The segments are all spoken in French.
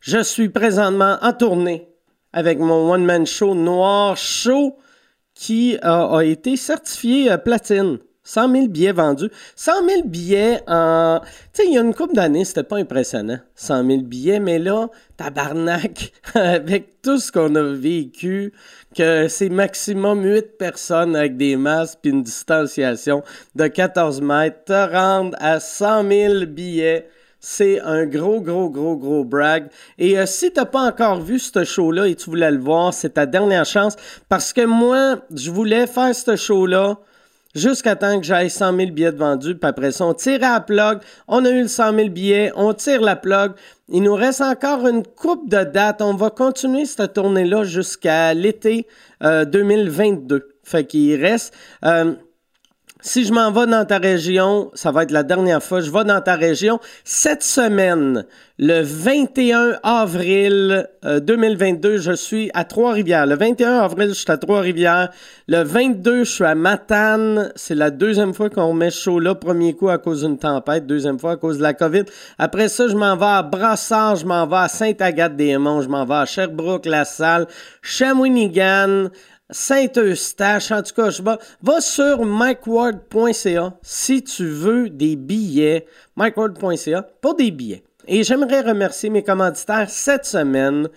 Je suis présentement en tournée avec mon one-man show Noir Show qui a été certifié euh, platine. 100 000 billets vendus. 100 000 billets en... Tu sais, il y a une couple d'années, c'était pas impressionnant, 100 000 billets, mais là, tabarnak, avec tout ce qu'on a vécu, que c'est maximum 8 personnes avec des masques puis une distanciation de 14 mètres, te rendre à 100 000 billets, c'est un gros, gros, gros, gros brag. Et euh, si t'as pas encore vu ce show-là et tu voulais le voir, c'est ta dernière chance. Parce que moi, je voulais faire ce show-là jusqu'à temps que j'aille 100 000 billets de vendus. Puis après ça, on tire à la plug. On a eu le 100 000 billets. On tire la plug. Il nous reste encore une coupe de dates. On va continuer cette tournée-là jusqu'à l'été 2022. Euh, fait qu'il reste... Euh, si je m'en vais dans ta région, ça va être la dernière fois, je vais dans ta région. Cette semaine, le 21 avril 2022, euh, je suis à Trois-Rivières. Le 21 avril, je suis à Trois-Rivières. Le 22, je suis à Matane. C'est la deuxième fois qu'on met chaud là. Premier coup à cause d'une tempête, deuxième fois à cause de la COVID. Après ça, je m'en vais à Brassard, je m'en vais à Sainte-Agathe-des-Monts, je m'en vais à Sherbrooke-La-Salle, Shawinigan, Saint-Eustache, en tout cas, je vais, va sur mikeward.ca si tu veux des billets, mikeward.ca pour des billets. Et j'aimerais remercier mes commanditaires cette semaine.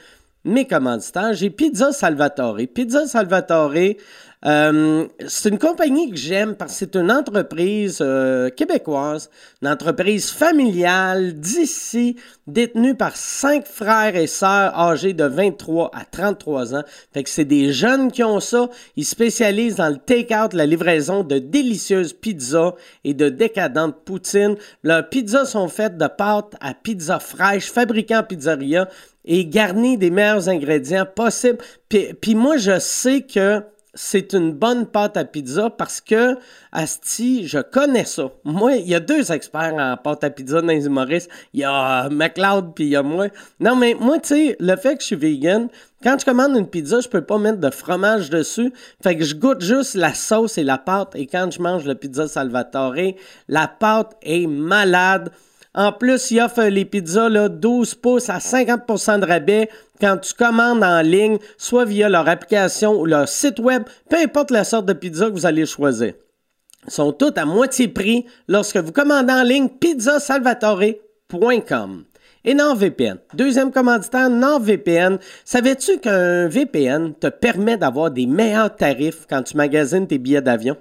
Mes commanditaires, j'ai Pizza Salvatore. Pizza Salvatore, euh, c'est une compagnie que j'aime parce que c'est une entreprise euh, québécoise, une entreprise familiale d'ici, détenue par cinq frères et sœurs âgés de 23 à 33 ans. Fait que c'est des jeunes qui ont ça. Ils spécialisent dans le take-out, la livraison de délicieuses pizzas et de décadentes poutines. Leurs pizzas sont faites de pâtes à pizza fraîche, fabriquées en pizzeria et garnies des meilleurs ingrédients possibles. Puis moi, je sais que c'est une bonne pâte à pizza parce que, Asti, je connais ça. Moi, il y a deux experts en pâte à pizza dans les humoristes. Il y a McLeod puis il y a moi. Non, mais moi, tu sais, le fait que je suis vegan, quand je commande une pizza, je peux pas mettre de fromage dessus. Fait que je goûte juste la sauce et la pâte. Et quand je mange la pizza Salvatore, la pâte est malade. En plus, il offre les pizzas là, 12 pouces à 50% de rabais quand tu commandes en ligne, soit via leur application ou leur site web, peu importe la sorte de pizza que vous allez choisir. Ils sont toutes à moitié prix lorsque vous commandez en ligne pizzasalvatore.com. Et NordVPN. Deuxième commanditaire, NordVPN. Savais-tu qu'un VPN te permet d'avoir des meilleurs tarifs quand tu magasines tes billets d'avion?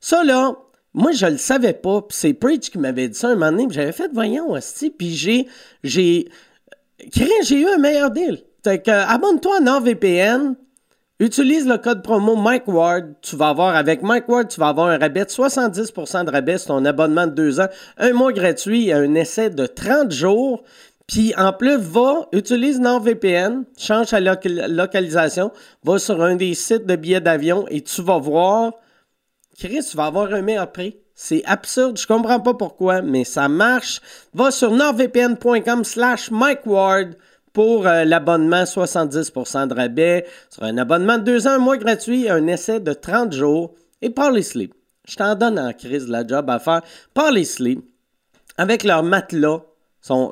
Ça, là, moi, je le savais pas. c'est Preach qui m'avait dit ça un moment donné. J'avais fait, voyons, aussi. Puis j'ai, j'ai, j'ai eu un meilleur deal. Fait que, abonne-toi à NordVPN. Utilise le code promo Mike Ward. Tu vas avoir, avec Mike Ward, tu vas avoir un rabais de 70% de rabais sur ton abonnement de deux ans. Un mois gratuit et un essai de 30 jours. Puis en plus, va, utilise NordVPN, change ta localisation, va sur un des sites de billets d'avion et tu vas voir, Chris, tu vas avoir un meilleur prix. C'est absurde, je comprends pas pourquoi, mais ça marche. Va sur nordvpn.com slash Mike pour euh, l'abonnement 70% de rabais. Sur un abonnement de deux ans, un mois gratuit, un essai de 30 jours. Et parlez Sleep. Je t'en donne en crise la job à faire. Parley Sleep. Avec leur matelas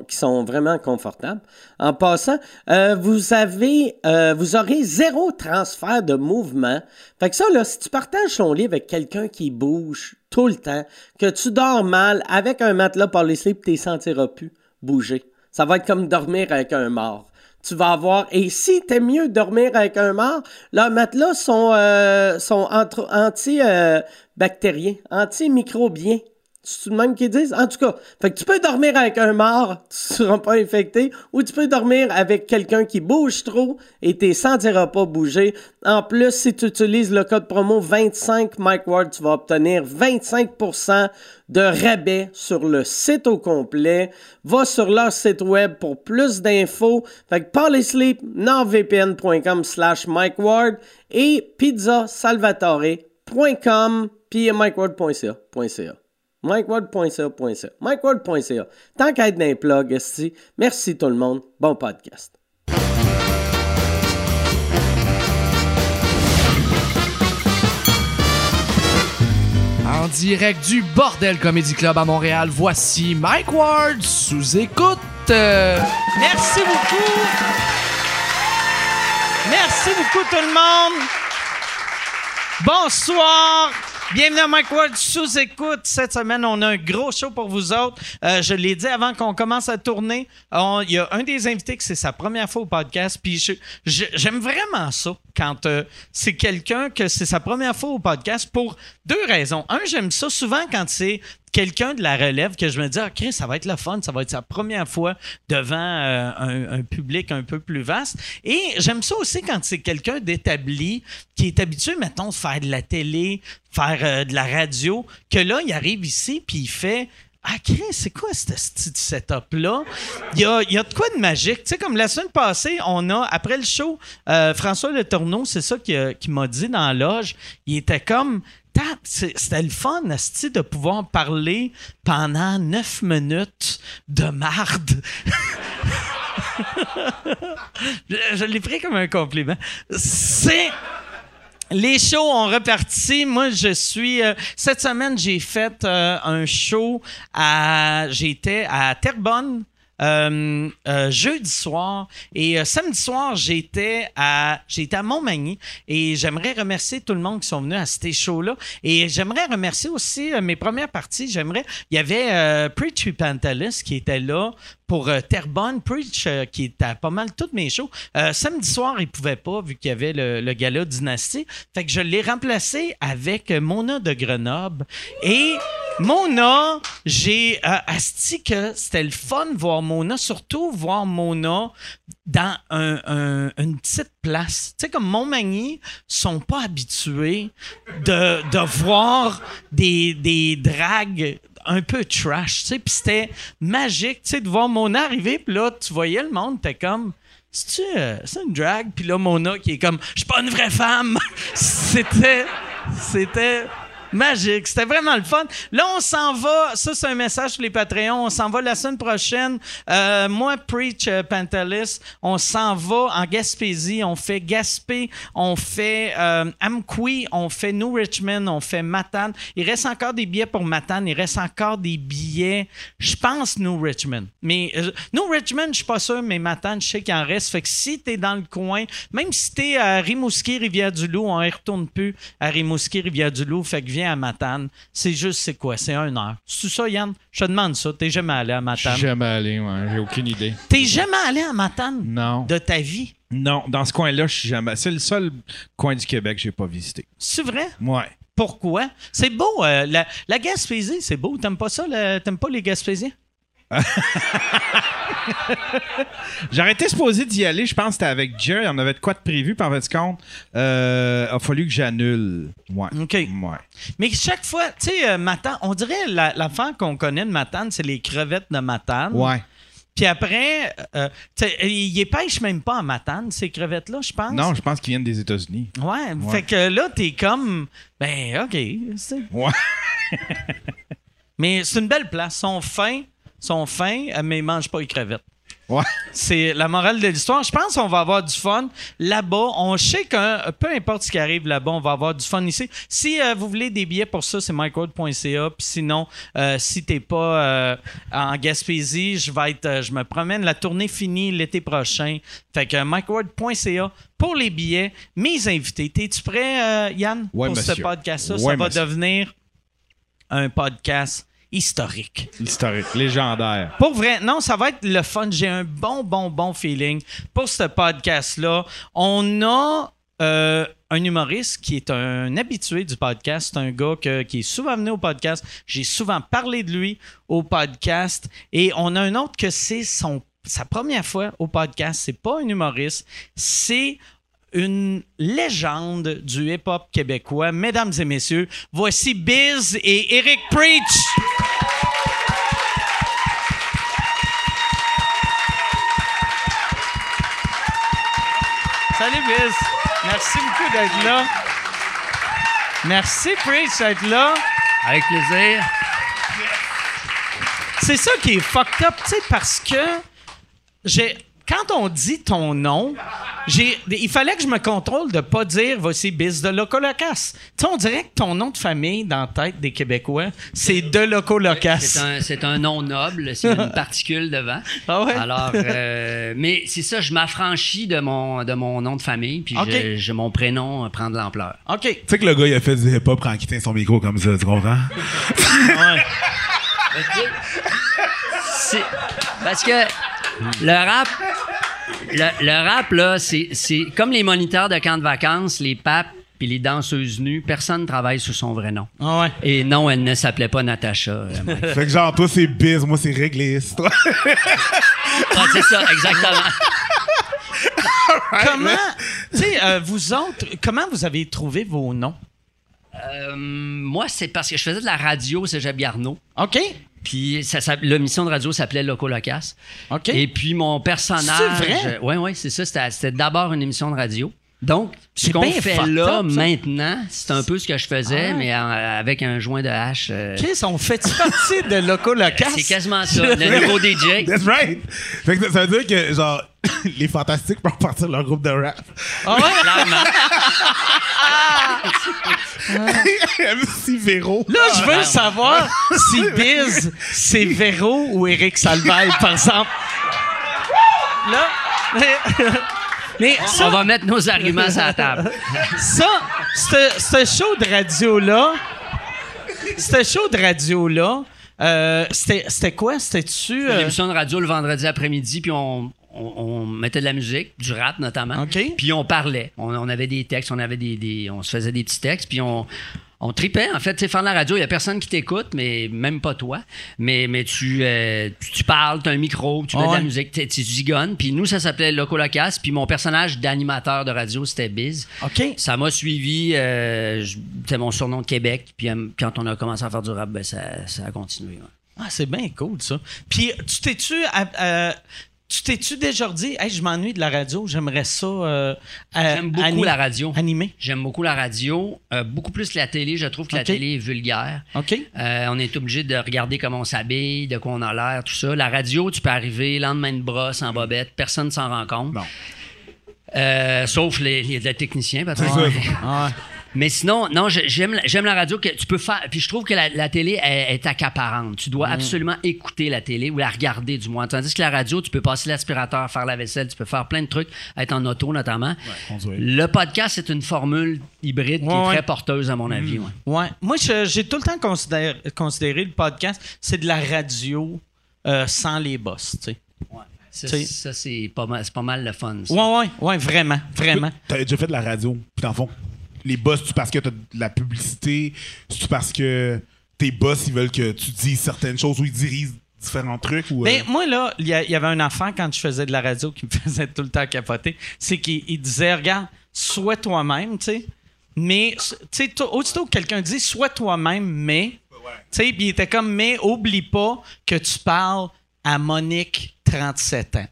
qui sont vraiment confortables. En passant, euh, vous avez, euh, vous aurez zéro transfert de mouvement. Fait que ça, là, si tu partages ton lit avec quelqu'un qui bouge tout le temps, que tu dors mal avec un matelas par les slips, tu ne sentiras plus bouger. Ça va être comme dormir avec un mort. Tu vas avoir. Et si t'es mieux dormir avec un mort, leurs matelas sont, euh, sont anti-bactériens, anti-microbiens. C'est même qu'ils disent? En tout cas, fait que tu peux dormir avec un mort, tu ne seras pas infecté, ou tu peux dormir avec quelqu'un qui bouge trop et tu ne sentiras pas bouger. En plus, si tu utilises le code promo 25 Mike Ward, tu vas obtenir 25% de rabais sur le site au complet. Va sur leur site web pour plus d'infos. Fait que parlez sleep, nordvpn.com slash Mike Ward et pizzasalvatore.com puis mikeward.ca MikeWard.ca. MikeWard.ca. Tant qu'à être dans les plugs, merci tout le monde. Bon podcast. En direct du Bordel Comedy Club à Montréal, voici Mike Ward sous écoute. Merci beaucoup. Merci beaucoup tout le monde. Bonsoir. Bienvenue à Mike Ward sous écoute. Cette semaine, on a un gros show pour vous autres. Euh, je l'ai dit avant qu'on commence à tourner. Il y a un des invités que c'est sa première fois au podcast. Puis j'aime vraiment ça quand euh, c'est quelqu'un que c'est sa première fois au podcast pour deux raisons. Un, j'aime ça souvent quand c'est quelqu'un de la relève que je me dis, ah, Chris, ça va être le fun, ça va être sa première fois devant euh, un, public un peu plus vaste. Et j'aime ça aussi quand c'est quelqu'un d'établi qui est habitué, mettons, de faire de la télé, faire euh, de la radio, que là, il arrive ici, puis il fait. Ah, Chris, c'est quoi ce petit setup-là? Il y a, y a de quoi de magique. Tu sais, comme la semaine passée, on a, après le show, euh, François Le Tourneau, c'est ça qui, qui m'a dit dans la loge. Il était comme, c'était le fun, asti, de pouvoir parler pendant neuf minutes de marde. je l'ai pris comme un compliment. Les shows ont reparti. Moi, je suis. euh, cette semaine, j'ai fait euh, un show à. J'étais à Terrebonne. Euh, euh, jeudi soir. Et euh, samedi soir j'étais à j'étais à Montmagny et j'aimerais remercier tout le monde qui sont venus à ces shows là et j'aimerais remercier aussi mes premières parties. J'aimerais il y avait Preach puis Pantelis qui était là pour euh, Terrebonne Preach euh, qui était à pas mal toutes mes shows. Euh, samedi soir il pouvait pas vu qu'il y avait le, gala Dynastie. Fait que je l'ai remplacé avec euh, Mona de Grenoble. Et Mona j'ai asti que c'était le fun de voir Mona surtout voir Mona dans un- un- une petite place. Tu sais, comme Montmagny sont pas habitués de, de voir des, des dragues un peu trash, tu sais, puis c'était magique, tu sais, de voir Mona arriver, puis là, tu voyais le monde, t'es comme... C'est-tu, euh, c'est une drague? Puis là, Mona qui est comme, je suis pas une vraie femme. C'était, c'était magique. C'était vraiment le fun. Là, on s'en va. Ça, c'est un message pour les Patreons. On s'en va la semaine prochaine. Euh, moi, Preach euh, on s'en va en Gaspésie. On fait Gaspé, on fait euh, Amqui, on fait New Richmond, on fait Matane. Il reste encore des billets pour Matane. Il reste encore des billets, je pense, New Richmond. Mais euh, New Richmond, je suis pas sûr, mais Matane, je sais qu'il en reste. Fait que si t'es dans le coin, même si t'es à Rimouski, Rivière-du-Loup, on y retourne plus à Rimouski, Rivière-du-Loup. Fait que viens à Matane. C'est juste, c'est quoi? C'est une heure. C'est ça, Yann? Je te demande ça. T'es jamais allé à Je Matane? suis jamais allé, ouais, j'ai aucune idée. T'es jamais allé à Matane? Non. de ta vie? Non, dans ce coin-là, je suis jamais. C'est le seul coin du Québec que j'ai pas visité. C'est vrai? Ouais. Pourquoi? C'est beau. euh, la, la Gaspésie, c'est beau. T'aimes pas ça? le- T'aimes pas les Gaspésiens? J'aurais été supposé d'y aller, je pense que c'était avec Jerry, on avait de quoi de prévu, par votre compte, euh, a fallu que j'annule. Ouais. OK. Ouais. Mais chaque fois, tu sais, euh, Matane, on dirait la- l'affaire qu'on connaît de Matane, c'est les crevettes de Matane. Ouais. Puis après, euh, tu sais, ils les pêchent même pas à Matane, ces crevettes-là, je pense. Non, je pense qu'ils viennent des États-Unis. Ouais, Ouais. fait que là, t'es comme, ben, OK. Ouais. Mais c'est une belle place. Ils sont fins, sont fins, euh, mais ils mangent pas les crevettes. Ouais. C'est la morale de l'histoire. Je pense qu'on va avoir du fun là-bas. On sait que peu importe ce qui arrive là-bas, on va avoir du fun ici. Si euh, vous voulez des billets pour ça, c'est mycode.ca. Puis sinon, euh, si t'es pas euh, en Gaspésie, je vais être, euh, je me promène. La tournée finie l'été prochain. Fait que mycode.ca pour les billets. Mes invités. T'es-tu prêt, euh, Yann, Ouais, pour ce monsieur. podcast-là? ça va monsieur. devenir un podcast historique. Historique, légendaire. Pour vrai, non, ça va être le fun. J'ai un bon, bon, bon feeling pour ce podcast-là. On a euh, un humoriste qui est un habitué du podcast. C'est un gars que- qui est souvent venu au podcast. J'ai souvent parlé de lui au podcast. Et on a un autre que c'est son sa première fois au podcast. C'est pas un humoriste. C'est une légende du hip-hop québécois. Mesdames et messieurs, voici Biz et Eric Preach. Salut Biz. Merci beaucoup d'être là. Merci Preach d'être là. Avec plaisir. C'est ça qui est fucked up, tu sais, parce que j'ai quand on dit ton nom, j'ai, il fallait que je me contrôle de pas dire voici Biz de Locolocas. Tu sais, on dirait que ton nom de famille dans la tête des Québécois, c'est de Locolocas. C'est un, c'est un nom noble, c'est une particule devant. Ah ouais? Alors, euh, mais c'est ça, je m'affranchis de mon, de mon nom de famille, puis je, je- mon prénom euh, prend de l'ampleur. OK. Tu sais que le gars, il a fait du hip-hop quand il tient son micro comme ça, tu comprends? Ouais. Parce que le rap, le, le rap, là, c'est c'est comme les moniteurs de camp de vacances, les papes puis les danseuses nues, personne ne travaille sous son vrai nom. Ah ouais. Et non, elle ne s'appelait pas Natacha. euh, fait que genre, toi, c'est biz, moi, c'est régliste. Ouais, c'est ça, exactement. Comment, tu sais, euh, vous autres, comment vous avez trouvé vos noms? Euh, moi, c'est parce que je faisais de la radio au Cégep Garneau. OK. Puis ça, l'émission de radio s'appelait Loco Locas. OK. Et puis mon personnage. C'est vrai? Oui, oui, c'est ça. C'était d'abord une émission de radio. Donc, ce qu'on fait fucked là, up, maintenant, c'est un peu ce que je faisais, Ah mais en- avec un joint de hache. euh, Chris, on fait partie de Locolocas? c'est quasiment ça. Le nouveau DJ. That's right! Fait que ça veut dire que, genre, les fantastiques peuvent partir leur groupe de rap. Ah ouais? Clairement. MC Véro. Là, je veux savoir si Biz, c'est Véro ou Éric Salvaille, par exemple. Là, mais, mais On ça, va mettre nos arguments sur la table. ça, ce show de radio-là, ce show de radio-là, euh, c'était c'était quoi? C'était-tu... Une euh, émission de radio le vendredi après-midi, puis on, on, on mettait de la musique, du rap notamment. OK. Puis on parlait. On, on avait des textes, on avait des, des- on se faisait des petits textes, puis on, on tripait. En fait, tu sais, faire de la radio, il y a personne qui t'écoute, mais même pas toi. Mais, mais tu, euh, tu, tu parles, tu as un micro, tu mets de la musique, tu tu zigonnes. Puis nous, ça s'appelait Loco Locas, puis mon personnage d'animateur de radio, c'était Biz. OK. Ça m'a suivi, euh, c'était mon surnom de Québec. Puis euh, quand on a commencé à faire du rap, ben, ça, ça a continué. ouais. Ah, c'est bien cool, ça. Puis, tu t'es-tu... à- euh, tu t'es-tu déjà dit, hey, je m'ennuie de la radio, j'aimerais ça. euh, J'aime beaucoup la radio. Animer? J'aime beaucoup la radio, euh, beaucoup plus que la télé. Je trouve que la télé est vulgaire. OK. Euh, on est obligé de regarder comment on s'habille, de quoi on a l'air, tout ça. La radio, tu peux arriver lendemain de brosse en bobette, personne ne s'en rend compte. Non. Euh, sauf les, les, les techniciens, peut-être. C'est ça. Ah ouais. Mais sinon, non, j'aime la- j'aime la radio que tu peux faire. Puis je trouve que la, la télé elle- est accaparante. Tu dois absolument écouter la télé ou la regarder du moins. Tandis que la radio, tu peux passer l'aspirateur, faire la vaisselle, tu peux faire plein de trucs, être en auto notamment. Le podcast, c'est une formule hybride qui est ouais. très porteuse à mon avis. ouais. Ouais. Moi, je- j'ai tout le temps considéré, considéré le podcast, c'est de la radio euh, sans les boss, tu sais. Ça, c'est pas mal, c'est pas mal le fun. ça. Ouais, ouais, ouais, vraiment, vraiment. T'as déjà fait de la radio, puis dans le fond, les boss, c'est parce que t'as de la publicité, c'est parce que tes boss, ils veulent que tu dises certaines choses ou ils dirigent différents trucs ou. euh, Ben, moi, là, il y, avait un enfant quand je faisais de la radio qui me faisait tout le temps capoter. C'est qu'il il disait, regarde, sois toi-même, tu sais. Mais, tu sais, aussitôt que quelqu'un dit, sois toi-même, mais. Tu sais, puis il était comme, mais oublie pas que tu parles à Monique, 37 ans.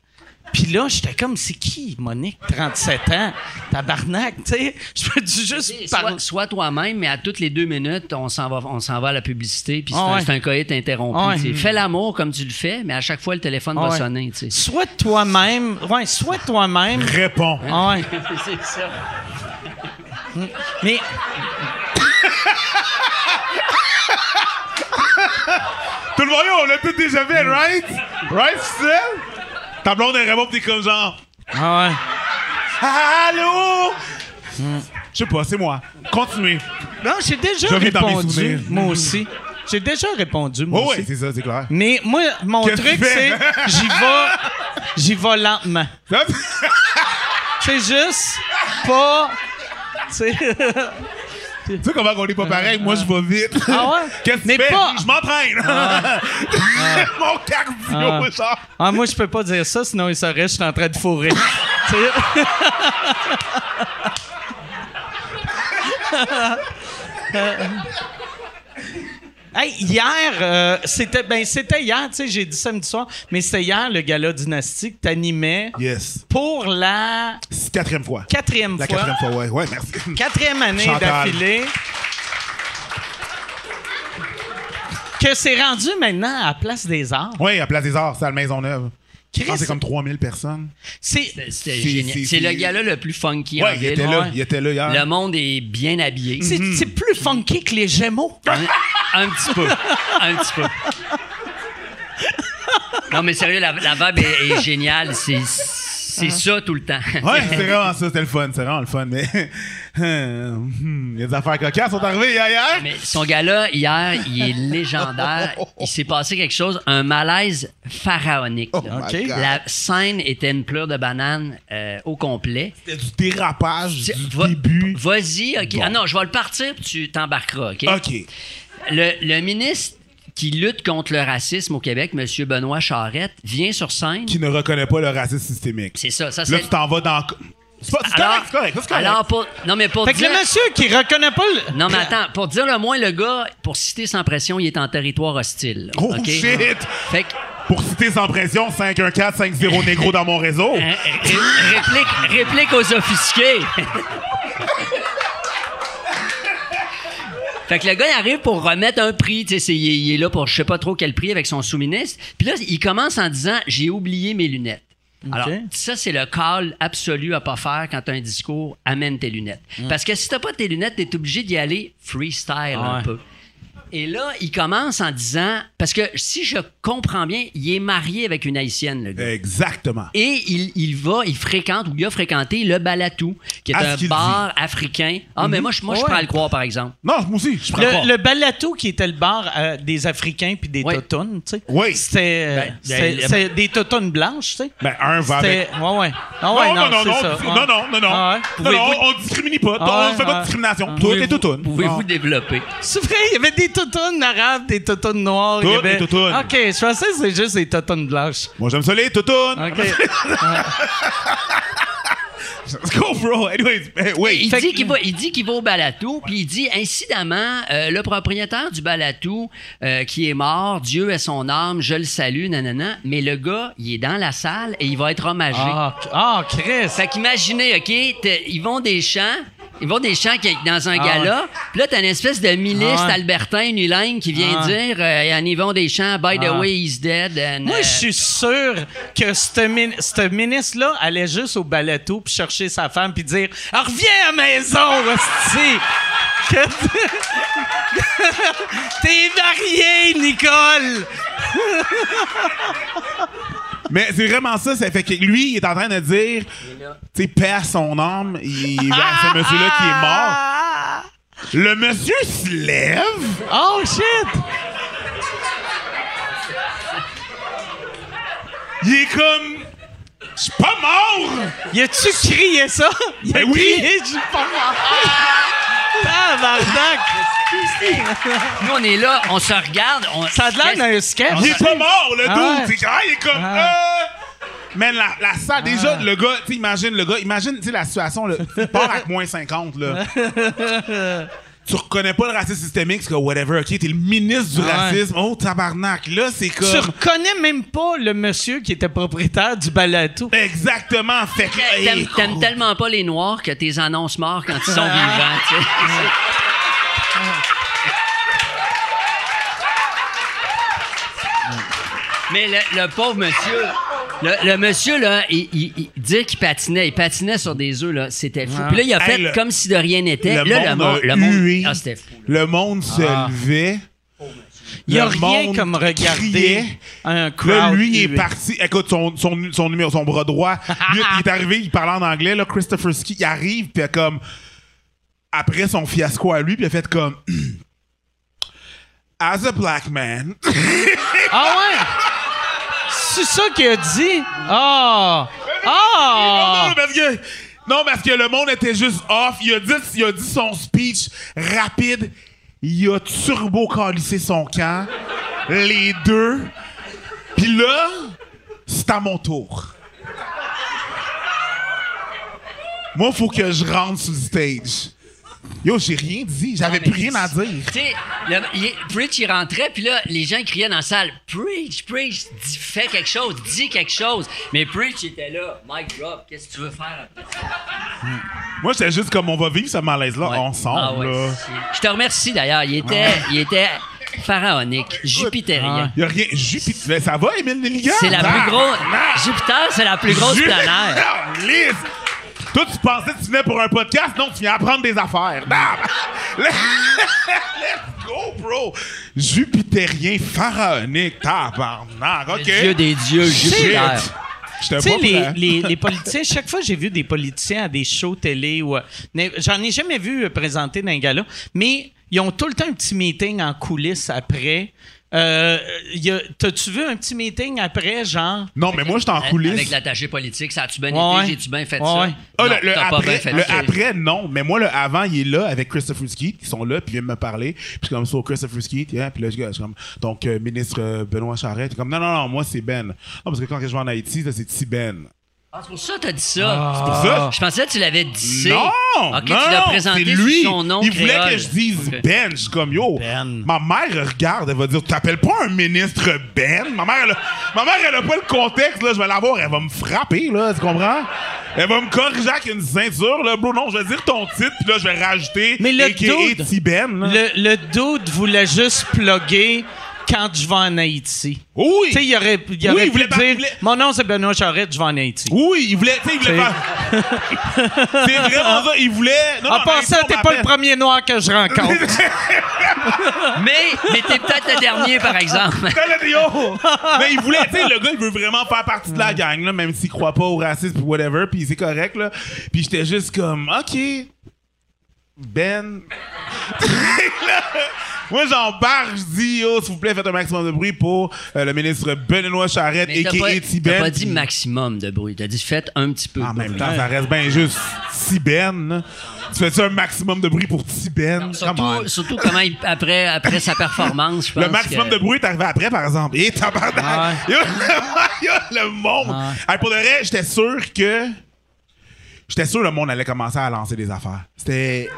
Puis là, j'étais comme, c'est qui, Monique, 37 ans? Tabarnak, tu sais. Je peux juste parler. Sois, sois toi-même, mais à toutes les deux minutes, on s'en va, on s'en va à la publicité, puis c'est Ah un, ouais. c'est un coït interrompu. Ouais. sais. Fais l'amour comme tu le fais, mais à chaque fois, le téléphone Ah va ouais. sonner. tu sais. Sois toi-même. Ouais, sois toi-même. Réponds. Ouais. c'est ça. Mais. Tout le monde, on l'a tout déjà fait, right? Right, c'est ça? Ta blonde, répond, pis t'es comme genre. Ah ouais. Allô? Je sais pas, c'est moi. Continuez. Non, j'ai déjà Je répondu, moi aussi. J'ai déjà répondu, moi Oh, aussi. ouais, c'est ça, c'est clair. Mais moi, mon Qu'est-ce truc, c'est j'y vais, j'y vais lentement. C'est juste pas. Tu sais. Comment on est pas pareil? Moi, je vais vite. Ah ouais? Qu'est-ce que tu fais? pas- Je m'entraîne. Mon cardio, Ah. genre. Ah, moi, je peux pas dire ça, sinon il saurait que je suis en train de fourrer. Hey, hier, euh, c'était ben c'était hier, tu sais, j'ai dit samedi soir, mais c'était hier le gala dynastique t'animais Yes. pour la Quatrième fois. quatrième La fois, quatrième fois, ouais. Ouais, merci. quatrième année Chantal. d'affilée. Que c'est rendu maintenant à Place des Arts. Oui, à Place des Arts, c'est à la Maison-Neuve. Chris, c'est comme 3000 personnes. c'est. Génial. c'est- le gars-là le plus funky en Ouais, il ville. était là. ouais. Il était là hier. Le monde est bien habillé. C'est c'est plus funky que les Gémeaux. Un, un petit peu. Un petit peu. Non, mais sérieux, la, la vibe est, est géniale. C'est c'est ça tout le temps. Ouais, c'est vraiment ça, c'était le fun, c'est vraiment le fun, mais hmm, les affaires cocasses sont arrivées hier. hier. Mais son gars-là, hier, il est légendaire. Il s'est passé quelque chose, un malaise pharaonique. Oh. La scène était une pleure de banane euh, au complet. C'était du dérapage du Va- début. Vas-y, OK. Bon. Ah non, je vais le partir, puis tu t'embarqueras, OK? OK. Le, le ministre qui lutte contre le racisme au Québec, M. Benoît Charette, vient sur scène. Qui ne reconnaît pas le racisme systémique. C'est ça, ça Là, c'est... tu t'en vas dans. C'est pas- c'est correct, c'est correct, c'est correct. alors pour, non, mais pour Fait que dire... le monsieur qui reconnaît pas le. Non, mais attends, pour dire le moins, le gars, pour citer sans pression, il est en territoire hostile. Oh OK? shit! Fait que, Pour citer sans pression, 514-50 négro dans mon réseau. hein, ré- réplique, réplique aux offusqués. Fait que le gars, il arrive pour remettre un prix. Tu sais, c'est- il, est- il est là pour je sais pas trop quel prix avec son sous-ministre. Puis là, il commence en disant J'ai oublié mes lunettes. Alors, ça, c'est le call absolu à pas faire quand tu as un discours amène tes lunettes. Parce que si t'as pas tes lunettes, t'es obligé d'y aller freestyle un Ouais. peu. Et là, il commence en disant parce que si je comprends bien, il est marié avec une haïtienne, le gars. Exactement. Et il, il va, il fréquente ou il a fréquenté le Balatou, qui est Ah, ce un qu'il bar africain. Ah, mais moi, je, moi, je Ouais. prends à le croire, par exemple. Non, moi aussi, je prends pas. Le, le Balatou qui était le bar euh, des Africains puis des. Totounes, tu sais. Oui. C'était euh, Ben, c'était- ben, c'était des Totounes blanches, tu sais. Ben, un va avec. C'était. Ouais, ouais. Ah ouais, non, non, non, c'est non, ça. non, Ouais. non, non, non, Ah ouais. non, non, Pouvez-vous- on, on discrimine pas. Ah on ouais, fait pas ah. de discrimination. Tout Pouvez-vous- est tout une. Pouvez-vous Ah. développer? C'est vrai, il y avait des Totounes arabes, des Totounes noires. Toutes les Totounes. OK, je pensais que c'est juste des Totounes blanches. Moi, j'aime ça les toutounes. OK. Let's go, bro. Anyways, oui. Il dit qu'il va, il dit qu'il va au Balatou, puis il dit incidemment, euh, le propriétaire du Balatou euh, qui est mort, Dieu est son âme, je le salue, nanana. Mais le gars, il est dans la salle et il va être hommagé. Ah, ah, Chris. Fait qu'imaginez, OK, ils vont des champs. Ils vont des champs qui- dans un Ah gala. Puis là, t'as une espèce de milice Ah albertain unilingue qui vient Ah dire euh, en Yvon Deschamps, by the Ah. way, he's dead. and, Moi, euh, je suis sûr que min- ce ministre-là allait juste au balato puis chercher sa femme puis dire Ah, Reviens à la maison, hostie! T'es marié, Nicole! Mais c'est vraiment ça. Ça fait que lui, il est en train de dire, tu sais, paix à son âme. Il, il- ce monsieur-là qui est mort. Le monsieur se lève. Oh, shit! Il est comme. Je suis pas mort! Y a-tu crié ça? A Ben oui. crié, je suis pas mort. Nous, on est là, on se regarde. On, Ça a l'air d'un sketch. Il est pas mort, le Ah dude! ouais. C'est ah, il est comme. Ah. euh. Man, la, la salle, déjà, le gars, tu sais, imagine le gars, imagine, la situation, là, il part avec moins 50, là. tu reconnais pas le racisme systémique, c'est que whatever, ok, t'es le ministre du Ouais. racisme. Oh, tabarnak, là, c'est comme. Tu reconnais même pas le monsieur qui était propriétaire du balatou. Exactement, fait que. T'aimes, hey, t'aimes tellement pas les Noirs que tes annonces morts quand ils sont vivants. tu sais. Mais le, le pauvre monsieur, le, le monsieur, là, il, il, il dit qu'il patinait. Il patinait sur des œufs, là. C'était fou. Puis là, il a Hey, fait le- comme si de rien n'était. le Là, monde a le monde. hué. Ah, c'était fou. Le monde se Ah. levait. Il y a rien monde comme regarder criait. un crowd. Là, lui, il est parti. Écoute, son, son, son numéro, son bras droit. Lui, il est arrivé, il parlait en anglais, là. Christopher Ski, il arrive, puis comme. Après son fiasco à lui, puis il a fait comme. As a black man. Ah ouais? C'est ça qu'il a dit? Ah! Ah! non, non, parce que. Le monde était juste off. Il a dit, son speech rapide. Il a turbo calissé son camp. Les deux. Puis là, c'est à mon tour. Moi, faut que je rentre sur le stage. Yo, j'ai rien dit. J'avais plus rien à dire. Tu sais, Preach, il rentrait, puis là, les gens criaient dans la salle Preach, Preach, dis- fais quelque chose, dis quelque chose. Mais Preach était là, Mike drop, qu'est-ce que tu veux faire après ça? Moi, j'étais juste comme on va vivre ce malaise-là Ouais. ensemble. Ah ouais, là. Je te remercie d'ailleurs. Il était, il était pharaonique, jupitérien. Il y a rien. Jupiter. Mais ça va, Émile Nelligan? C'est la Ah, plus grosse. non. Jupiter, c'est la plus grosse planète. Toi, tu pensais que tu venais pour un podcast? Non, tu viens apprendre des affaires. Non. Let's go, bro! Jupitérien pharaonique. Tabarnak. OK? Dieu des dieux, Jupiter. Tu sais, les, les, les politiciens, chaque fois j'ai vu des politiciens à des shows télé ou. euh, J'en ai jamais vu euh, présenter dans un gala, mais ils ont tout le temps un petit meeting en coulisses après. Euh, y a- T'as-tu vu un petit meeting après, genre? Non, mais moi, j'étais en coulisses. Avec l'attaché politique, ça a-tu bien Ouais. été? J'ai-tu bien fait Ouais. ça? Ah, Non, le, le t'as pas bien après, fait le ça. après, non. Mais moi, le avant, il est là avec Christopher Skeet. Ils sont là, puis ils viennent me parler. Puis je suis comme, so, Christopher Skeet, yeah. Puis là, je je suis comme, donc, euh, ministre euh, Benoît Charette. comme, non, non, non, moi, c'est Ben. Non, parce que quand je vais en Haïti, là, c'est T-Ben. Ah, c'est pour ça que t'as dit ça. C'est pour ça? Je pensais que tu l'avais dit. Non! Ok, tu non, l'as non, présenté c'est lui. sous son nom Il voulait créole. que je dise. Ben. Je suis comme, yo, Ben. ma mère regarde, elle va dire, t'appelles pas un ministre Ben? Ma mère, elle a, ma mère, elle a pas le contexte, là, je vais l'avoir, elle va me frapper, là, tu comprends? Elle va me corriger avec une ceinture, là, bro. Non, je vais dire ton titre, puis là, je vais rajouter Mais le dude- T-Ben, là. Le, le dude voulait juste plugger quand je vais en Haïti. Oui! Tu sais, il aurait, il Oui, aurait il pu voulait pas- dire il voulait- Mon nom, c'est Benoît Charette, je vais en Haïti. Oui, il voulait, tu sais, il voulait faire. c'est vraiment ça, il voulait. Non, En non, passant, t'es pas le premier noir que je rencontre. Mais, mais t'es peut-être le dernier, par exemple. Yo! Mais il voulait, tu sais, le gars, il veut vraiment faire partie de la gang, là, même s'il croit pas au racisme ou whatever, puis c'est correct, là. Puis j'étais juste comme, OK, Ben. Là, Moi, j'embarque, je dis, oh, s'il vous plaît, faites un maximum de bruit pour euh, le ministre Benoît Charette, a.k.a. pas, t'as pas dit maximum de bruit. T'as dit faites un petit peu En de même bruit. temps, ça reste bien juste T-Ben. là. Tu fais-tu un maximum de bruit pour on. Surtout, surtout comment il- après, après sa performance, je pense Le maximum que- de bruit est arrivé après, par exemple. Et tabarnak! Yo, yo, le monde! Hey, pour de vrai, j'étais sûr que... J'étais sûr que le monde allait commencer à lancer des affaires. C'était...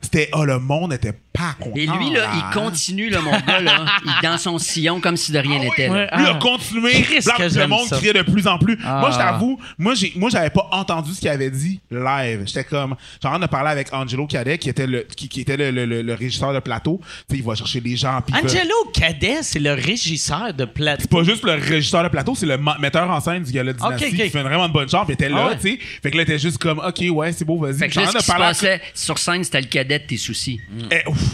C'était... Oh, le monde était pas content. Et lui, là, il continue, là, mon gars, là. Il est dans son sillon comme si de rien n'était. là. Ouais. Lui a Ah. continué. Là, que le monde criait de plus en plus. Ah. Moi, je t'avoue, moi, j'ai, moi, j'avais pas entendu ce qu'il avait dit live. J'étais comme, j'ai en train de parler avec Angelo Cadet, qui était le, qui, qui était le, le, le- le régisseur de plateau. Tu sais, il va chercher les gens. Angelo Cadet, c'est le régisseur de plateau. c'est pas juste le régisseur de plateau, c'est le metteur en scène du gala de Dynastie Ok, ok. qui fait vraiment une bonne job. Il était là, Ah ouais. tu sais. Fait que là, il était juste comme, OK, ouais, c'est beau, vas-y. Fait que J'ai là, ce qui se passait sur scène, c'était le cadet de tes soucis. Eh, ouf,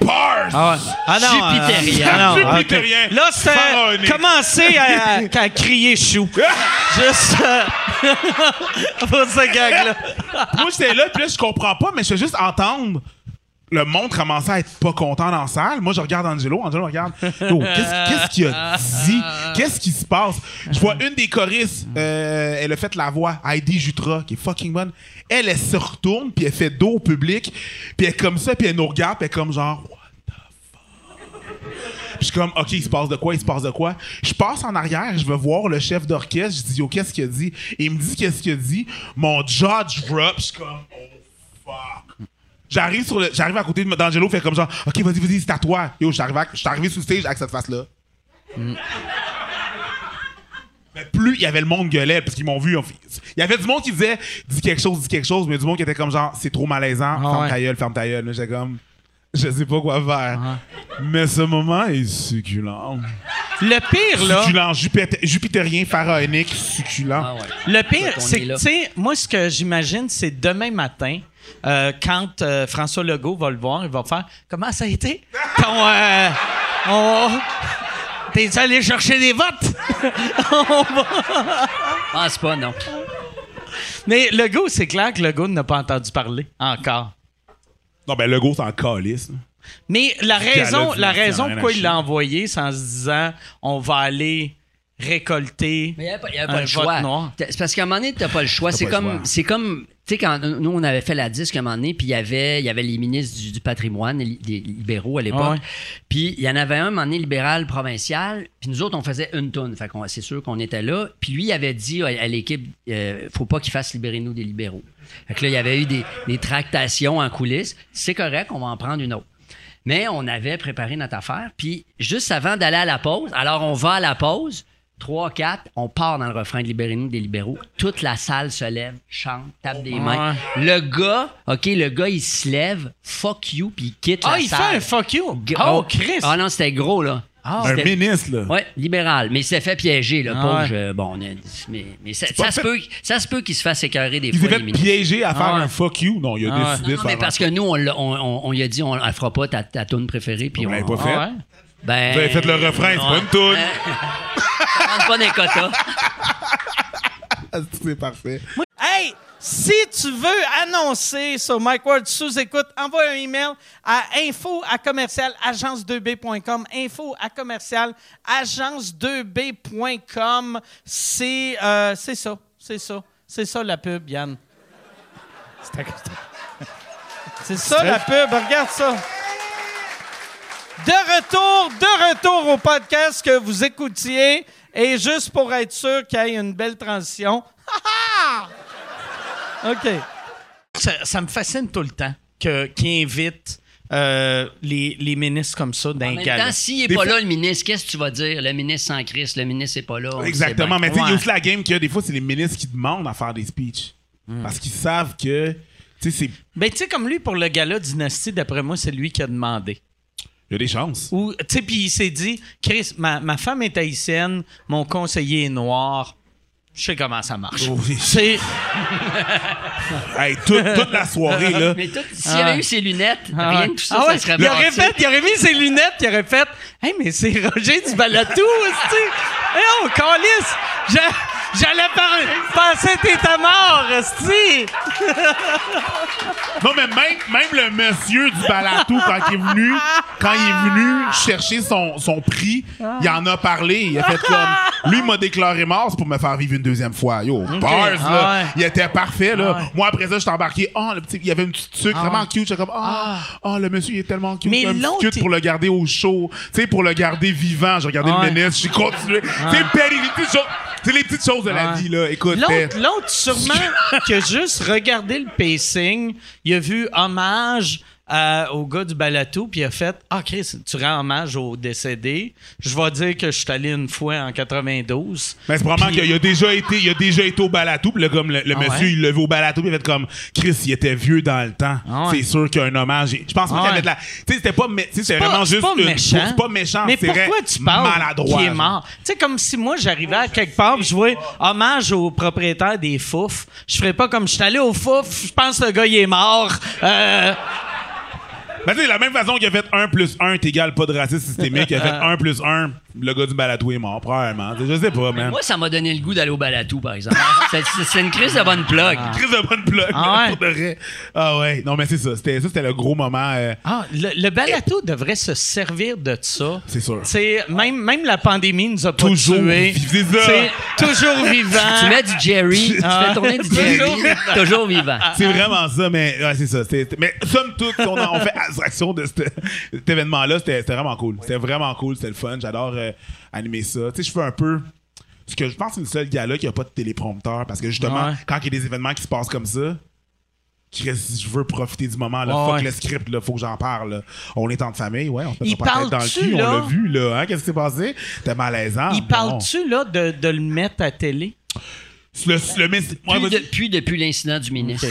bars! Ah, ouais. ah non, Jupitérien. ah non, ok. Jupitérien. Là, c'était Pharaonique. commencer à, à- à crier chou. Juste euh, pour ce gag-là. Moi, j'étais là, puis là, je comprends pas, mais je fais juste entendre le monde commencer à être pas content dans la salle. Moi, je regarde Angelo. Angelo regarde. Qu'est-ce qu'il a dit? Qu'est-ce qui se passe? Je vois une des choristes, euh, elle a fait la voix, Heidi Jutra, qui est fucking bonne. Elle, elle se retourne, puis elle fait dos au public, puis elle est comme ça, puis elle nous regarde, puis elle est comme genre, what the fuck? Puis je suis comme, OK, il se passe de quoi? Il se passe de quoi? Je passe en arrière, je vais voir le chef d'orchestre, je dis, yo, qu'est-ce qu'il a dit? Et il me dit, qu'est-ce qu'il a dit? Mon judge drop, je suis comme, oh fuck. J'arrive sur le, j'arrive à côté de- d'Angelo, fait comme genre, OK, vas-y, vas-y, c'est à toi. Yo, je suis arrivé, à- sur le stage avec cette face-là. Mais plus il y avait le monde gueulait, parce qu'ils m'ont vu. Il y avait du monde qui disait, dis quelque chose, dis quelque chose, mais du monde qui était comme genre, c'est trop malaisant, ferme ouais. ta gueule, ferme ta gueule. J'étais comme, je sais pas quoi faire. Mais ce moment est succulent. Le pire, là, Succulent, Jupiter- jupitérien, pharaonique, succulent. Ah ouais. le pire, On c'est est que, tu sais, moi, ce que j'imagine, c'est demain matin, euh, quand euh, François Legault va le voir, il va faire Comment ça a été? Ton, euh, on- T'es allé chercher des votes? On va- Pense pas, non. Mais Legault, c'est clair que Legault n'a pas entendu parler encore. Non, ben, le go, c'est en calice. là. Mais la raison, la raison pourquoi il l'a envoyé, c'est en se disant on va aller récolter. Mais il n'y avait pas, il y avait Un le vote choix. noir. T'as- C'est parce qu'à un moment donné, tu n'as pas le choix. C'est pas le comme, choix. c'est comme, tu sais, quand nous, on avait fait la disque à un moment donné, puis il y avait, il y avait les ministres du, du patrimoine, les, les libéraux à l'époque. Ah ouais. Puis il y en avait un, à un moment donné, libéral provincial, puis nous autres, on faisait une tonne. Fait qu'on, c'est sûr qu'on était là. Puis lui, il avait dit à, à l'équipe, euh, faut pas qu'il fasse libérer nous des libéraux. Fait que là, il y avait eu des, des tractations en coulisses. C'est correct, on va en prendre une autre. Mais on avait préparé notre affaire. Puis juste avant d'aller à la pause, alors on va à la pause. 3, 4, on part dans le refrain de Libérez-nous des libéraux. Toute la salle se lève, chante, tape des mains. Le gars, OK, le gars, il se lève, fuck you, puis il quitte Ah, la il salle. fait un fuck you? G- Oh, Chris. Ah non, c'était gros, là. Un C'était- ministre, là. Ouais, libéral. Mais il s'est fait piéger, là, Ah pauvre. ouais. je- bon, on a- mais, mais ça, se peut, ça se peut qu'il se fasse écœurer des Il fois. s'est les fait ministres. piéger à faire Ah un fuck you? Non, il a Ah décidé Non, de mais parce que nous, on, l'a- on, on, on lui a dit, on ne fera pas ta, ta tune préférée. Puis on, l'avez pas fait. Ben, Vous avez fait le refrain, c'est pas une toune. Ça pas des quotas. C'est parfait. Hey, si tu veux annoncer sur Mike Ward sous écoute, envoie un email à info à commercial agence2b.com. Info à commercial agence2b.com. C'est euh, c'est ça, c'est ça, c'est ça la pub, Yann. C'est ça la pub, regarde ça. De retour, de retour au podcast que vous écoutiez. Et juste pour être sûr qu'il y ait une belle transition. OK. Ça, ça me fascine tout le temps que- qu'ils invitent euh, les, les ministres comme ça dans En un même gala. temps, s'il n'est pas fois- là, le ministre, qu'est-ce que tu vas dire? Le ministre sans Christ, le ministre n'est pas là. Exactement. Mais tu sais, il y a aussi la game que des fois, c'est les ministres qui demandent à faire des speeches. Hmm. Parce qu'ils savent que, tu sais, c'est- Ben, tu sais, comme lui, pour le gala Dynastie, d'après moi, c'est lui qui a demandé. Il y a des chances. Ou, tu sais, puis il s'est dit, Chris, ma, ma femme est haïtienne, mon conseiller est noir. Je sais comment ça marche. Oui. C'est. Hey, toute, toute la soirée, là. Mais tout- s'il Ah. avait eu ses lunettes, Ah rien de tout ça, Ah ouais, ça serait il aurait fait, il aurait mis ses lunettes, il aurait fait Hey, mais c'est Roger du Balatou, tu Hey, oh, Calice! J'a- J'allais par- penser que t'étais mort, esti! Non, mais même, même le monsieur du Balatou, quand il est venu, quand il est venu chercher son, son prix, il en a parlé. Il a fait comme. Lui, il m'a déclaré mort, c'est pour me faire vivre une deuxième fois. Yo, bars, là. Ah ouais. Il était parfait, là. Ah ouais. Moi, après ça, je embarqué. Oh, le petit. Il y avait une petite sucre vraiment cute. J'étais comme, ah, oh, le monsieur, il est tellement cute. Mais un petit cute pour le garder au chaud. Tu sais, pour le garder vivant. J'ai regardé Ah le ministre, j'ai continué. C'est petty, les petites choses. De la vie, là. Écoute, L'autre, l'autre, sûrement, qui a juste regardé le pacing, il a vu hommage à- au gars du Balatou, puis il a fait Ah, Chris, tu rends hommage au décédé. Je vais dire que je suis allé une fois en 92. Mais c'est probablement qu'il a déjà été, il a déjà été au balatou, puis là, comme le, le Ah monsieur, ouais? il au balatou, puis il a fait comme Chris, il était vieux dans le temps. Ah ouais? C'est sûr qu'il y a un hommage. Je pense pas Ah qu'il y avait ouais? de la. Tu sais, c'était pas, pas- vraiment c'est juste pas une- méchant. C'est pas méchant, Mais c'est pourquoi tu parles maladroit. qui est mort? Tu sais, comme si moi, j'arrivais à quelque part, je vois hommage au propriétaire des fouf. Je ferais pas comme je suis allé au fouf, je pense que le gars, il est mort. Euh, Ben, tu sais, la même façon qu'il a fait 1 plus 1 est égal pas de racisme systémique, il a fait 1 plus 1, le gars du balatou est mort, probablement. Je sais pas, man. Moi, ça m'a donné le goût d'aller au Balatou, par exemple. c'est, une crise de bonne plug. Chris de bonne plug, Ah ouais? pour de vrai. Ah ouais. Non, mais c'est ça. C'était, ça, c'était le gros moment. euh, Ah, le, le balato devrait se servir de ça. C'est sûr. C'est même même la pandémie nous a pas Toujours tués. vivant. C'est ça. C'est toujours vivant. Tu mets du Jerry, tu fais tourner du Jerry, toujours vivant. C'est vraiment ça, mais ouais, c'est ça. Mais somme toute, on, a- on fait abstraction de cet, cet événement-là. C'était c'était vraiment cool. C'était vraiment cool. C'était le fun. J'adore euh, animer ça. Tu sais, je fais un peu. Ce que je pense que c'est le seul gars-là qui a pas de téléprompteur parce que justement, Ouais. quand il y a des événements qui se passent comme ça, je je veux profiter du moment. Là. Ouais, Fuck ouais. le script, là. faut que j'en parle. là. On est en famille, ouais. On Il pas la tête dans le parle-tu, cul. On l'a vu, là. Hein? Qu'est-ce qui s'est passé? C'était malaisant. Il parle-tu là de, de le mettre à télé? Le, le, Puis, depuis, depuis l'incident du ministre.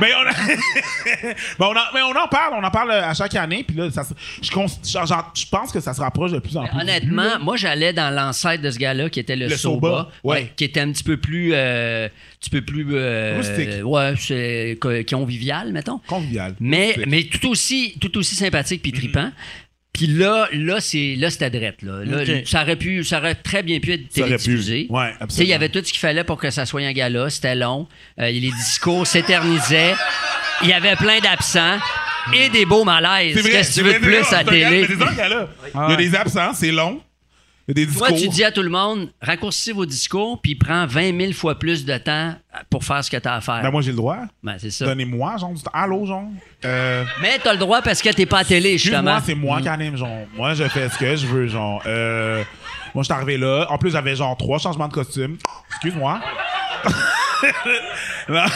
Mais on, a- mais, on en, mais on en parle, on en parle à chaque année. Puis là, ça je, pense que ça se rapproche de plus en plus. du but, Honnêtement, moi, j'allais dans l'ancêtre de ce gars-là, qui était le, Le Soba, Soba, ouais. qui était un petit peu plus, euh, un petit peu plus, euh, Rustique. ouais, c'est co- convivial, mettons. convivial. Mais, mais tout aussi, tout aussi sympathique puis tripant. Puis là, là, c'est, là, c'était drette, là. Ça aurait pu, ça aurait très bien pu être Ça aurait pu. télédiffusé. Ouais, Tu sais, il y absolument. avait tout ce qu'il fallait pour que ça soit un gala. C'était long. Euh, les discours s'éternisaient. Il y avait plein d'absents et des beaux malaises. Qu'est-ce que tu veux de plus à vrai, télé? mais c'est ça qu'il y a là. Il y a des absents, c'est long. Des discours. Toi, tu dis à tout le monde, raccourcissez vos discours, puis prends 20 000 fois plus de temps pour faire ce que tu as à faire. Ben, moi, j'ai le droit. Ben, c'est ça. Donnez-moi, genre, du temps. Allô, genre? Euh, Mais t'as le droit parce que t'es pas à télé, justement. Excuse-moi, c'est moi qui anime, genre. Moi, je fais ce que je veux, genre. Euh, moi, je suis arrivé là. En plus, j'avais genre trois changements de costume. Excuse-moi. non, non,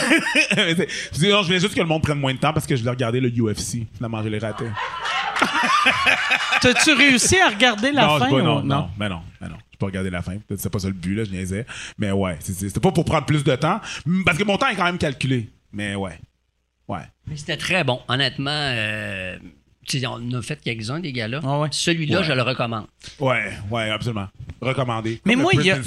je voulais juste que le monde prenne moins de temps parce que je voulais regarder le UFC. Finalement, je l'ai raté. T'as-tu réussi à regarder la non, fin? ou- non, non, mais non, mais non. J'ai pas regardé la fin. Peut-être que c'est pas ça le but, là, je niaisais. Mais ouais, c'est- c'est- c'était pas pour prendre plus de temps. Parce que mon temps est quand même calculé. Mais ouais. Ouais. Mais c'était très bon, honnêtement. euh, on a fait quelques-uns des gars-là. Ah ouais? Celui-là, Ouais. je le recommande. Ouais, ouais, absolument. Recommandé. Mais Comme moi, il a-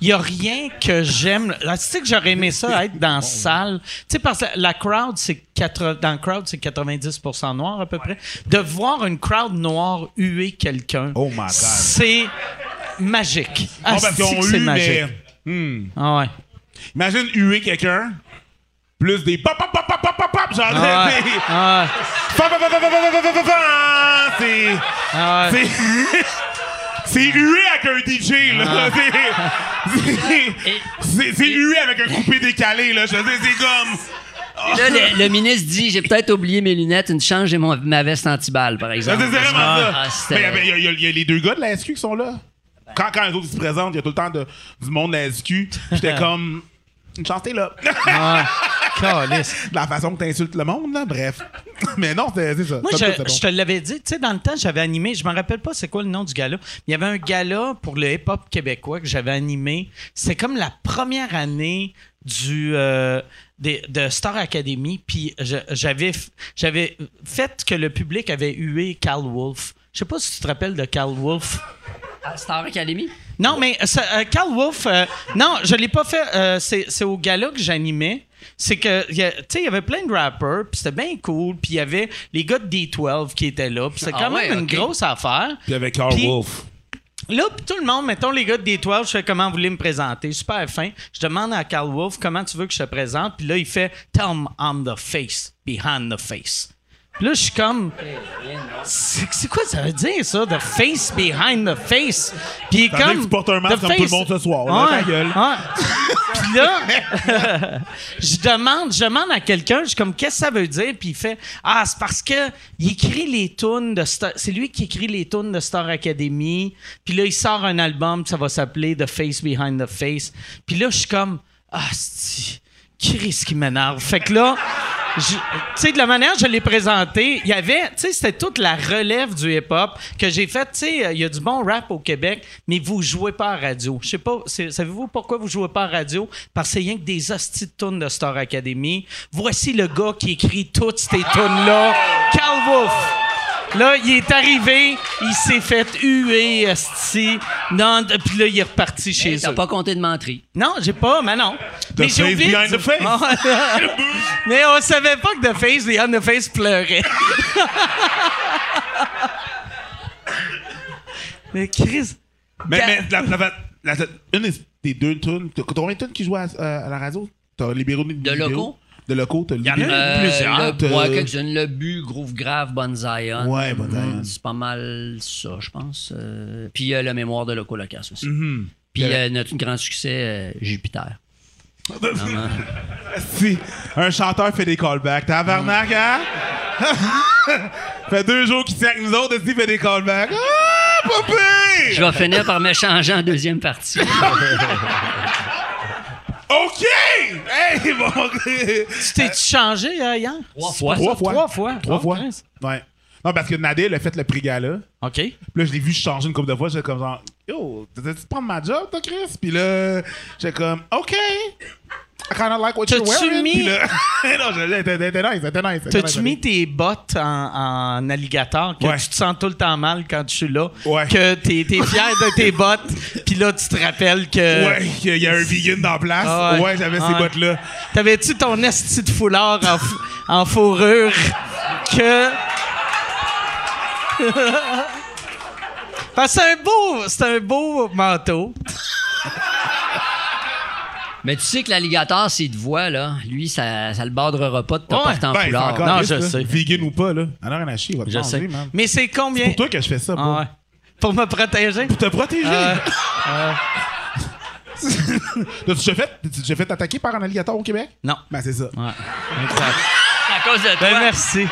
n'y a rien que j'aime. Là, Tu sais que j'aurais aimé ça être dans la salle. Tu sais, parce que la crowd, c'est 80 dans le crowd, c'est 90% noir à peu près. De voir une crowd noire huer quelqu'un, Oh my God. c'est magique. Parce qu'ils ont c'est eu, magique. mais. Hmm. Ah ouais. Imagine huer quelqu'un, plus des pop pop c'est hué avec un DJ là c'est hué avec un coupé décalé là c'est comme là, le, ministre dit J'ai peut-être oublié mes lunettes, une change et ma veste anti-balle, par exemple. Il y, a les deux gars de la SQ qui sont là. Quand, quand les autres se présentent, il y a tout le temps de, du monde de la SQ. J'étais comme Une chance, là. de la façon que t'insultes le monde, là. Bref. Mais non, c'est ça. Moi, je, bon. te l'avais dit, tu sais, dans le temps, j'avais animé, je me rappelle pas c'est quoi le nom du gala. Il y avait un gala pour le hip-hop québécois que j'avais animé. C'est comme la première année du euh, des- de Star Academy, puis je- j'avais fait que le public avait hué Carl Wolf. Je sais pas si tu te rappelles de Carl Wolf. À Star Academy? Non, mais euh, Carl Wolf, euh, non, je l'ai pas fait. euh, c'est c'est au gala que j'animais. C'est que, il y a- tu sais, il y avait plein de rappers, puis c'était bien cool, puis il y avait les gars de D12 qui étaient là, puis c'était Ah quand ouais, même une grosse affaire. Puis avec Carl Wolf. Là, puis tout le monde, mettons les gars de D12, je fais comment vous voulez me présenter? Super fin. Je demande à Carl Wolf comment tu veux que je te présente, puis là, il fait Tell me I'm the face, behind the face. Puis là, je suis comme. C'est quoi ça veut dire, ça? The face behind the face. Puis Ça comme. que tu portes un masque comme tout le monde ce soir, là, ta Ouais, gueule. ouais. Puis là, je demande, je demande à quelqu'un, je suis comme, qu'est-ce que ça veut dire? Puis il fait, ah, c'est parce que il écrit les tunes de Star, c'est lui qui écrit les tunes de Star Academy. Puis là, il sort un album, ça va s'appeler The Face Behind the Face. Puis là, je suis comme, ah, c'est Chris qui m'énerve. Fait que là, tu sais, de la manière que je l'ai présenté, il y avait, tu sais, c'était toute la relève du hip-hop que j'ai fait. Tu sais, il y a du bon rap au Québec, mais vous jouez pas à radio. Je sais pas, savez-vous pourquoi vous jouez pas à radio? Parce que c'est rien que des hosties de de Star Academy. Voici le gars qui écrit toutes ces tunes-là, Carl Wolf. Là, il est arrivé, il s'est fait huer, esti. Non, puis là, il est reparti chez T'as eux. pas compté de menterie. Non, j'ai pas, mais non. mais j'ai oublié behind de- the face. Mais on savait pas que The Face Behind the Face pleurait. mais Chris, Mais, mais la, la- la- la- une des- deux tunes. T'as t'as combien de tunes qui jouent à, à la radio? T'as Libéraux de locaux? De locaux, t'as en a Libéraux. Euh, plusieurs. Quelques-unes. Le but, Groove Grave, Bonne Zion. Ouais, Zion. C'est pas mal ça, je pense. Euh, puis euh, le mémoire de Loco Locas aussi. Mhm. Puis euh, notre grand succès, euh, Jupiter. Si un chanteur fait des callbacks, tabarnak, hein? fait deux jours qu'il tient avec nous autres, il fait des callbacks. Ah! Je vais finir par me changer en deuxième partie. OK! Hey, bon, tu t'es-tu changé euh, hier? Trois fois. Trois fois? Trois fois. Trois fois? Ouais. Non, parce que Nadil a fait le prix gala. OK. Puis là, je l'ai vu changer une couple de fois. J'étais comme genre, yo, t'as-tu prendre ma job, toi, Chris? Puis là, j'étais comme, OK. I kinda like what you're wearing. mis- là, non, c'était nice, c'était nice. T'as-tu nice. mis tes bottes en, en alligator que Ouais. tu te sens tout le temps mal quand je suis là? Ouais. Que t'es, fier de tes bottes, puis là, tu te rappelles que... Ouais, il y a un vegan dans la place. Ah ouais. j'avais Ah ces bottes-là. T'avais-tu ton esti de foulard en, f- en fourrure que. Parce que c'est un beau, c'est un beau manteau. Mais tu sais que l'alligator, c'est de voix, là. Lui, ça, ça le bordera pas de te Ouais. porter en Ben, c'est foulard. encore Non, je là. sais. Vegan ou pas, là. Alors, rien à chier, va te Je manger, sais. man. Mais c'est C'est combien? pour toi que je fais ça, Ah bro. ouais. Pour me protéger? Pour te protéger. Euh, T'as-tu déjà fait, déjà fait attaquer par un alligator au Québec? non. Ben, c'est ça. Ouais. Exact. À cause de toi. Ben, merci.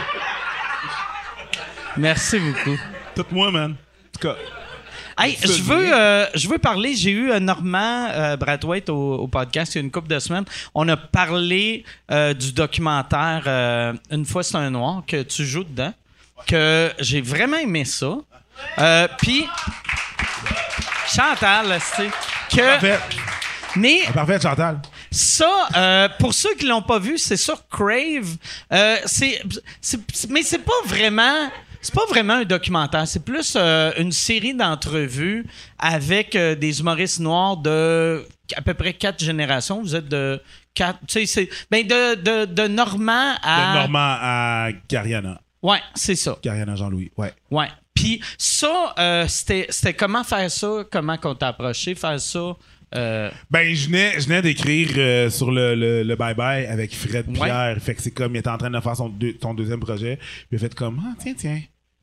Merci beaucoup. Tout moi, man. En tout cas. Hey, je veux, euh, je veux parler. J'ai eu euh, Normand euh, Brathwaite au, au podcast il y a une couple de semaines. On a parlé euh, du documentaire Une fois c'est un noir que tu joues dedans. que j'ai vraiment aimé ça. Puis, Chantal, c'est que. Parfait. Mais Ah, Parfait, Chantal. ça, euh, pour ceux qui l'ont pas vu, c'est sur Crave. Euh, c'est- mais c'est pas vraiment. C'est pas vraiment un documentaire, c'est plus euh, une série d'entrevues avec euh, des humoristes noirs de à peu près quatre générations. Vous êtes de quatre, tu sais, ben de, de, de Normand à De Normand à Gariana. ouais, c'est ça. Gariana Jean-Louis, ouais. Ouais. Puis ça, euh, c'était, c'était comment faire ça, comment qu'on t'a approché, faire ça? euh, Ben, je venais, je venais d'écrire euh, sur le, le, le Bye Bye avec Fred Ouais. Pierre. Fait que c'est comme, il était en train de faire son, deux- son deuxième projet. Puis il a fait comme, ah, tiens, tiens.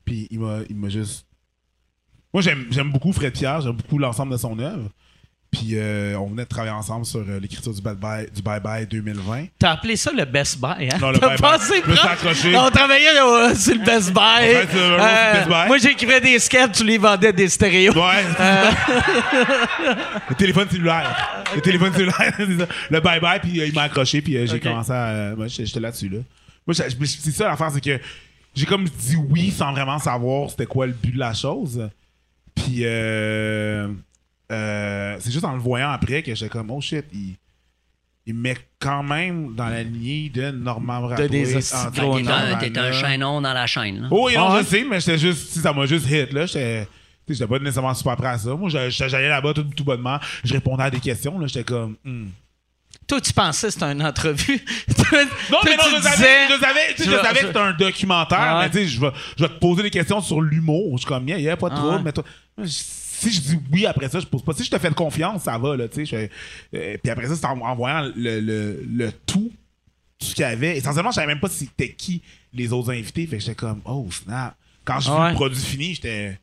Puis il m'a, il m'a juste. Moi, j'aime, j'aime beaucoup Fred Pierre, j'aime beaucoup l'ensemble de son œuvre. Puis euh, on venait de travailler ensemble sur euh, l'écriture du Bye Bye, du Bye Bye 2020. T'as appelé ça le Best Buy, hein? Non, le accroché. On travaillait euh, sur le Best Buy. fait, du Best Buy. Moi, j'écrivais des sketchs, tu les vendais des stéréos. Ouais. le téléphone cellulaire. Le téléphone cellulaire, c'est ça. Le bye bye, puis euh, il m'a accroché, puis euh, j'ai commencé à. euh, moi, j'étais là-dessus, là. Moi, c'est ça l'affaire, c'est que j'ai comme dit oui sans vraiment savoir c'était quoi le but de la chose. Puis, euh, euh, c'est juste en le voyant après que j'étais comme, oh shit, il, il me met quand même dans la lignée de Normand Bratois. des en hosties tant de que gros T'es un, t'es un Normand. chaînon dans la chaîne. là. Oh, oui, non, Ah je sais, mais j'étais juste, si ça m'a juste hit, là. J'étais, tu sais, j'étais pas nécessairement super prêt à ça. Moi, j'allais j'allais là-bas tout, tout bonnement. Je répondais à des questions, là. J'étais comme, hmm. Toi, tu pensais que c'était une entrevue? Non, mais non, tu je savais, disais- je savais, tu sais, Je savais que c'était un documentaire, Ah ouais. mais tu sais, je vais, je vais te poser des questions sur l'humour. Je suis comme, il y a pas de Ah trouble, ouais. mais toi, si je dis oui après ça, je pose pas. Si je te fais de confiance, ça va, là, tu sais. euh, Puis après ça, c'est en, en voyant le, le, le tout, tout ce qu'il y avait. Essentiellement, je savais même pas c'était qui les autres invités. Fait que j'étais comme, oh, snap. Quand j'ai Ah vu ouais. le produit fini, j'étais.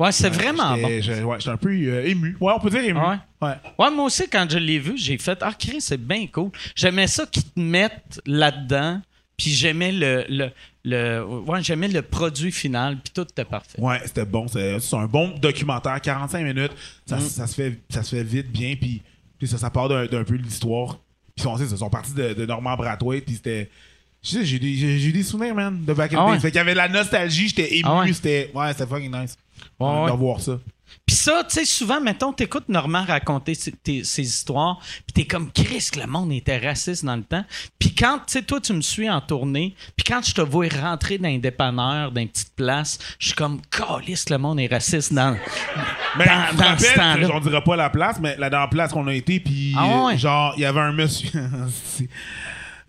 Ouais, c'est vraiment bon. j'étais- Ouais, un peu euh, ému. Ouais, on peut dire ému. Ah Ouais. Ouais, moi aussi, quand je l'ai vu, j'ai fait Ah, Chris, c'est bien cool. J'aimais ça qu'ils te mettent là-dedans, puis j'aimais le, le, le, ouais, j'aimais le produit final, puis tout était parfait. Ouais, c'était bon. C'est c'est un bon documentaire, 45 minutes. Ça, Mm. ça se, fait, ça se fait vite, bien, puis, puis ça, ça part d'un d'un peu de l'histoire. Puis on sait, ils sont partis de, de Normand Brathwaite, puis c'était. Je sais, j'ai des, des souvenirs, man, de Back in Ah ouais? Fait qu'il y avait de la nostalgie, j'étais ému, Ah ouais? c'était. Ouais, c'était fucking nice. Ouais, ouais. De voir ça. Puis ça, tu sais, souvent, mettons, t'écoutes Normand raconter ses, histoires, puis t'es comme, Chris, que le monde était raciste dans le temps. Puis quand, tu sais, toi, tu me suis en tournée, puis quand je te vois rentrer dans un dépanneur, dans une petite place, je suis comme, Calisse, que le monde est raciste dans, Mais dans, dans ce rappelles, temps-là. on pas la place, mais la dans la place qu'on a été, puis Ah ouais? genre, il y avait un monsieur.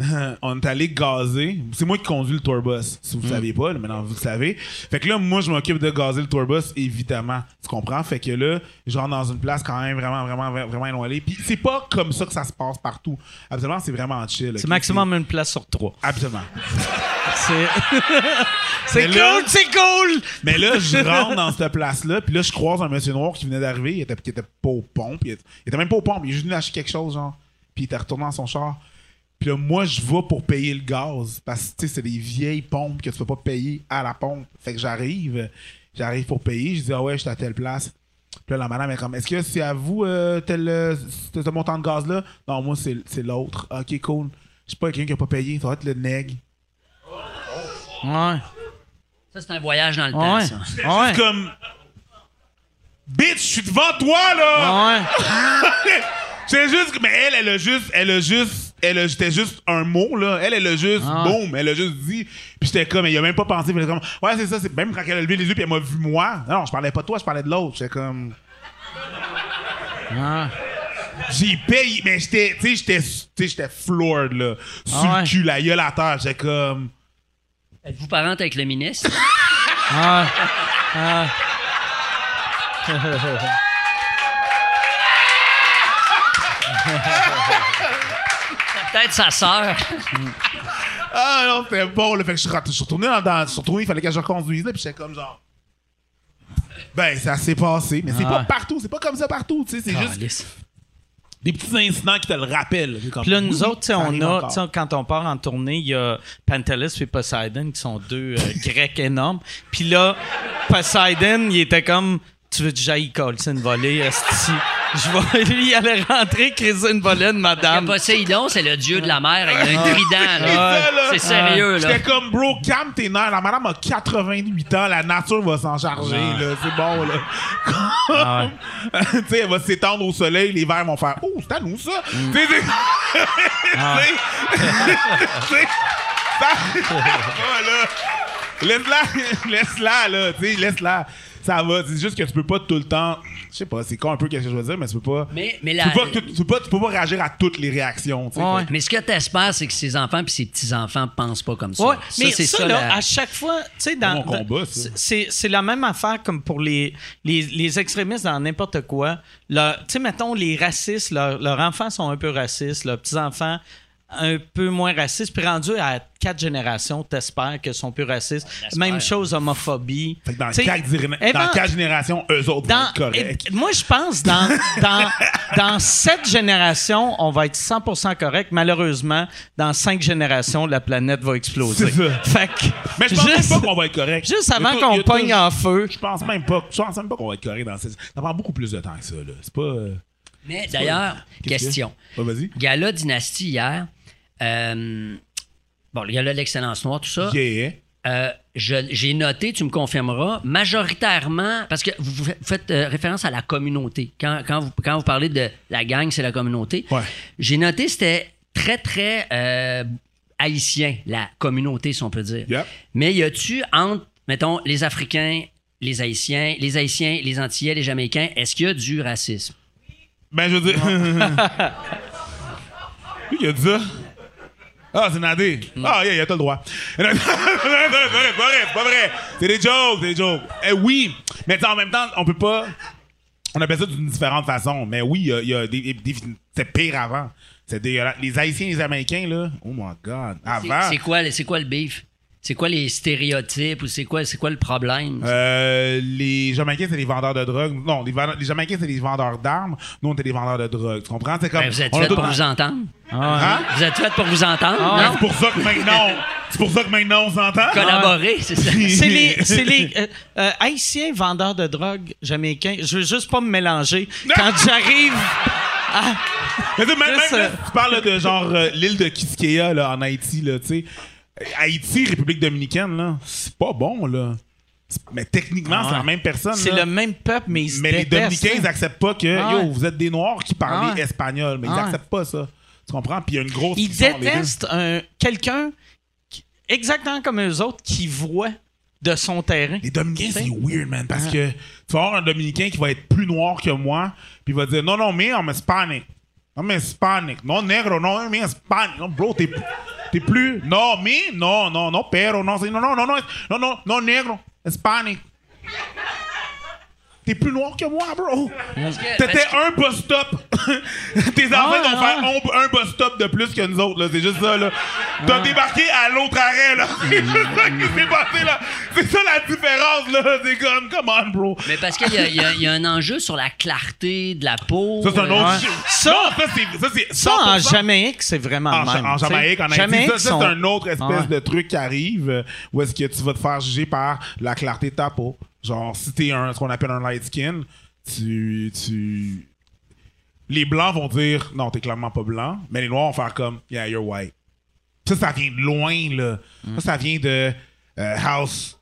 on est allé gazer. C'est moi qui conduis le tourbus, si vous ne saviez pas, maintenant vous le savez. Fait que là, moi, je m'occupe de gazer le tourbus, évidemment. Tu comprends? Fait que là, je rentre dans une place quand même vraiment, vraiment, vraiment, éloignée. Puis c'est pas comme ça que ça se passe partout. Absolument, c'est vraiment chill. C'est maximum une place sur trois. Absolument. C'est cool, c'est cool! Mais là, je rentre dans cette place-là, puis là, je croise un monsieur noir qui venait d'arriver, il était, pas au pont, puis il était, il était même pas au pont, mais il est juste venu acheter quelque chose, genre, puis il était retourné dans son char. Puis là, moi, je vais pour payer le gaz, parce que, tu sais, c'est des vieilles pompes que tu peux pas payer à la pompe. Fait que j'arrive, j'arrive pour payer, je dis, ah ouais, je suis à telle place. Puis là, la madame est comme, est-ce que c'est à vous, euh, tel, euh, ce montant de gaz-là? Non, moi, c'est c'est l'autre. Ok, cool. Je sais pas quelqu'un qui a pas payé, ça va être le nègre. Ouais. Ça, c'est un voyage dans le temps, Ouais. ça. Ouais. C'est comme, bitch, je suis devant toi, là! Ouais. C'est juste, mais elle, elle a juste, elle a juste, elle a, c'était juste un mot, là. Elle, elle a juste, Ah. boum, elle a juste dit. Puis j'étais comme, elle a même pas pensé, mais elle était comme, ouais, c'est ça, c'est même quand elle a levé les yeux, puis elle m'a vu moi. Non, non, je parlais pas de toi, je parlais de l'autre. J'étais comme, Ah. j'ai payé, mais j'étais, tu sais, j'étais, tu sais, j'étais floored, là. Sur Ah ouais. le cul, la gueule à terre. J'étais comme, Êtes-vous parente avec le ministre? Ah. Ah. Peut-être sa sœur. ah non, c'était bon, là. Fait que je suis ret- je suis retourné dans, dans je suis retourné, il fallait que je reconduise, là, puis j'étais comme genre. Ben, ça s'est passé, mais c'est Ah. pas partout, c'est pas comme ça partout, tu sais, c'est juste Calisse. des petits incidents qui te le rappellent. Comme, Puis là, nous oui, autres, tu sais, ça on arrive a, encore. tu sais, quand on part en tournée, il y a Pantelis et Poseidon qui sont deux euh, grecs énormes. Puis là, Poseidon, il était comme, tu veux que j'aille coller, une volée, esti? je vais lui aller rentrer, criser une volée de madame. Poséidon, c'est le dieu de la mer avec un trident. là. C'est sérieux, là. J'étais comme, bro, calme tes nerfs. La madame a 88 ans, la nature va s'en charger, là. C'est bon, là. tu sais, elle va s'étendre au soleil, les vers vont faire, oh, c'est à nous, ça. Tu sais, c'est- Tu sais. Laisse-la, laisse-la, là, tu sais, laisse-la. Ça va, c'est juste que tu peux pas tout le temps. Je sais pas, c'est con un peu qu'est-ce que je veux dire, mais tu peux pas. Mais, mais Tu la- peux pas, tu, tu peux pas, tu peux pas réagir à toutes les réactions, tu sais. Ouais. Mais ce que tu espères, c'est que ses enfants puis ses petits-enfants pensent pas comme ça. Ouais, Ça, mais c'est ça, ça, là, la- à chaque fois, tu sais, dans. Mon combat, ça. c'est- la même affaire comme pour les, les, les extrémistes dans n'importe quoi. Tu sais, mettons, les racistes, leur- leurs enfants sont un peu racistes, leurs petits-enfants un peu moins racistes, puis rendus à quatre générations, t'espères qu'ils sont plus racistes. Même chose, homophobie. Fait que dans, Tu sais, quatre, dans générations, eux autres vont être corrects. et- moi, je pense dans, dans, dans sept générations, on va être 100% correct. Malheureusement, dans cinq générations, la planète va exploser. C'est ça. Fait que, Mais je pense juste, même pas qu'on va être correct. juste avant qu'on pogne en feu. Je pense même pas. Je pense même pas qu'on va être correct dans cette. Ça prend beaucoup plus de temps que ça, là. C'est pas. euh, Mais d'ailleurs, question. Gala Dynastie hier. Euh, bon, le gala de l'excellence noire, tout ça. Yeah. Euh, je- J'ai noté, tu me confirmeras, majoritairement, parce que vous, vous faites euh, référence à la communauté. Quand, quand, vous, quand vous parlez de la gang, c'est la communauté. Ouais. J'ai noté c'était très, très euh, haïtien, la communauté, si on peut dire. Yep. Mais y a-tu entre, mettons, les Africains, les Haïtiens, les Haïtiens, les Antillais, les Jamaïcains, est-ce qu'il y a du racisme? Ben, je veux dire. Il a dit ça? Ah, c'est Nadé. Ah, yeah, il a tout le droit. c'est pas vrai, pas vrai, c'est pas vrai. C'est des jokes, c'est des jokes. Eh oui, mais en même temps, on peut pas. On appelle ça d'une différente façon. Mais oui, il y a, des, des- c'est pire avant. C'est dégueulasse. Les Haïtiens et les Américains, là, oh my God. Avant. C'est quoi, quoi le beef? C'est quoi les stéréotypes ou c'est quoi, quoi le problème? Euh, les Jamaïcains, c'est des vendeurs de drogue. Non, les, les Jamaïcains, c'est des vendeurs d'armes. Nous, on était des vendeurs de drogue. Tu comprends? C'est comme. Ben, vous êtes fait tout- pour vous entendre? Hein? Vous êtes fait pour vous entendre? Ben, non? c'est pour ça que maintenant, c'est pour ça que maintenant on s'entend. Collaborer, c'est ça? C'est les, c'est les euh, euh, haïtiens vendeurs de drogue jamaïcains. Je veux juste pas me mélanger. Quand j'arrive à. Mais tu sais, même, Juste, même là, euh, tu parles là, de genre euh, l'île de Kiskeya là, en Haïti, là, tu sais. Euh, Haïti, République dominicaine, là, c'est pas bon, là. C'est- Mais techniquement, c'est la même personne. C'est là. le même peuple, mais ils se Mais les détestent, Dominicains, ils acceptent pas que, Ah yo, vous êtes des Noirs qui parlent Ah ouais. espagnol. Mais ils Ah ouais. acceptent pas ça. Tu comprends? Puis il y a une grosse Ils détestent un, quelqu'un qui- exactement comme eux autres qui voit de son terrain. Les Dominicains, c'est weird, man, parce que tu vas avoir un Dominicain qui va être plus noir que moi, puis il va dire non, non, mais I'm Hispanic. Non, mais Hispanic. Non, negro, non, mais Hispanic. Non, bro, t'es, t'es plus. Non, mais, non, non, non, pero, non, non, non, non, non, non, non, non, negro, Hispanic. T'es plus noir que moi, bro. T'étais un bus stop. Tes enfants Ouais, vont faire ouais. un, bus stop de plus que nous autres, là. C'est juste ça, là. T'as débarqué à l'autre arrêt, là. C'est juste ça qui s'est passé, là. C'est ça la différence, là. C'est comme, come on, bro. Mais parce qu'il y, a- y y un enjeu sur la clarté de la peau. Ça, c'est un autre Euh. Ça- non, ça, c'est, ça, en 100%. Jamaïque, c'est vraiment En, même. en. Jamaïque, en Haïti, ça, c'est un autre espèce Ouais. de truc qui arrive euh, où est-ce que tu vas te faire juger par la clarté de ta peau. Genre, si t'es un, ce qu'on appelle un light skin, tu, tu... Les Blancs vont dire, non, t'es clairement pas blanc, mais les Noirs vont faire comme, yeah, you're white. Ça, ça vient de loin, là. Mm. Ça, ça vient de euh, House...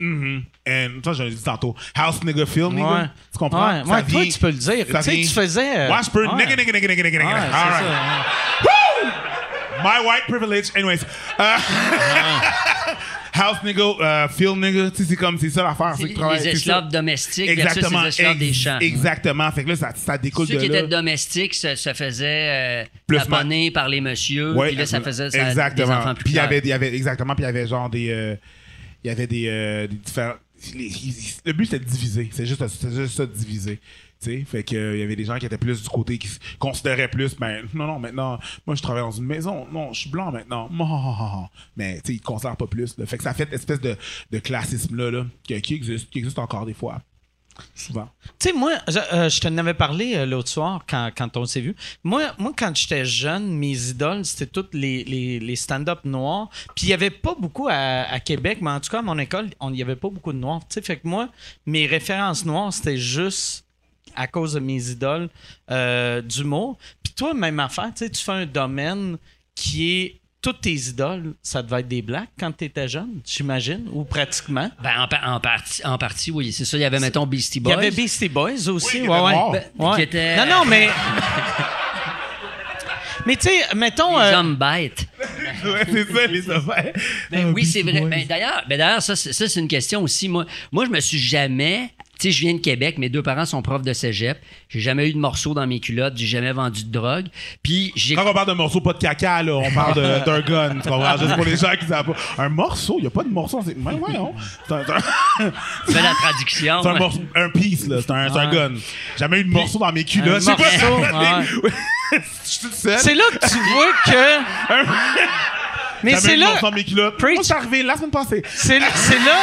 Mhm. And, ça, je l'ai dit tantôt. House nigga film, nigga. Ouais. Tu comprends? Ouais, Ça ouais, toi, tu peux le dire. Tu sais, tu faisais. euh, Moi, je peux. ouais. Nigga, nigga, nigga, nigga, nigga, nigga. Ouais, All right. ça, ouais. My white privilege. Anyways. Euh, House nigga, euh, field nigga. Tu sais, c'est comme, c'est ça l'affaire. c'est c'est les c'est esclaves domestiques Exactement. versus les esclaves des ex- champs. Exactement. Fait que là, ça, ça découle Ceux de qui là. étaient domestiques se, se faisaient euh, par les messieurs. Ouais, puis là, ça faisait ça, exactement. des enfants plus Puis il y avait, il y avait exactement, puis il y avait genre des, euh, il y avait des, euh, des différents. les- le but c'était de diviser, c'est juste, c'est juste ça de diviser. Tu sais, fait que euh, il y avait des gens qui étaient plus du côté qui considéraient plus, ben non non maintenant, moi je travaille dans une maison, non je suis blanc maintenant, mais tu ils considèrent pas plus. Fait que ça fait une espèce de, de classisme là, qui, existe, qui existe encore des fois, souvent. Tu sais, moi, je, euh, je te n'avais parlé euh, l'autre soir quand, quand on s'est vu. Moi, moi quand j'étais jeune, mes idoles, c'était toutes les, les, stand-up noirs. Puis il n'y avait pas beaucoup à, à Québec, mais en tout cas, à mon école, il n'y avait pas beaucoup de noirs. Tu sais, fait que moi, mes références noires, c'était juste à cause de mes idoles euh, d'humour. Puis toi, même affaire, tu fais un domaine qui est toutes tes idoles, ça devait être des blacks quand tu étais jeune, j'imagine, ou pratiquement? Ben, en, pa- en partie, en partie, oui, c'est ça. Il y avait, mettons, Beastie Il Boys. y avait Beastie Boys aussi. Oui, il ouais, ouais. Ben, Ouais. qui était- Non, non, mais. mais tu sais, mettons. Les euh, hommes bêtes. ouais, c'est ça, les affaires. Ben oui, c'est vrai. Boys. Ben, d'ailleurs, ben, d'ailleurs, ça, c'est- ça, c'est une question aussi. Moi, moi, je me suis jamais. Tu sais, je viens de Québec, mes deux parents sont profs de cégep. J'ai jamais eu de morceaux dans mes culottes, j'ai jamais vendu de drogue. Puis j'ai. Quand on parle d'un morceau, pas de caca, là, on parle de- d'un gun. Tu comprends? Juste pour les gens qui savent pas. Un morceau, il n'y a pas de morceau. C'est ouais, ouais, hein. C'est un, c'est un- fais la traduction. c'est un morceau, un piece, là. C'est un, c'est un gun. Jamais eu de morceau dans mes culottes. Un Je sais pas. morceau, ouais. Je suis toute seule. C'est là que tu vois que. Mais Jamais c'est eu de là. morceau dans mes culottes. Preach. Moi, suis arrivé la semaine passée. C'est c'est là.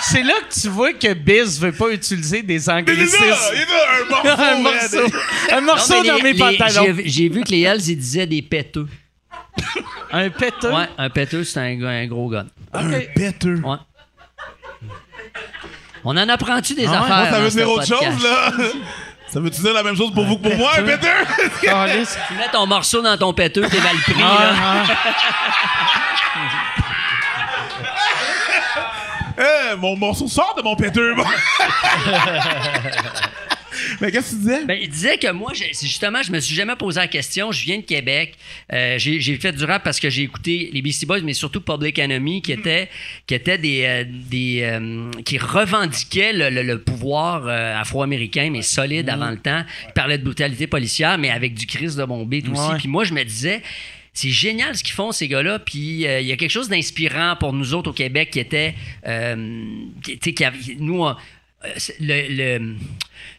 C'est là que tu vois que Biz veut pas utiliser des Il est là, anglicismes. il est là, un morceau. un morceau, un morceau dans les- mes pantalons. j'ai- J'ai vu que les Hells, ils disaient des péteux. Un péteux? Ouais, un péteux, c'est un, un gros gun. Un péteux. Ouais. On en apprend-tu des Ah ouais? affaires? Moi, ça veut dire autre podcast? chose, là. Ça veut-tu dire la même chose pour vous que pour moi, un péteux? Tu mets ton morceau dans ton péteux, t'es mal pris. Ah, là. ah. Mon morceau sort de mon péteux. bon. Mais qu'est-ce que tu disais? Ben, il disait que moi, justement, je me suis jamais posé la question. Je viens de Québec. Euh, j'ai fait du rap parce que j'ai écouté les Beastie Boys, mais surtout Public Enemy, qui étaient, qui étaient des, euh, des euh, qui revendiquaient le, le- le pouvoir afro-américain, mais solide avant le temps. Ils parlaient de brutalité policière, mais avec du Chris de bon beat aussi. Puis moi, je me disais. C'est génial ce qu'ils font, ces gars-là. Puis euh, il y a quelque chose d'inspirant pour nous autres au Québec qui était. euh, qui- qui nous, le, le-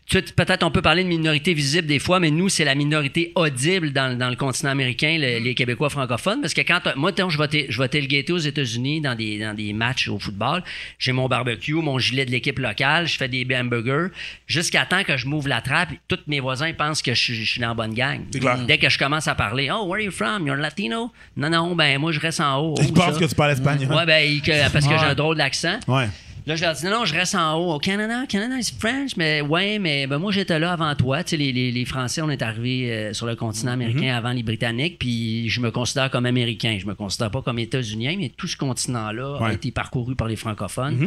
sais, peut-être on peut parler de minorité visible des fois, mais nous, c'est la minorité audible dans, dans le continent américain, le- les Québécois francophones. Parce que quand moi, je vais, t- je vais tailgater aux États-Unis dans des, dans des matchs au football, j'ai mon barbecue, mon gilet de l'équipe locale, je fais des hamburgers, jusqu'à temps que je m'ouvre la trappe, tous mes voisins pensent que je, suis- je suis dans la bonne gang. Clair. Dès que je commence à parler, Oh, where are you from? You're Latino? Non, non, ben moi, je reste en haut. Je Oh, pense ça. que tu parles espagnol. Ouais, ben, que- parce que j'ai un drôle d'accent. Ouais. Là, je leur dis, non, non, je reste en haut. Au Canada, Canada, c'est French, mais ouais, mais ben, moi, j'étais là avant toi. Tu sais, les, les, les Français, on est arrivés euh, sur le continent américain avant les Britanniques, puis je me considère comme Américain. Je me considère pas comme États-Unien, mais tout ce continent-là a été parcouru par les francophones.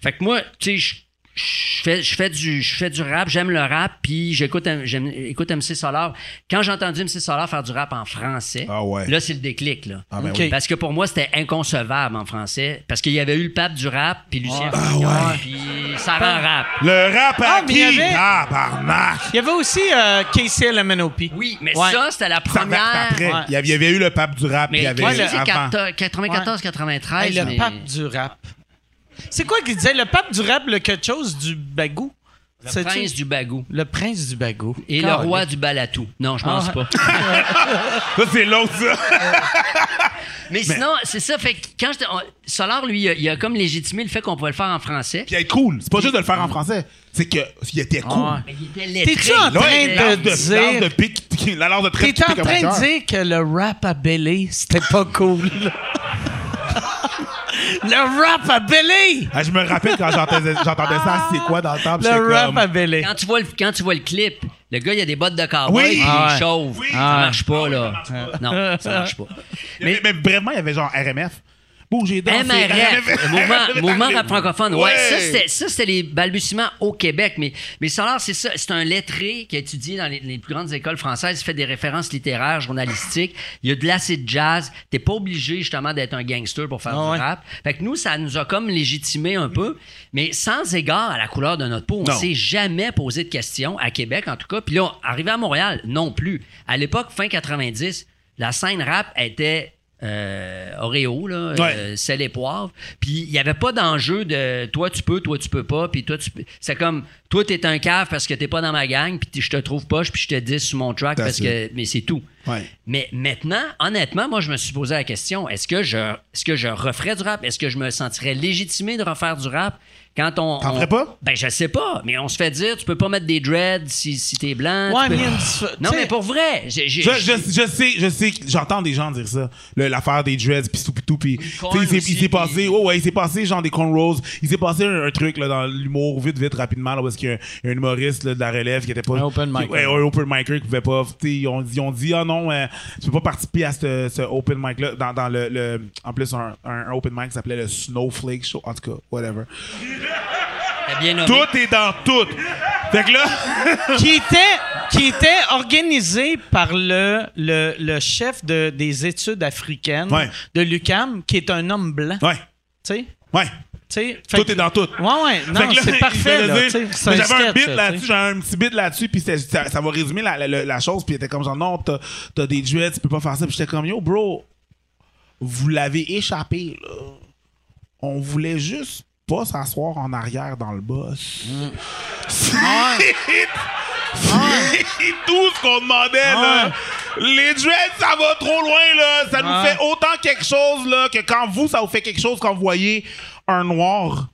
Fait que moi, tu sais, je- je fais, je fais du je fais du rap, j'aime le rap, puis j'écoute j'aime- écoute MC Solar. Quand j'ai entendu MC Solar faire du rap en français, Ah ouais. là c'est le déclic là. Ah ben oui. Parce que pour moi, c'était inconcevable en français. Parce qu'il y avait eu le pape du rap, puis Lucien Ah Fagnon, ouais. puis ça rend rap. Le rap à Ah, mais il y qui? avait- Ah, barnac! Il y avait aussi euh, Casey LMNOP. Oui, mais Ouais. ça, c'était la première. après, Ouais. il y avait- il y avait eu le pape du rap, puis il y Mais avait Ouais, Casey, le- c'est avant. 94-93. Hey, le mais... pape du rap. C'est quoi qu'il disait? Le pape du rap, le quelque chose du bagou? Le prince du bagou. Le prince du bagou. Et le roi du balatou. Non, je pense Ah. pas. Ça, c'est l'autre, ça. Mais sinon, c'est ça. Fait que quand j'étais. on- Solar, lui, il a, il a comme légitimé le fait qu'on pouvait le faire en français. Puis être cool. C'est pas juste de le faire en français. C'est qu'il était cool. Mais il était. T'es-tu en train de de, l'art de dire... pique, la de T'es en train de dire que le rap à Belly, c'était pas cool? le rap à Belly! Ah, je me rappelle quand j'entendais, j'entendais ça, c'est quoi dans le temps? Le rap comme- à Belly. Quand tu, vois le, quand tu vois le clip, le gars, il a des bottes de cowboy, Oui. il Ah ouais. est chauve. Oui. Ça Ah marche pas, là. Non, ça marche pas. Mais, mais vraiment, il y avait genre RMF. Bouger dans MRF, mouvement, mouvement rap francophone. Ouais, Ouais. ça, c'était, les balbutiements au Québec. Mais, mais Solar, c'est ça. C'est un lettré qui a étudié dans les, les plus grandes écoles françaises, il fait des références littéraires, journalistiques. Il y a de l'acid jazz. T'es pas obligé, justement, d'être un gangster pour faire Ah du ouais. rap. Fait que nous, ça nous a comme légitimé un peu. Mais sans égard à la couleur de notre peau, on s'est jamais posé de questions, à Québec en tout cas. Puis là, arrivé à Montréal, non plus. À l'époque, fin 90, la scène rap était euh, Oreo, là, Ouais. euh, sel et poivre. Puis il n'y avait pas d'enjeu de toi tu peux, toi tu peux pas, puis toi tu. C'est comme toi t'es un cave parce que t'es pas dans ma gang, puis je te trouve poche, puis je te dis sur mon track parce que. Mais c'est tout. Ouais. Mais maintenant, honnêtement, moi, je me suis posé la question est-ce que je, est-ce que je referais du rap? Est-ce que je me sentirais légitimé de refaire du rap? Quand on. T'en on- ferais pas? Ben, je sais pas, mais on se fait dire tu peux pas mettre des dreads si, si t'es blanc. tu Ouais, peux- mais une Non, t'sais- mais pour vrai, j'ai. j'ai- Je, je, je sais, je sais, que j'entends des gens dire ça. Le- L'affaire des dreads, pis tout, pis tout. tu corn il s'est- aussi, il s'est passé, puis- ouais, il s'est passé genre des cornrows. Il s'est passé un, un truc là, dans l'humour, vite, vite, rapidement, là, parce qu'il y a un, humoriste là, de la relève qui était pas. Un open micer. Ouais, un open micer qui pouvait pas. tu sais, Ils ont, dit- ils ont dit, ah non, euh, tu peux pas participer à ce, ce open mic-là. Dans, dans le, le- En plus, un, un, un open mic qui s'appelait le Snowflake Show. En tout cas, whatever. T'as bien nommé. Tout est dans tout. Fait que là. qui était, qui était organisé par le, le, le chef de, des études africaines Ouais. de l'UCAM, qui est un homme blanc. Ouais, Tu sais? ouais. Tout que- est dans tout. Ouais, ouais. Fait Non, que là, c'est parfait, J'avais un bit là-dessus, j'avais un petit bit là-dessus, puis ça, ça va résumer la, la- la chose, puis il était comme genre, non, t'as t'as des dreads, tu peux pas faire ça. Puis j'étais comme, yo, bro, vous l'avez échappé, là. On voulait juste pas s'asseoir en arrière dans le boss. C'est c'est tout ce qu'on demandait, là. Les dreads, ça va trop loin, là. Ça nous fait autant quelque chose, là, que quand vous, ça vous fait quelque chose quand vous voyez un noir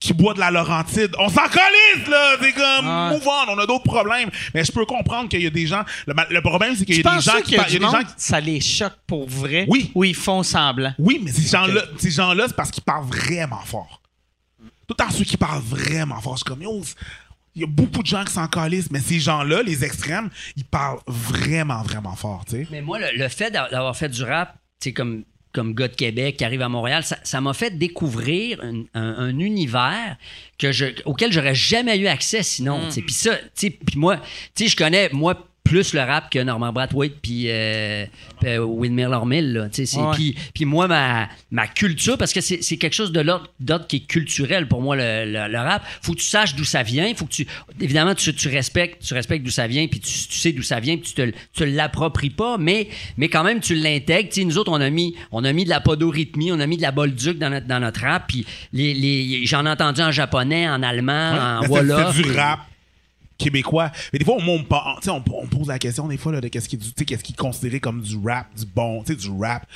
qui boit de la Laurentide. On s'en calisse, là! C'est comme, Ouais. move on, a d'autres problèmes. Mais je peux comprendre qu'il y a des gens... Le, problème, c'est qu'il y a des gens qui... y a des gens qui- ça les choque pour vrai? Oui. Ou ils font semblant? Oui, mais ces gens-là, ces gens-là, c'est parce qu'ils parlent vraiment fort. Tout en ceux qui parlent vraiment fort, je suis comme, yo, il y a beaucoup de gens qui s'en calissent, mais ces gens-là, les extrêmes, ils parlent vraiment, vraiment fort, tu sais. Mais moi, le, le fait d'a- d'avoir fait du rap, tu sais, comme, comme gars de Québec qui arrive à Montréal, ça ça m'a fait découvrir un, un- un univers que je, auquel j'aurais jamais eu accès sinon. sais. Puis ça, tu sais, puis moi, tu sais, je connais, moi, plus le rap que Norman Brathwaite puis euh, euh, Windmill Ouais. puis, moi, ma, ma culture, parce que c'est quelque chose de d'ordre qui est culturel pour moi, le, le- le rap. faut que tu saches d'où ça vient. faut que tu Évidemment, tu, tu respectes, tu respectes d'où ça vient, puis tu, tu sais d'où ça vient, puis tu te, tu l'appropries pas, mais, mais quand même, tu l'intègres. Nous autres, on a, mis, on a mis de la podorythmie, on a mis de la bolduc dans notre, dans notre rap, puis les, les, j'en ai entendu en japonais, en allemand, en. C'est du rap québécois. Mais des fois, on, on, on, on pose la question des fois là, de qu'est-ce qui, est considéré comme du rap, du bon, du rap.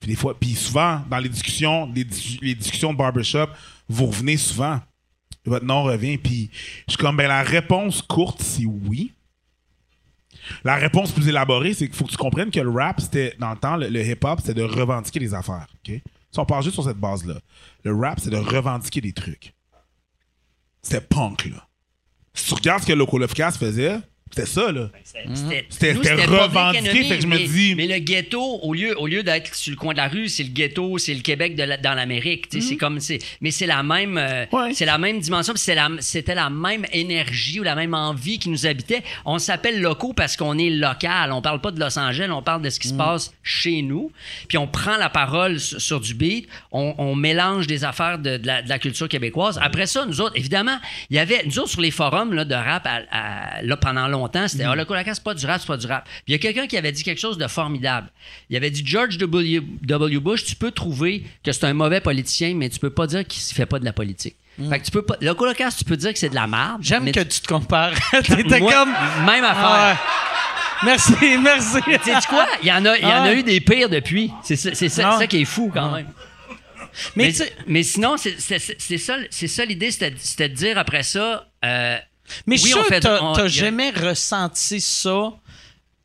Puis des fois, puis souvent, dans les discussions, les, dis- les discussions de barbershop, vous revenez souvent. Votre nom revient, puis je suis comme, ben la réponse courte, c'est oui. La réponse plus élaborée, c'est qu'il faut que tu comprennes que le rap, c'était, dans le temps, le, hip-hop, c'était de revendiquer les affaires. Si on part juste sur cette base-là, le rap, c'est de revendiquer des trucs. C'était punk, là. Si tu regardes ce que Loco Lofcast faisait, c'était ça, là. C'était C'était- pas revendiqué, fait que je me mais, dis- Mais le ghetto, au lieu, au lieu d'être sur le coin de la rue, c'est le ghetto, c'est le Québec de la- dans l'Amérique. sais, C'est comme, c'est, mais c'est la même, euh, Mhm. Ouais. c'est la même dimension, la- c'était la même énergie ou la même envie qui nous habitait. On s'appelle locaux parce qu'on est local. On parle pas de Los Angeles, on parle de ce qui Mhm. se passe chez nous. Puis on prend la parole sur, sur du beat, on, on mélange des affaires de, de la, de la culture québécoise. Après ça, nous autres, évidemment, il y avait, nous autres, sur les forums là, de rap, à- à- là, pendant longtemps, c'était, ah, le c'est pas du rap, c'est pas du rap. Puis il y a quelqu'un qui avait dit quelque chose de formidable. Il avait dit, George W. W. Bush, tu peux trouver que c'est un mauvais politicien, mais tu peux pas dire qu'il fait pas de la politique. Fait que tu peux pas, le Colacas, tu peux dire que c'est de la merde. J'aime que tu te compares. T'étais comme. Même affaire. Ah ouais. Merci, merci. Tu sais quoi? Il y en a, il y en Ah a eu des pires depuis. C'est ça, c'est ça, Ah qui est fou quand même. Mais, Mais, sinon, c'est c'est- c'est- c'est ça, l'idée, c'était c'était de dire après ça. euh, Mais je suis sûr fait- que t'as jamais ressenti ça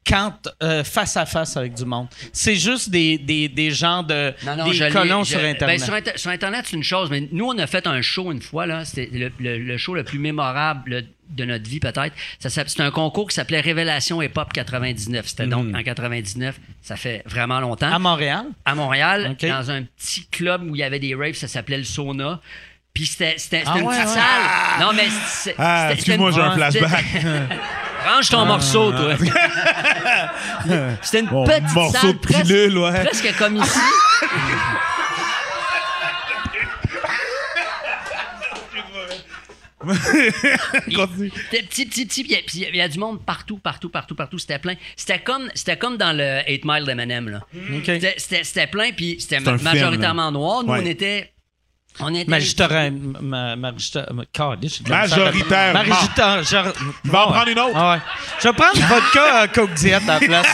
quand euh, face à face avec du monde? C'est juste des, des, des gens de Non, non, des colons je- sur ben, Internet. sur, Inter- sur Internet, c'est une chose, mais nous, on a fait un show une fois, là. C'était le, le- le show le plus mémorable de notre vie, peut-être. C'était un concours qui s'appelait Révélation Hip Hop 99. C'était donc en 99. Ça fait vraiment longtemps. à Montréal? à Montréal, dans un petit club où il y avait des raves, ça s'appelait le Sauna. Puis c'était Ah une ouais, petite ouais. salle. Non, mais Ah, c'était- c'était excuse-moi, j'ai un flashback. Range ton morceau, toi. C'était une Mon petite morceau salle de presque, pilule, ouais. presque comme ici. Petit, petit, petit. Puis il y a- y du monde partout, partout, partout, partout. C'était plein. C'était comme, c'était comme dans le 8 Mile d'Eminem, là. OK. C'était- C'était plein, puis c'était film, majoritairement noir. Nous, Ouais. on était... On était... Magistère. ma- Magistère. ma- Caliste, j'ai de la Majoritairement. misère à- Magistère. Il va en prendre une autre. Ah ouais. Je vais prendre vodka euh, Coke Diet à la place.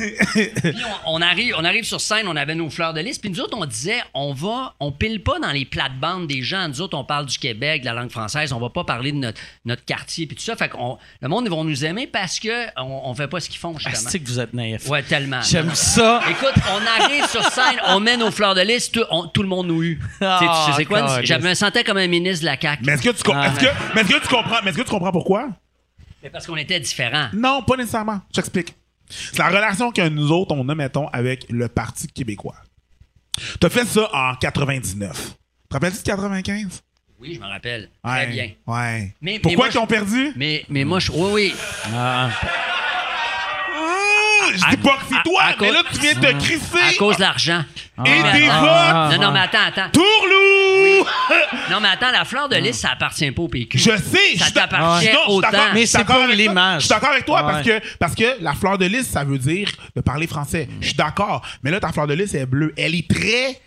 Puis on, on arrive, on arrive sur scène, on avait nos fleurs de lys. Puis nous autres, on disait, on va, on pile pas dans les plates-bandes des gens. Nous autres, on parle du Québec, de la langue française. On va pas parler de notre, notre quartier puis tout ça. Fait que le monde, ils vont nous aimer parce que on, on fait pas ce qu'ils font, justement. C'est que vous êtes naïf. Ouais, tellement. J'aime ça. Écoute, on arrive sur scène, on met nos fleurs de lys, tout, on- tout le monde nous eut. Ah, Tu sais, tu sais c'est quoi? Je me sentais comme un ministre de la CAQ. Mais est-ce que tu, com- Ah, est-ce que, mais est-ce que tu comprends, mais est-ce que tu comprends pourquoi? Mais parce qu'on était différents. Non, pas nécessairement. Je t'explique. C'est la relation que nous autres, on a, mettons, avec le Parti québécois. T'as fait ça en 99. Tu te rappelles-tu de 95? Oui, je me rappelle. Ouais. Très bien. Ouais. Mais- mais Pourquoi moi, ils ont perdu? Mais, mais moi, je. Oui, oui. Ah. Je dis pas que c'est toi, à mais cause- là, tu viens de te crisser. À cause de l'argent. Et Mais des votes! Non, non, mais attends, attends. Tourlou! Non, mais attends, la fleur de lys, ça appartient pas au PQ. Je sais, Ça je t'appartient autant. d'accord- Mais je suis c'est d'accord pour avec toi. l'image. Je suis d'accord avec toi parce, que, parce que la fleur de lys, ça veut dire de parler français. Je suis d'accord. Mais là, ta fleur de lys, elle est bleue. Elle est très.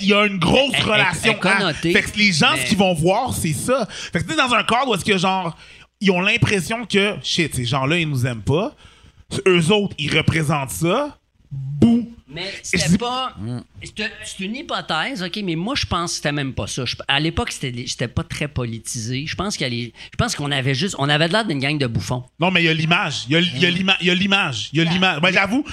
Il y a une grosse Elle- elle- relation. elle connotée, fait que les gens, mais- ce qu'ils vont voir, c'est ça. Fait que tu dans un cadre où est-ce que, genre, ils ont l'impression que, shit, ces gens-là, ils nous aiment pas. Eux autres, ils représentent ça. Bouh. Mais c'était pas. C'est une hypothèse, OK, mais moi, je pense que c'était même pas ça. Je- à l'époque, c'était pas très politisé. Je pense qu'on avait juste. On avait l'air d'une gang de bouffons. Non, mais il y a l'image. Y a, il y a l'image. Il y a l'image. Ben, j'avoue,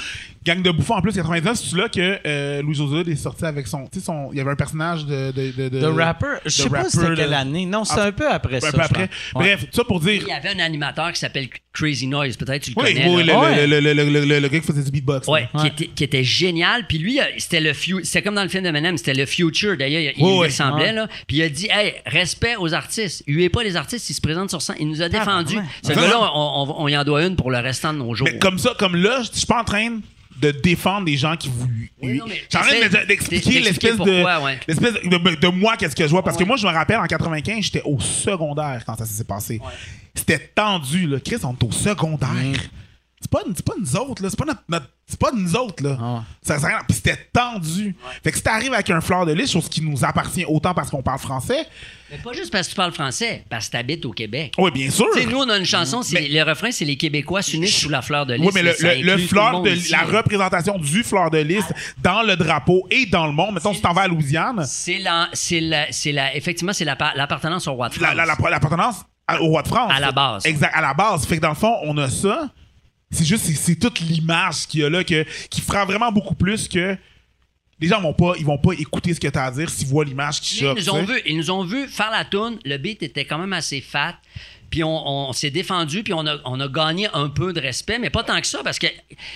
Gang de bouffons, en plus, 99, c'est là que euh, Louis José est sorti avec son. Tu sais, son. Il y avait un personnage de. De, de, de- The Rapper, je sais pas c'était quelle année. Non, c'est Ah, un peu après Un ça. peu après. Ouais. Bref, tout ça pour dire. Il y avait un animateur qui s'appelle Crazy Noise, peut-être tu le Oui, connais. oui, le, là. Ouais. le, le, le, le, le- le gars qui faisait du beatbox. Ouais. Qui, était, qui était génial. Puis lui, euh, c'était le c'était comme dans le film de Menem, c'était le future. D'ailleurs, il, ressemblait. Ouais. Là. Puis il a dit Hey, respect aux artistes. Huez pas les artistes, ils se présentent sur scène. Il nous a défendu. ouais. Ce Ah, gars-là, ouais. on, on- on y en doit une pour le restant de nos jours. Mais comme ça, comme là, je suis pas en train de défendre des gens qui vous. Oui, d'expliquer l'espèce de, l'espèce de, de moi, qu'est-ce que je vois. Parce Ouais. que moi, je me rappelle, en 95, j'étais au secondaire quand ça s'est passé. C'était tendu, là. Chris, on est au secondaire. C'est pas, c'est pas nous autres, là. C'est pas notre, notre- c'est pas nous autres, là. Ah ouais. Ça, ça- puis c'était tendu. Fait que si t'arrives avec un fleur de lys, chose qui nous appartient autant parce qu'on parle français, Mais pas juste parce que tu parles français, parce que tu habites au Québec. oui, bien sûr. Tu sais, nous, on a une chanson, c'est le refrain, c'est les Québécois s'unissent sous la fleur de lys. Oui, mais le, fleur de ici, la représentation du fleur de lys dans le drapeau et dans le monde. Mettons, si t'en vas à Louisiane, C'est la, c'est la, c'est la, effectivement, c'est la- l'appartenance au roi de France. la, la, la- l'appartenance au roi de France. À la base. Exact, à la base. Fait que dans le fond, on a ça. C'est juste, c'est, toute l'image qu'il y a là que, qui fera vraiment beaucoup plus que. Les gens vont pas, ils vont pas écouter ce que tu as à dire s'ils voient l'image qui Ils choque. nous, ont vu, ils nous ont vu faire la tourne. Le beat était quand même assez fat. Puis on, on s'est défendu, puis on a, on a gagné un peu de respect, mais pas tant que ça, parce qu'ils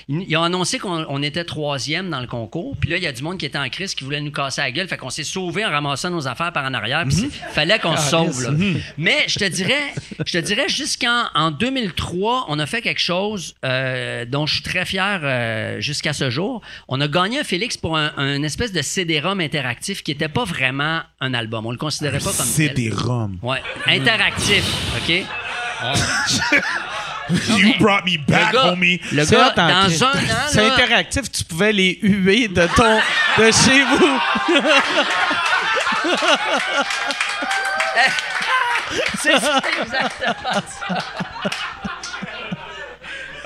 ils ont annoncé qu'on on était troisième dans le concours. Puis là, il y a du monde qui était en crise, qui voulait nous casser la gueule. Fait qu'on s'est sauvé en ramassant nos affaires par en arrière. Puis Mhm. fallait qu'on se sauve. là. Mais je te dirais, je te dirais jusqu'en en 2003, on a fait quelque chose euh, dont je suis très fier euh, jusqu'à ce jour. On a gagné un Félix pour un, un espèce de CD-ROM interactif qui n'était pas vraiment un album. On le considérait pas comme roms. Ouais, interactif, OK? You brought me Le back, gars, homie. le C'est gars dans Christ. un an, C'est là, interactif, tu pouvais les huer de ton de chez vous. c'est ça, exactement ça.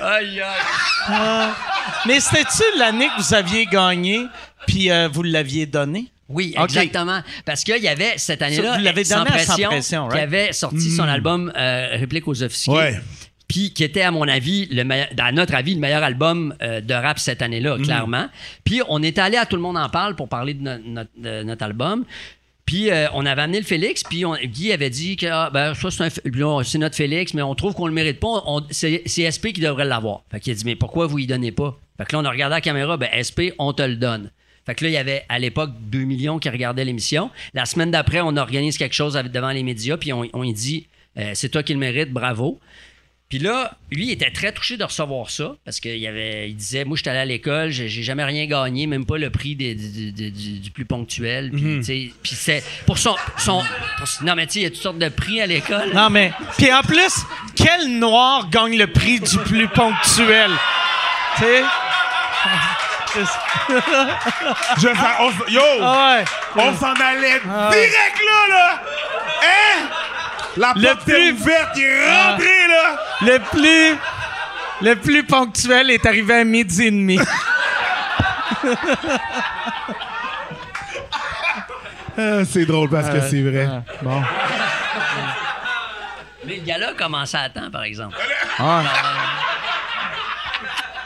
Aïe, aïe. Mais c'était-tu l'année que vous aviez gagné puis euh, vous l'aviez donné? Oui, exactement. Parce qu'il y avait cette année-là, Vous l'avez Sans Pression, Pression, qui avait sorti son album euh, Réplique aux officiers. Ouais. Puis qui était, à mon avis, le à notre avis, le meilleur album euh, de rap cette année-là, clairement. Puis on était allé à Tout le monde en parle pour parler de no- notre, de notre album. Puis euh, on avait amené le Félix, puis on- Guy avait dit que ah, ben, ça, c'est, notre Félix, mais on trouve qu'on le mérite pas. On- c'est, c'est SP qui devrait l'avoir. Fait qu'il a dit, mais pourquoi vous y donnez pas? Fait que là, on a regardé la caméra, ben SP, on te le donne. Fait que là, il y avait à l'époque 2 millions qui regardaient l'émission. La semaine d'après, on organise quelque chose devant les médias, puis on, on lui dit, euh, c'est toi qui le mérites, bravo. Puis là, lui, il était très touché de recevoir ça parce qu'il avait, il disait, moi, je suis allé à l'école, j'ai j'ai jamais rien gagné, même pas le prix des- du, du- du- du plus ponctuel. Puis, puis c'est pour son, son pour- non mais tu sais, il y a toutes sortes de prix à l'école. Non, mais. Puis en plus, quel noir gagne le prix du plus ponctuel? Tu sais? Je sens- on s- yo! Ah ouais. On s'en allait Ah. direct là, là! Hein? La Le porte est plus- ouverte, il est rentré, là! Le plus. le plus ponctuel est arrivé à midi et demi. Ah, c'est drôle parce que c'est vrai. Bon. Mais le gars-là a commencé à temps, par exemple. Ah.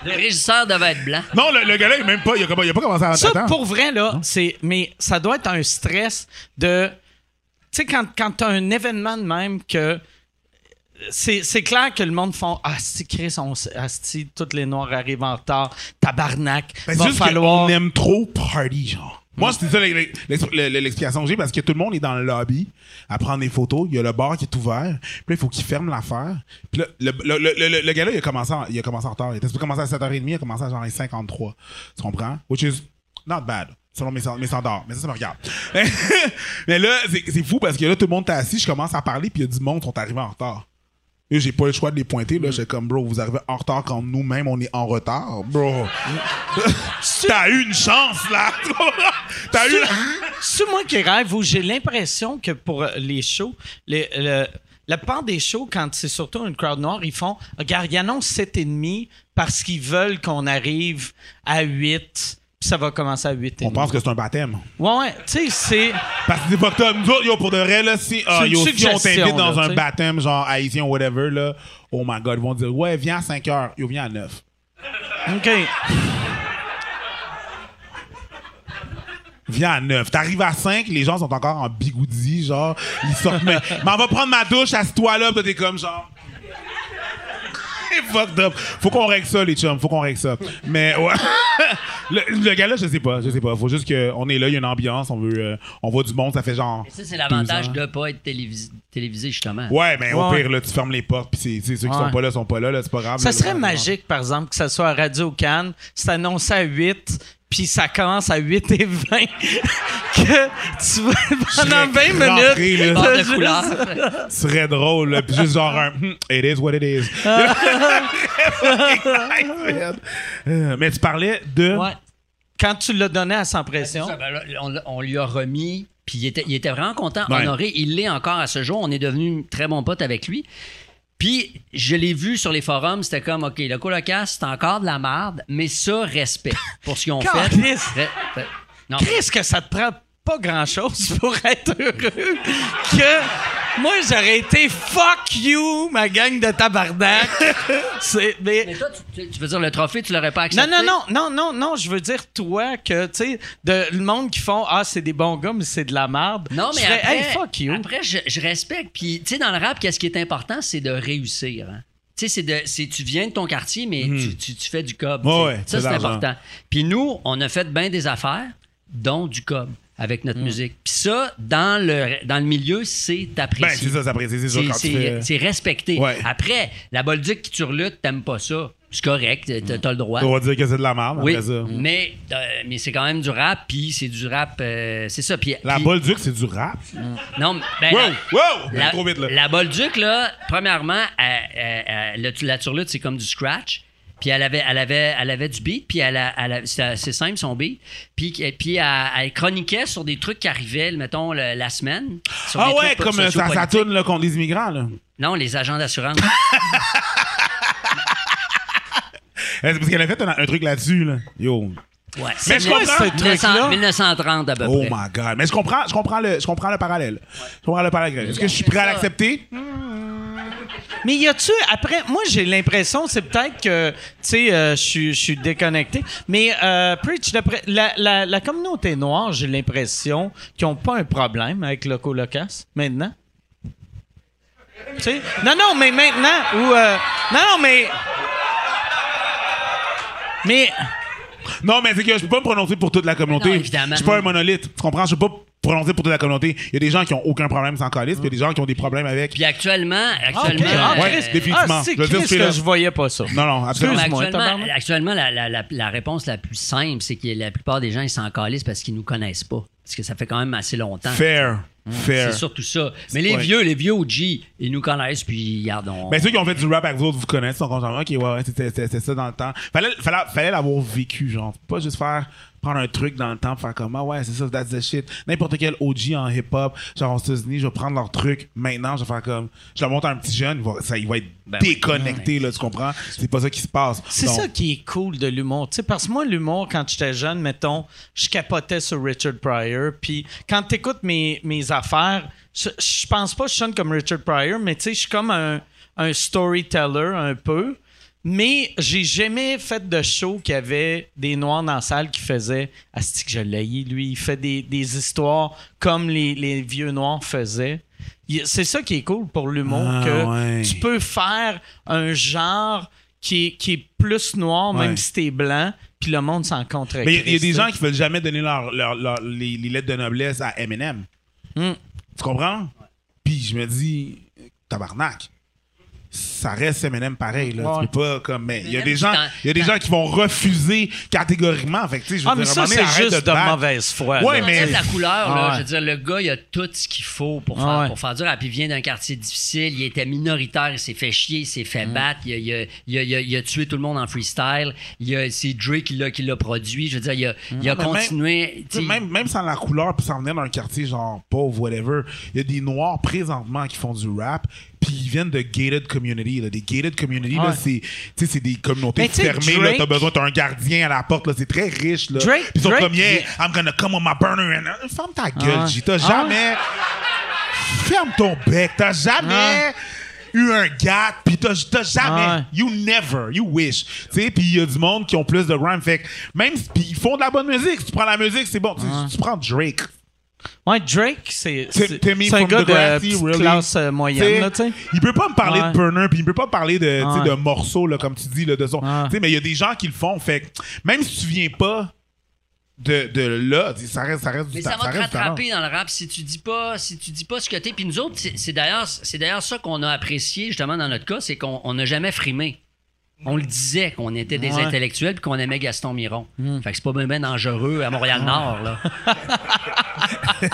Le régisseur devait être blanc. Non, le, le gars-là, il a même pas, il a, il a pas commencé à Ça, attendre. pour vrai, là, c'est. Mais ça doit être un stress de. Tu sais, quand, quand t'as un événement de même que. C'est, c'est clair que le monde font Ah, si Chris, on, asti, toutes les Noirs arrivent en retard, tabarnak, Ben, va juste falloir. qu'on aime trop party, genre. Moi, c'était ça l'ex- l'ex- l'explication que j'ai parce que tout le monde est dans le lobby à prendre des photos. Il y a le bar qui est ouvert. Puis là, il faut qu'il ferme l'affaire. Puis là, le, le, le, le, le gars-là, il a, commencé en, il a commencé en retard. Il était supposé commencer à 7h30, il a commencé à genre les 53. Tu comprends? Which is not bad. Selon mes, mes standards. Mais ça, ça me regarde. Mais là, c'est c'est fou parce que là, tout le monde est assis. Je commence à parler, puis il y a du monde qui sont arrivés en retard. Là, j'ai pas le choix de les pointer. Là, j'étais comme, bro, vous arrivez en retard quand nous-mêmes, on est en retard. Bro. T'as eu une chance, là. T'as eu. C'est moi qui rêve où j'ai l'impression que pour euh, les shows, les, le- la part des shows, quand c'est surtout une crowd noire, ils font Regarde, ils annoncent 7,5 parce qu'ils veulent qu'on arrive à 8, puis ça va commencer à 8 On pense que c'est un baptême. Ouais, ouais, tu sais, c'est. Parce que c'est fucked up. Nous autres, yo, pour de vrai, là, si, ah, une yo, si on t'invite dans là, un baptême, genre haïtien ou whatever, là, oh my god, ils vont dire, ouais, viens à 5 heures. Yo, viens à 9. OK. Viens à 9. T'arrives à 5, les gens sont encore en bigoudi, genre, ils sortent, mais, mais on va prendre ma douche, assis-toi là, pis t'es comme, genre. Fucked up. Faut qu'on règle ça, les chums. Faut qu'on règle ça. Mais, ouais. le, le gars là, je sais pas. Je sais pas. Faut juste qu'on est là, il y a une ambiance, on veut, euh, on voit du monde, ça fait genre. Et ça, c'est l'avantage de pas être télévisé, télévisé justement. Ouais, mais au Ouais. pire, là, tu fermes les portes, puis ceux qui Ouais. sont pas là sont pas là, là, c'est pas grave. Ça là, serait là, magique, par exemple, que ça soit à Radio Cannes, c'est annoncé à 8, puis ça commence à 8 et 20, que tu vas pendant 20 serais minutes. là. De juste- couleur. Ce serait drôle, là, puis juste genre un Hmm, It is what it is. Mais tu parlais de. Ouais. Quand tu l'as donné à Sans Pression. Ça, ben là, on, on lui a remis, puis il était, il était vraiment content, Ouais. honoré. Il l'est encore à ce jour. On est devenu très bons potes avec lui. Puis, je l'ai vu sur les forums, c'était comme, OK, le colocasse, c'est encore de la merde, mais ça, respect pour ce qu'ils ont fait. Re- non, Chris, que ça te prend pas grand-chose pour être heureux. Que moi, j'aurais été fuck you, ma gang de tabarnak. C'est, mais, mais toi, tu, tu veux dire, le trophée, tu l'aurais pas accepté? non, non, non, non, non, non, je veux dire, toi, que, tu sais, de- le monde qui font, ah, c'est des bons gars, mais c'est de la merde. Non, mais après, hey, fuck you. après je, je respecte. Puis, tu sais, dans le rap, qu'est-ce qui est important, c'est de réussir. hein. Tu sais, c'est de, c'est, tu viens de ton quartier, mais tu, tu- tu fais du cob. Mhm. Ouais, ouais, ça, c'est important. Puis nous, on a fait bien des affaires, dont du cob avec notre musique. Puis ça, dans le, dans le milieu, c'est apprécié. Ben, c'est ça, c'est apprécié, c'est ça, C'est- quand tu c'est- fais- c'est respecté. Ouais. Après, la bolduc qui turlute, t'aimes pas ça. C'est correct, t'as, t'as le droit. On va dire que c'est de la merde, Oui, après ça. mais, euh, mais c'est quand même du rap, puis c'est du rap, euh, c'est ça. Puis, La Bolduc, c'est du rap? Non, ben, Wow, la- wow! la, trop vite, là. la Bolduc, là, premièrement, elle- elle- elle- le- la turlute, c'est comme du scratch. Puis elle avait, elle avait, elle avait du beat, puis elle, a- elle a- c'est c'est simple son beat. Puis, puis elle, elle chroniquait sur des trucs qui arrivaient, mettons, le- la semaine. sur Ah des ouais, trucs comme euh, ça, ça tourne là, contre les immigrants, là. Non, les agents d'assurance. Eh, C'est parce qu'elle a fait un, un truc là-dessus, là. Yo. Ouais. Mais C'est je comprends. 1900 1930 à peu Oh près. my god. Mais je comprends, je comprends le, je comprends le parallèle. Je comprends le parallèle. Est-ce que je suis prêt à l'accepter? Mais y a-tu après moi j'ai l'impression c'est peut-être que tu sais euh, je suis je suis déconnecté mais euh, preach d'après la, la, la communauté noire j'ai l'impression qu'ils ont pas un problème avec le colocasse maintenant. Tu sais? Non non mais maintenant ou euh, non non mais mais Non, mais c'est que je peux pas me prononcer pour toute la communauté. Non, évidemment. Je suis pas un monolithe. Tu comprends? Je peux pas prononcer pour toute la communauté. Il y a des gens qui ont aucun problème sans calice, puis il y a des gens qui ont des problèmes avec. Puis actuellement, Ah, actuellement, Ouais, Chris. définitivement. Ah, c'est Je veux dire, que je voyais pas ça. Non, non, absolument. Actuellement, actuellement la, la- la- la réponse la plus simple, c'est que la plupart des gens, ils s'en calissent parce qu'ils nous connaissent pas. Parce que ça fait quand même assez longtemps. Fair. Fair. C'est surtout ça. Mais les Ouais. vieux, les vieux OG, ils nous connaissent, puis regarde, on... Ben, ceux qui ont fait du rap avec vous autres, vous connaissez, sont genre, ok, ouais, ouais, c'était, c'était, c'était ça dans le temps. Fallait, fallait, fallait l'avoir vécu, genre. Pas juste faire prendre un truc dans le temps, faire comme, ah ouais, c'est ça, that's the shit. N'importe quel OG en hip-hop, genre aux États-Unis, je vais prendre leur truc maintenant, je vais faire comme, je leur montre à un petit jeune, il va, ça, il va être Ben oui. déconnecté, là, tu comprends? C'est pas ça qui se passe. C'est Donc, ça qui est cool de l'humour. Tu sais, parce que moi, l'humour, quand j'étais jeune, mettons, je capotais sur Richard Pryor. Puis quand t'écoutes mes, mes affaires, je, je pense pas que je sonne comme Richard Pryor, mais tu sais, je suis comme un, un storyteller un peu. Mais j'ai jamais fait de show qui avait des noirs dans la salle qui faisaient Asti que je l'ai, lui, il fait des, des histoires comme les, les vieux noirs faisaient. C'est ça qui est cool pour l'humour, Ah, que ouais. tu peux faire un genre qui est, qui est plus noir, Ouais. même si t'es blanc, puis le monde s'en contre Mais il y a- il y, a des gens qui veulent jamais donner leur, leur- leur- les, les lettres de noblesse à Eminem. Hmm. Tu comprends? Puis je me dis, tabarnak. Ça reste Eminem pareil, là. Ouais. Tu peux pas comme. Mais il y a des gens, il y a des gens qui vont refuser catégoriquement. Fait que, tu sais, je veux Ah, mais dire, ça, c'est juste de mauvaise foi. Ouais, là. mais- Enlève la couleur, là, Ah ouais. je veux dire, le gars, il a tout ce qu'il faut pour Ah faire, ouais. pour faire dur. Ah, Puis il vient d'un quartier difficile, il était minoritaire, il s'est fait chier, il s'est fait Mm. battre, il a, il a- il a- il a- il a tué tout le monde en freestyle. Il a- C'est Drake qui l'a, qui l'a produit. Je veux dire, il a, il a Ah, continué. Sais, Même, même sans la couleur, puis sans venir d'un quartier genre pauvre, whatever, il y a des noirs présentement qui font du rap, puis ils viennent de gated community. Là. Des gated community, là, c'est, tu sais, c'est des communautés fermées. Là, Drake- t'as besoin, t'as un gardien à la porte. Là, c'est très riche. Là. Drake- Puis ils sont Drake, comme, yeah, I'm gonna come on my burner. And... uh, Ferme ta gueule, Ah. J. T'as jamais... Ferme ton bec. T'as jamais... eu un gars, puis t'as jamais, Ah. you never, you wish. Tu sais, puis il y a du monde qui ont plus de rhyme. Fait que même, si- puis ils font de la bonne musique. Si tu prends la musique, c'est bon. Ah. Tu, prends Drake. Ouais, Drake, c'est un from gars de petite really. classe euh, moyenne, là, tu sais. Il peut pas me parler Ouais. de burner, puis il peut pas me parler de, tu sais, Ouais. de morceaux, là, comme tu dis, là, de son. Ouais. Tu sais, mais il y a des gens qui le font. Fait que même si tu viens pas de, de là, ça reste, ça reste Mais du ça ta- va te reste rattraper dans le rap si tu dis pas si tu dis pas ce que t'es. Puis nous autres, c'est d'ailleurs c'est d'ailleurs ça qu'on a apprécié justement dans notre cas, c'est qu'on on n'a jamais frimé. On le disait qu'on était des Ouais. intellectuels puis qu'on aimait Gaston Miron. Fait que c'est pas bien, ben dangereux à Montréal-Nord, là.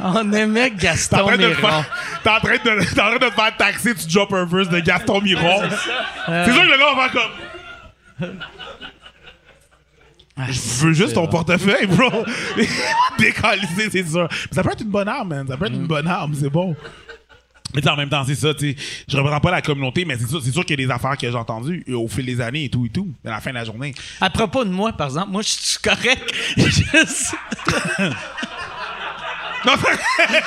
On aimait Gaston Miron. t'es en train de, t'es en train de te faire taxer, tu drop un verse de Gaston Miron. C'est sûr que le gars va faire comme. Je veux juste ton portefeuille, bro. Décalisé, c'est sûr. Mais ça peut être une bonne arme, man. Ça peut être une bonne arme, c'est bon. Mais en même temps, c'est ça, tu sais. Je représente pas la communauté, mais c'est sûr, c'est sûr qu'il y a des affaires que j'ai entendues au fil des années et tout et tout. À la fin de la journée. À propos de moi, par exemple, moi, je suis correct. Je- Non,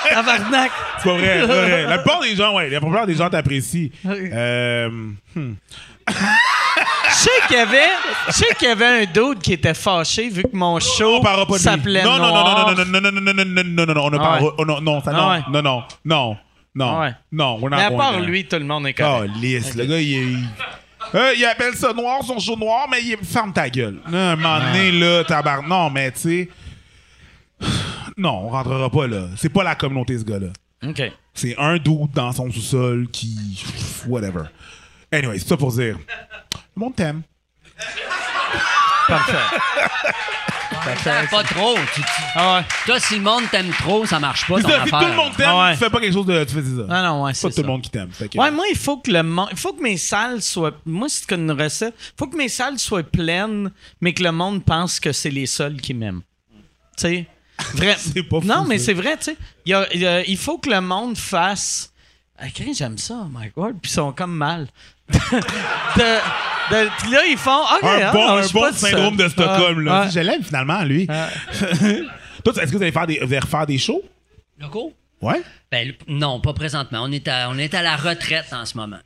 Tabarnak. c'est pas vrai, c'est pas vrai. La plupart des gens, ouais, la plupart des gens t'apprécient. Euh, Je sais qu'il y avait, je sais qu'il y avait un dude qui était fâché vu que mon show s'appelait non, non, non, Noir. non, non, non, non, non, non, non, non, non, non, on ne Ah oh, non, non, Ah non, non, non, non, non, ouais. non, we're not Mais à going part there. lui, tout le monde est Oh, correct. lisse. Le gars, il, il, euh, il appelle ça noir, son show noir, mais il ferme ta gueule. Non, un moment donné, là, tabarnak. Non, mais tu sais. Non, on rentrera pas là. C'est pas la communauté, ce gars-là. OK. C'est un doute dans son sous-sol qui. Whatever. Anyway, c'est ça pour dire. Le monde t'aime. Parfait. Pas trop. Tu- tu- Ah ouais. toi, si le monde t'aime trop, ça marche pas ton ça, affaire. tout le monde t'aime, Ah ouais. tu fais pas quelque chose de. Tu fais ça. Ah non, ouais, c'est pas c'est tout le ça. monde qui t'aime. Que- Ouais, moi, il faut que le monde, il faut que mes salles soient, moi, c'est une recette. Il faut que mes salles soient pleines, mais que le monde pense que c'est les seuls qui m'aiment. Tu sais, vrai. C'est pas fou, Non, mais ça. c'est vrai, tu sais. Il y a- il y a- il faut que le monde fasse. Ah, j'aime ça, Mike Ward, puis ils sont comme mal. De- de- puis là, ils font. OK, un ah, bon, un bon syndrome de Stockholm, là. Ah, Je l'aime finalement, lui. Toi, est-ce que vous allez faire des, vous allez refaire des shows? Locaux? Ouais. Ben, non, pas présentement. On est, à, on est à la retraite en ce moment.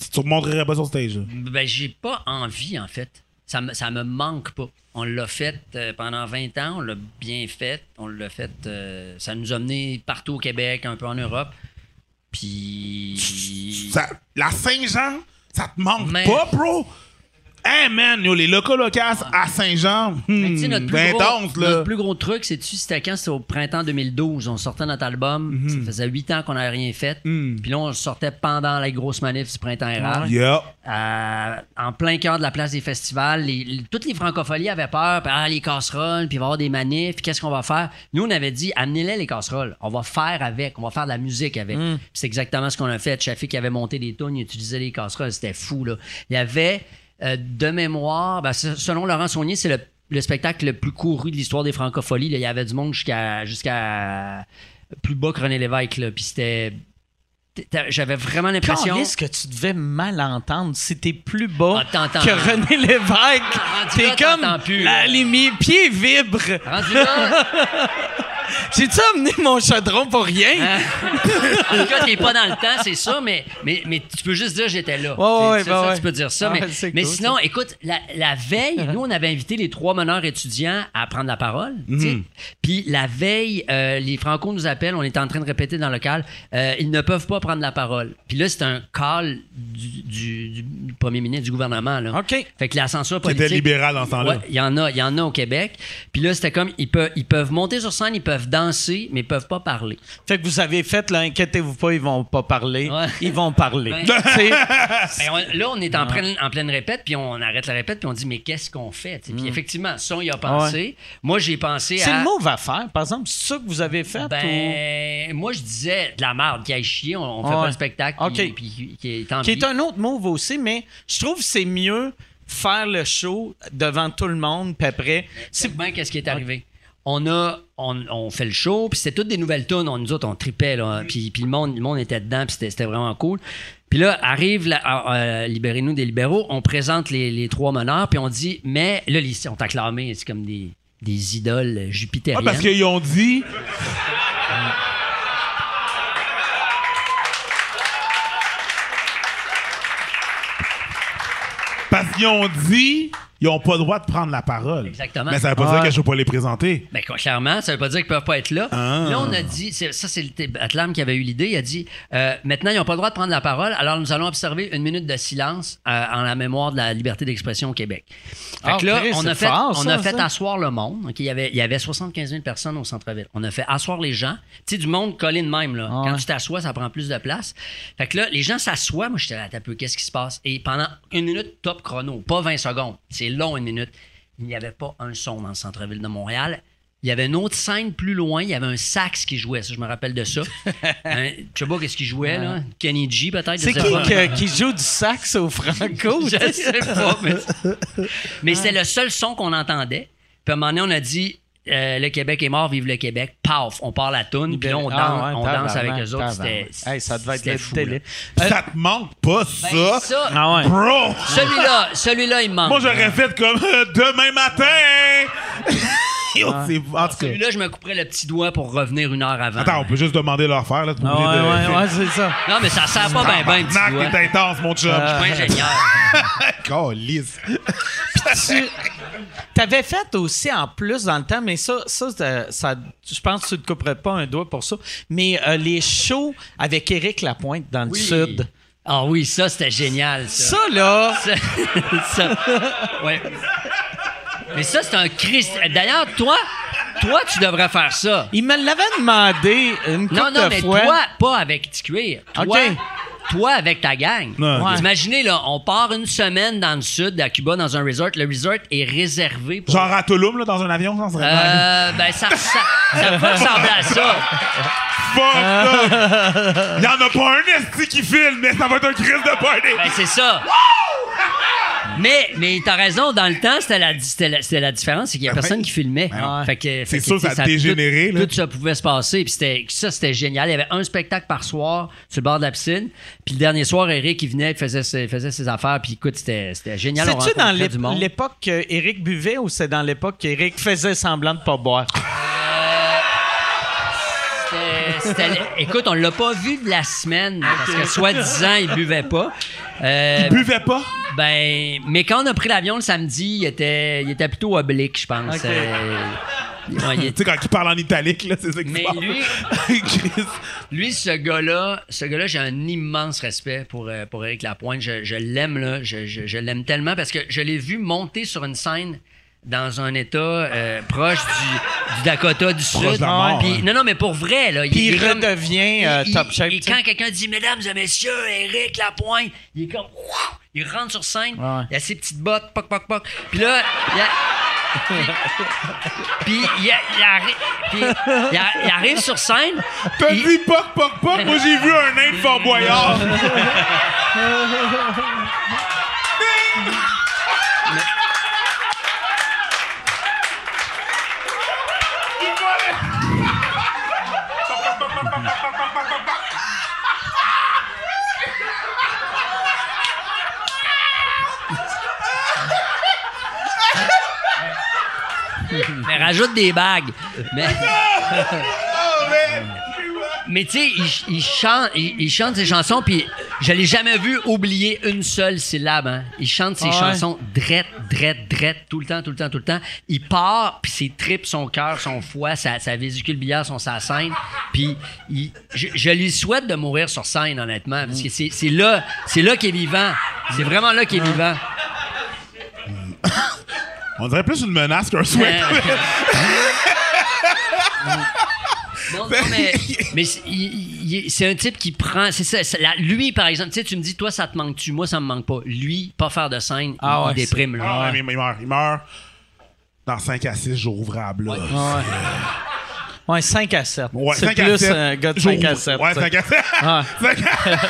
Tu te montrerais pas sur stage. là? Ben, j'ai pas envie, en fait. Ça me, ça me manque pas. On l'a fait euh, pendant 20 ans, on l'a bien fait. On l'a fait. euh, ça nous a mené partout au Québec, un peu en Europe. Puis. Ça- la Saint-Jean, ça te manque Mais- pas, bro? Hey man, yo, les locaux locas à Saint-Jean, hmm, tu sais, notre, plus ben gros, intense, là. notre plus gros truc, c'est-tu, c'était quand? C'était au printemps 2012. On sortait notre album. Ça faisait 8 ans qu'on n'avait rien fait. Mhm. Puis là, on sortait pendant la grosse manif du printemps érable. Yeah. Euh, en plein cœur de la place des festivals, les- les- toutes les francopholies avaient peur, puis, ah, les casseroles, puis il va y avoir des manifs, puis qu'est-ce qu'on va faire? Nous, on avait dit, amenez-les les casseroles, on va faire avec, on va faire de la musique avec. Mm. Puis c'est exactement ce qu'on a fait. Chafi qui avait monté des tunes, il utilisait les casseroles, c'était fou, là. Il y avait euh, de mémoire, ben, se- selon Laurent Saunier, c'est le, le spectacle le plus couru de l'histoire des francopholies. Il y avait du monde jusqu'à jusqu'à plus bas que René Lévesque. là. Puis c'était. J'avais vraiment l'impression. Est-ce que tu devais mal entendre si t'es plus bas Ah, que René Lévesque? rendu T'es comme. plus, Ah, là. les mes pieds vibrent. Rendu là, J'ai-tu amené mon chaudron pour rien? Hein? en tout cas, t'es pas dans le temps, c'est ça, mais, mais, mais tu peux juste dire j'étais là. Ouais, ouais, bah ça, ouais. Tu peux dire ça. Ah, mais c'est mais cool, sinon, écoute, la, la veille, nous, on avait invité les trois meneurs étudiants à prendre la parole. sais. Puis la veille, euh, les Franco nous appellent, on était en train de répéter dans le local, euh, ils ne peuvent pas prendre la parole. Puis là, c'est un call du, du- du premier ministre du gouvernement. Là. OK. Fait que la censure Qui était politique. libéral dans ce temps-là. Ouais, il y en a, il y en a au Québec. Puis là, c'était comme ils peuvent, ils peuvent monter sur scène, ils peuvent danser, mais ils peuvent pas parler. Fait que vous avez fait, là, inquiétez-vous pas, ils vont pas parler. Ouais. Ils vont parler. Ben, on- là, on est en, pleine, en pleine répète, puis on arrête la répète, puis on dit, mais qu'est-ce qu'on fait? Puis effectivement, ça, on y a pensé. Moi, j'ai pensé c'est à. le mot va faire, par exemple. C'est ça que vous avez fait? ou- Ben, moi, je disais de la merde qui a chier, on, on fait pas un spectacle, OK. puis, puis qui est Qui est un autre move aussi, mais je trouve que c'est mieux faire le show devant tout le monde, puis après. C'est bien qu'est-ce qui est arrivé. On a, on, on fait le show, puis c'était toutes des nouvelles tunes. On, nous autres, on tripait, là. Puis, puis le, monde, le monde était dedans, puis c'était, vraiment cool. Puis là, arrive ah, euh, Libérez-nous des libéraux. On présente les, les trois meneurs, puis on dit, mais là, les, on t'a acclamé, c'est comme des, des idoles Ah, jupitériennes. parce qu'ils ont dit. Parce qu'ils ont dit, ils n'ont pas le droit de prendre la parole. Exactement. Mais ça veut pas dire que je ne peux pas les présenter. Ben, quoi, clairement, ça veut pas dire qu'ils peuvent pas être là. Ah. Là, on a dit, ça, c'est Atlam qui avait eu l'idée. Il a dit, euh, maintenant, ils n'ont pas le droit de prendre la parole, alors nous allons observer une minute de silence euh, en la mémoire de la liberté d'expression au Québec. Fait Ah, que là, on a fait, fort, on ça, a fait ça. asseoir le monde. Il, y avait, il y avait 75 000 personnes au centre-ville. On a fait asseoir les gens. Tu sais, du monde collé de même. Là. Ah Quand ouais. tu t'assois, ça prend plus de place. Fait que là, les gens s'assoient. Moi, j'étais là, un peu, qu'est-ce qui se passe? Et pendant une minute, top chrono, pas 20 secondes. C'est long, une minute. Il n'y avait pas un son dans le centre-ville de Montréal. Il y avait une autre scène plus loin, il y avait un sax qui jouait, ça je me rappelle de ça. Un- je sais pas qu'est-ce qu'il jouait là, Kenny G peut-être. C'est qui que- qui joue du sax au Franco? Je sais? pas, mais, mais c'était le seul son qu'on entendait. Puis à un moment donné, on a dit euh, le Québec est mort, vive le Québec. Paf, on part la toune, puis là on, danse, Ah ouais, on danse avec eux autres. C'était. Hey, ça devait être fou. là. Ça te manque pas, ça? Ben, ça, Ah ouais. Bro! celui-là, celui-là, il me manque. Moi, j'aurais fait comme euh, demain matin! Yo, c'est- en tout cas. Celui-là, je me couperais le petit doigt pour revenir une heure avant. Attends, on peut juste demander leur faire, là. t'es Ah obligé ouais, de- ouais, ouais, c'est ça. Non, mais ça sert pas bien, bien, petit Tabarnak, doigt. t'es intense, mon chum. Je suis pas ingénieur. Calisse. tu avais fait aussi en plus dans le temps, mais ça, ça, ça, ça- je pense que tu ne te couperais pas un doigt pour ça. Mais euh, les shows avec Éric Lapointe dans le Oui. Sud. Ah oui, ça, c'était génial, ça. Ça, là, Ça, ça- ouais. Mais ça, c'est un Christ. D'ailleurs, toi, toi, tu devrais faire ça. il me l'avait demandé une couple Non, non, de mais fois. toi, pas avec petit cuir. Toi, OK. toi avec ta gang. Imaginez, là, on part une semaine dans le sud, à Cuba, dans un resort. Le resort est réservé pour. Genre à Tulum, là, dans un avion, serait Euh, ben, ça, ça, ça peut ressembler à ça. Fuck, là! Il y en a pas un esti qui filme, mais ça va être un crise de party! Ben, c'est ça. Mais, mais t'as raison, dans le temps, c'était la, c'était la, c'était la différence, c'est qu'il y a Ben personne oui. qui filmait. Ben ouais. Fait que, fait C'est que, sûr, tu sais, ça a dégénéré, Tout, là. tout ça pouvait se passer. Puis c'était, ça, c'était génial. Il y avait un spectacle par soir sur le bord de la piscine. Puis le dernier soir, Eric, il venait, il faisait ses, faisait ses affaires. Puis écoute, c'était, c'était génial. on C'est-tu dans rencontrait l'ép- du monde. l'époque qu'Éric buvait ou c'est dans l'époque qu'Éric faisait semblant de pas boire? Écoute, on l'a pas vu de la semaine parce que soi-disant, il buvait pas. Euh, Il buvait pas? ben, mais quand on a pris l'avion le samedi, il était, il était plutôt oblique, je pense. Euh, ouais, il Tu sais, quand il parle en italique, là, c'est ça qui Mais passe. lui-. Lui, ce gars-là, ce gars-là, j'ai un immense respect pour, euh, pour Éric Lapointe. Je, je l'aime, là. Je, je- je l'aime tellement parce que je l'ai vu monter sur une scène dans un état euh, proche du, du Dakota du Proche Sud. mort, hein. non, non, mais pour vrai, là. Puis il, comme- redevient euh, il- top il- shape. Et quand quelqu'un dit Mesdames et messieurs, Éric Lapointe, il est comme. Il rentre sur scène, Ouais. il a ses petites bottes, poc, poc, poc. Puis là, il a. Puis il, il il il arrive sur scène. T'as il- dit poc, poc, poc? Moi, j'ai vu un nain de Fort Boyard. Mais rajoute des bagues. Mais, man! mais tu sais, il, il chante, il, il chante ses chansons, puis je l'ai jamais vu oublier une seule syllabe. Hein. Il chante ses Ah ouais. chansons drette, drette, drette, tout le temps, tout le temps, tout le temps. Il part, puis ses tripes, son cœur, son foie, sa, sa vésicule biliaire sont sa scène. Puis je, je lui souhaite de mourir sur scène, honnêtement, parce que c'est c'est là, c'est là qu'il est vivant. C'est vraiment là qu'il est vivant. On dirait plus une menace qu'un souhait. Non, non, mais, mais c'est- un type qui prend. C'est ça. la- lui, par exemple, tu sais, tu me dis, toi, ça te manque-tu? Moi, ça me manque pas. Lui, pas faire de scène, Ah il, ouais, déprime. là. Ah, mais il meurt. Il meurt dans 5 à 6 jours ouvrables. là. Ouais. Ouais, 5 à 7. Ouais, c'est 5 à plus 7 un gars de jours 5 à ouvrables. 7. Ouais, ça. 5 à 7. Ah. 5 à-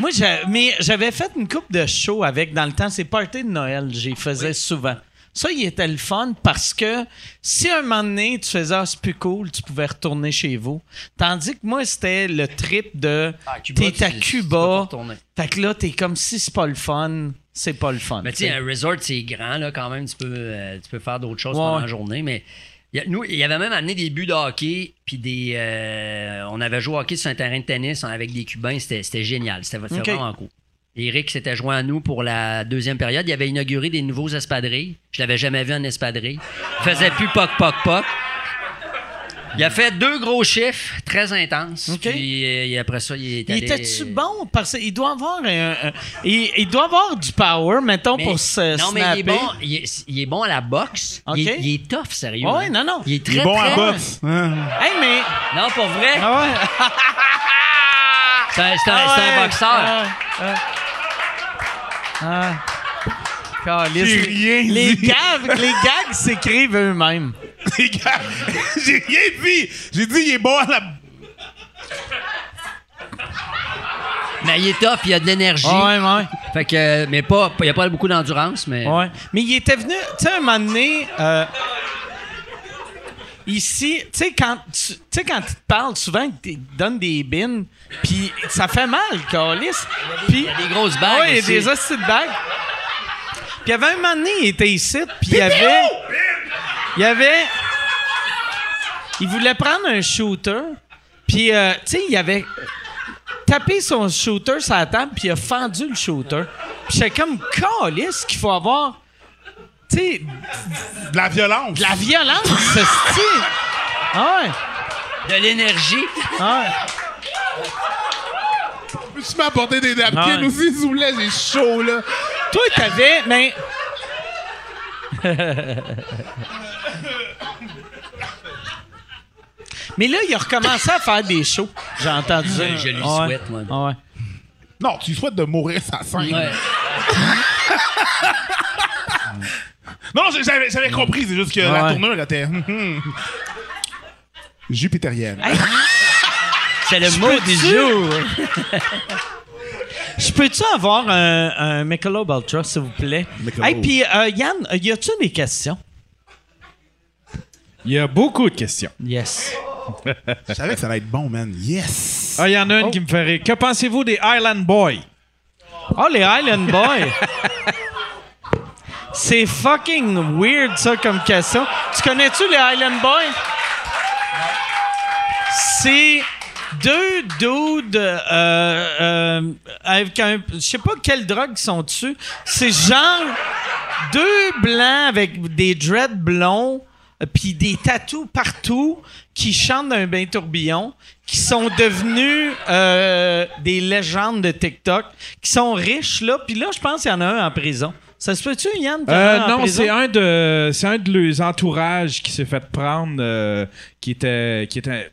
Moi, j'ai- mais j'avais fait une coupe de show avec dans le temps. C'est party de Noël, j'y faisais souvent. Ça, il était le fun parce que si un moment donné, tu faisais ah, c'est plus cool, tu pouvais retourner chez vous. Tandis que moi, c'était le trip de Ah, Cuba, t'es à Cuba. Fait que là, t'es comme si c'est pas le fun, c'est pas le fun. Mais tu sais, un resort, c'est grand, là, quand même. Tu peux, euh, tu peux faire d'autres choses Ouais. pendant la journée. Mais il nous, il y avait même amené des buts de hockey. Puis des. euh, on avait joué au hockey sur un terrain de tennis avec des Cubains. C'était c'était génial. C'était c'était Ok. vraiment cool. Eric s'était joint à nous pour la deuxième période. Il avait inauguré des nouveaux espadrilles. Je l'avais jamais vu en espadrille. Il faisait plus poc, poc, poc. Il a fait deux gros chiffres très intenses. Puis euh, et après ça, il est Il allé- était-tu bon? Parce qu'il doit avoir un, un- il, il doit avoir du power, mettons, Mais- pour se non, mais il est, bon, il, est, il est bon à la boxe. Ok. Il, est, il est tough, sérieux. Ouais, hein. non, non. Il est très, Il est bon très... à boxe. Hein? Hey, mais... Non, pour vrai? Ah ouais? C'est un, c'est un- Ah c'est un ouais. boxeur. Ah, ah. J'ai les- rien les dit. gags, les gags s'écrivent eux-mêmes. Les gars, j'ai rien dit. J'ai dit, il est bon à la. Mais il est tough, il a de l'énergie. Ouais, ouais. Fait que, mais pas, il n'y a pas beaucoup d'endurance, mais. Ouais. Mais il était venu, tu sais, un moment donné, euh, ici, tu sais, quand tu tu sais, quand il te parle, souvent, il te donne des bines, puis ça fait mal, Calis. Puis. Il y a des grosses bagues Ouais, il y a aussi. des hosties de bagues. Puis il y avait un moment donné, il était ici, puis il y avait. Il y avait. Il voulait prendre un shooter, puis, euh, tu sais, il avait tapé son shooter sur la table, puis il a fendu le shooter. Puis j'étais comme, calice qu'il faut avoir, tu sais, De la violence. de la violence, ce style. Ah ouais. De l'énergie. Ah ouais. Peux-tu m'apporter des napkins Ouais. aussi, s'il vous plaît? J'ai chaud, là. Toi, t'avais, mais. mais là, il a recommencé à faire des shows. J'ai entendu ça. Je lui ouais. souhaite, moi. Ah ouais. Non, tu souhaites de mourir sa scène. Ouais. Non, j'ai- j'avais, j'avais compris. C'est juste que la Ouais. tournure était. hum, hum, Jupitérienne. C'est le mot du jour. Je peux-tu avoir un, un Michelob Ultra, s'il vous plaît? Michelob. Hey, puis euh, Yann, y a-tu des questions? Il y a beaucoup de questions. Yes. Je savais que ça allait être bon, man. Yes! Ah, il y en a une qui me fait rire. Que pensez-vous des Island Boys? Oh, les Island Boys! C'est fucking weird, ça, comme question. Tu connais-tu les Island Boys? C'est deux dudes euh, euh, avec un... Je sais pas quelle drogue ils sont dessus. C'est genre deux blancs avec des dreads blonds euh, puis des tatous partout qui chantent d'un bain tourbillon, qui sont devenus euh, des légendes de TikTok, qui sont riches là, puis là je pense qu'il y en a un en prison. Ça se peut-tu Yann Euh, non, c'est un de c'est un de leurs entourages qui s'est fait prendre, euh, qui était qui était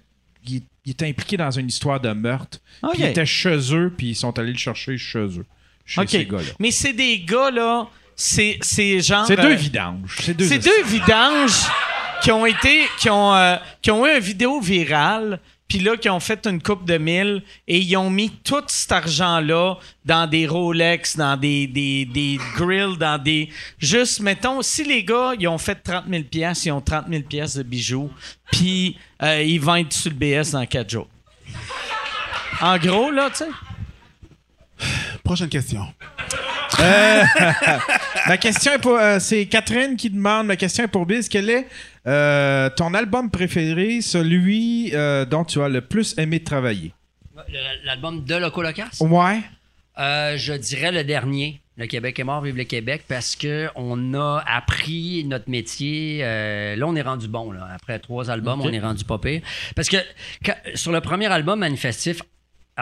il, était impliqué dans une histoire de meurtre. Puis il était chez eux, puis ils sont allés le chercher chez eux, chez OK. ces gars-là. Mais c'est des gars là, c'est c'est genre C'est deux euh, vidanges. C'est deux. C'est deux vidanges qui ont été qui ont euh, qui ont eu une vidéo virale puis là qui ont fait une coupe de mille et ils ont mis tout cet argent là dans des Rolex, dans des des, des grills, dans des juste mettons si les gars ils ont fait 30 000 pièces, ils ont 30 000 pièces de bijoux puis euh, ils vont être sur le BS dans 4 jours. En gros là, tu sais. Prochaine question. Euh, ma question est pour. euh, c'est Catherine qui demande. Ma question est pour Biz. Quel est euh, ton album préféré, celui euh, dont tu as le plus aimé travailler? Le- L'album de Loco Locas? Ouais. Euh, je dirais le dernier. Le Québec est mort, vive le Québec, parce que on a appris notre métier. euh, là, on est rendu bon. Là. Après trois albums, on est rendu pas pire. Parce que quand- sur le premier album, Manifestif,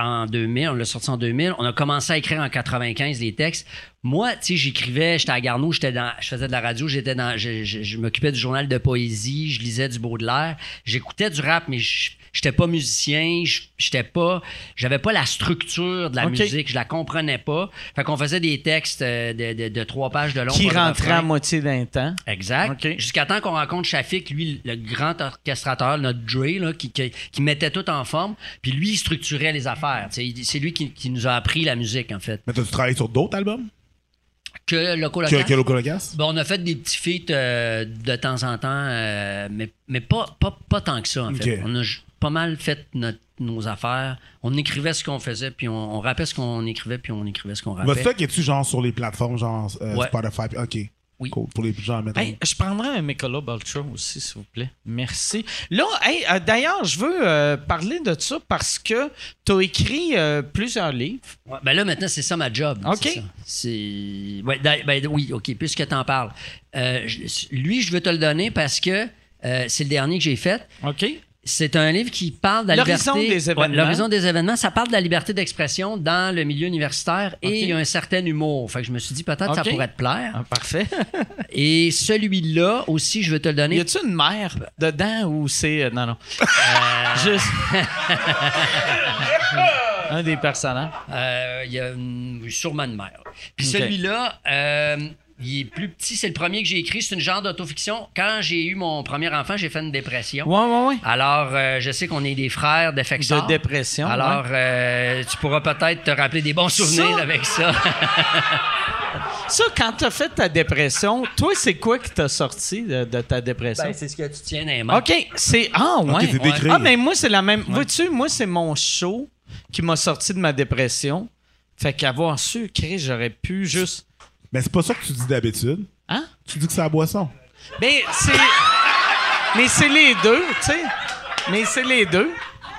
en 2000, on l'a sorti en 2000, on a commencé à écrire en 95 les textes. Moi, tu sais, j'écrivais, j'étais à Garneau, j'étais dans, je faisais de la radio, j'étais dans, je, m'occupais du journal de poésie, je lisais du Baudelaire, j'écoutais du rap, mais je j'étais pas musicien, je- j'étais pas, j'avais pas la structure de la musique, je la comprenais pas. Fait qu'on faisait des textes euh, de, de- de trois pages de long. Qui rentrait à moitié d'un temps. Exact. Jusqu'à temps qu'on rencontre Shafik, lui, le grand orchestrateur, notre Dre, là, qui, qui, qui mettait tout en forme. Puis lui, il structurait les affaires. Tu C'est lui qui, qui nous a appris la musique, en fait. Mais t'as-tu travaillé sur d'autres albums? Que Loco que, Local. que Loco Locas? Bon, on a fait des petits feats euh, de temps en temps, euh, mais, mais pas, pas, pas tant que ça, en fait. On a pas mal fait notre- nos affaires. On écrivait ce qu'on faisait, puis on, on rappait ce qu'on écrivait, puis on écrivait ce qu'on rappait. Votre stock est-tu genre sur les plateformes, genre euh, Ouais. Spotify? Ok. Oui. Cool. Pour les gens. Hey, je prendrais un Michelob Ultra aussi, s'il vous plaît. Merci. Là, hey, euh, d'ailleurs, je veux euh, parler de ça parce que tu as écrit euh, plusieurs livres. Ouais, ben là, maintenant, c'est ça ma job. OK. c'est. Ouais, ben oui, OK, puisque t'en parles. Euh, je- lui, je veux te le donner parce que euh, c'est le dernier que j'ai fait. OK? C'est un livre qui parle de la L'horizon liberté. des événements. Ouais, L'horizon des événements. Ça parle de la liberté d'expression dans le milieu universitaire et il y a un certain humour. Fait que je me suis dit peut-être que ça pourrait te plaire. Ah, parfait. Et celui-là aussi, je veux te le donner. y a-tu une mère dedans ou c'est. euh, non, non. Euh, Juste. un des personnages. Euh, Il y a sûrement une mère. Puis celui-là, euh, il est plus petit. C'est le premier que j'ai écrit. C'est une genre d'autofiction. Quand j'ai eu mon premier enfant, j'ai fait une dépression. Ouais, ouais, ouais. Alors, euh, je sais qu'on est des frères d'Effexor. De dépression. Alors, ouais. euh, tu pourras peut-être te rappeler des bons souvenirs Ça- avec ça. Ça, quand t'as fait ta dépression, toi, c'est quoi qui t'a sorti de, de ta dépression? Ben, c'est ce que tu tiens les mains. OK, c'est. Ah, ouais. c'est décrit. Ah, mais moi, c'est la même. Vois-tu, moi, c'est mon show qui m'a sorti de ma dépression. Fait qu'avoir su, Chris, j'aurais pu juste. Mais c'est pas ça que tu dis d'habitude. Hein? Tu dis que c'est la boisson. Ben, c'est. mais c'est les deux, tu sais. Mais c'est les deux.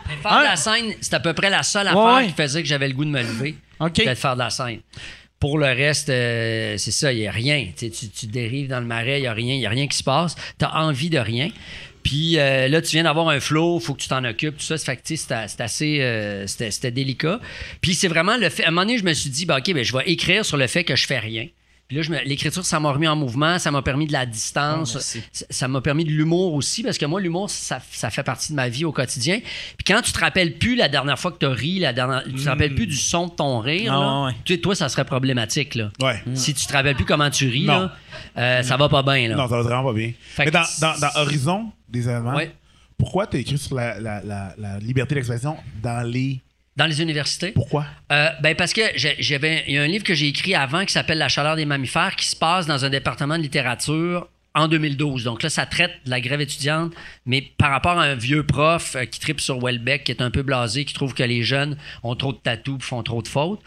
Mais Faire Hein? de la scène, c'est à peu près la seule affaire ouais. qui faisait que j'avais le goût de me lever. OK. C'était de faire de la scène. Pour le reste, euh, c'est ça, il n'y a rien. Tu, sais, tu, tu dérives dans le marais, il n'y a rien, il a rien qui se passe. Tu as envie de rien. Puis euh, là, tu viens d'avoir un flow, il faut que tu t'en occupes, tout ça. Ça fait que, tu sais, c'était c'était assez. euh, c'était c'était délicat. Puis c'est vraiment le fait. À un moment donné, je me suis dit, bah, OK, ben, je vais écrire sur le fait que je fais rien. Puis là, je me- l'écriture, ça m'a remis en mouvement, ça m'a permis de la distance, Oh, ça- m'a permis de l'humour aussi, parce que moi, l'humour, ça, ça fait partie de ma vie au quotidien. Puis quand tu te rappelles plus la dernière fois que tu as ri, la dernière, tu te rappelles plus du son de ton rire, Ah, là, ouais. tu sais, toi, ça serait problématique. Là. Ouais. Si tu te rappelles plus comment tu ris, là, euh, ça va pas bien. Là. Non, ça va vraiment pas bien. Fait Mais dans, dans, dans Horizon des événements, Ouais. pourquoi t'as écrit sur la, la, la, la liberté d'expression dans les. Dans les universités. Pourquoi? Euh, ben parce que j'avais il y a un livre que j'ai écrit avant qui s'appelle La chaleur des mammifères qui se passe dans un département de littérature en 2012. Donc là, ça traite de la grève étudiante, mais par rapport à un vieux prof euh, qui tripe sur Welbeck, qui est un peu blasé, qui trouve que les jeunes ont trop de tatous font trop de fautes.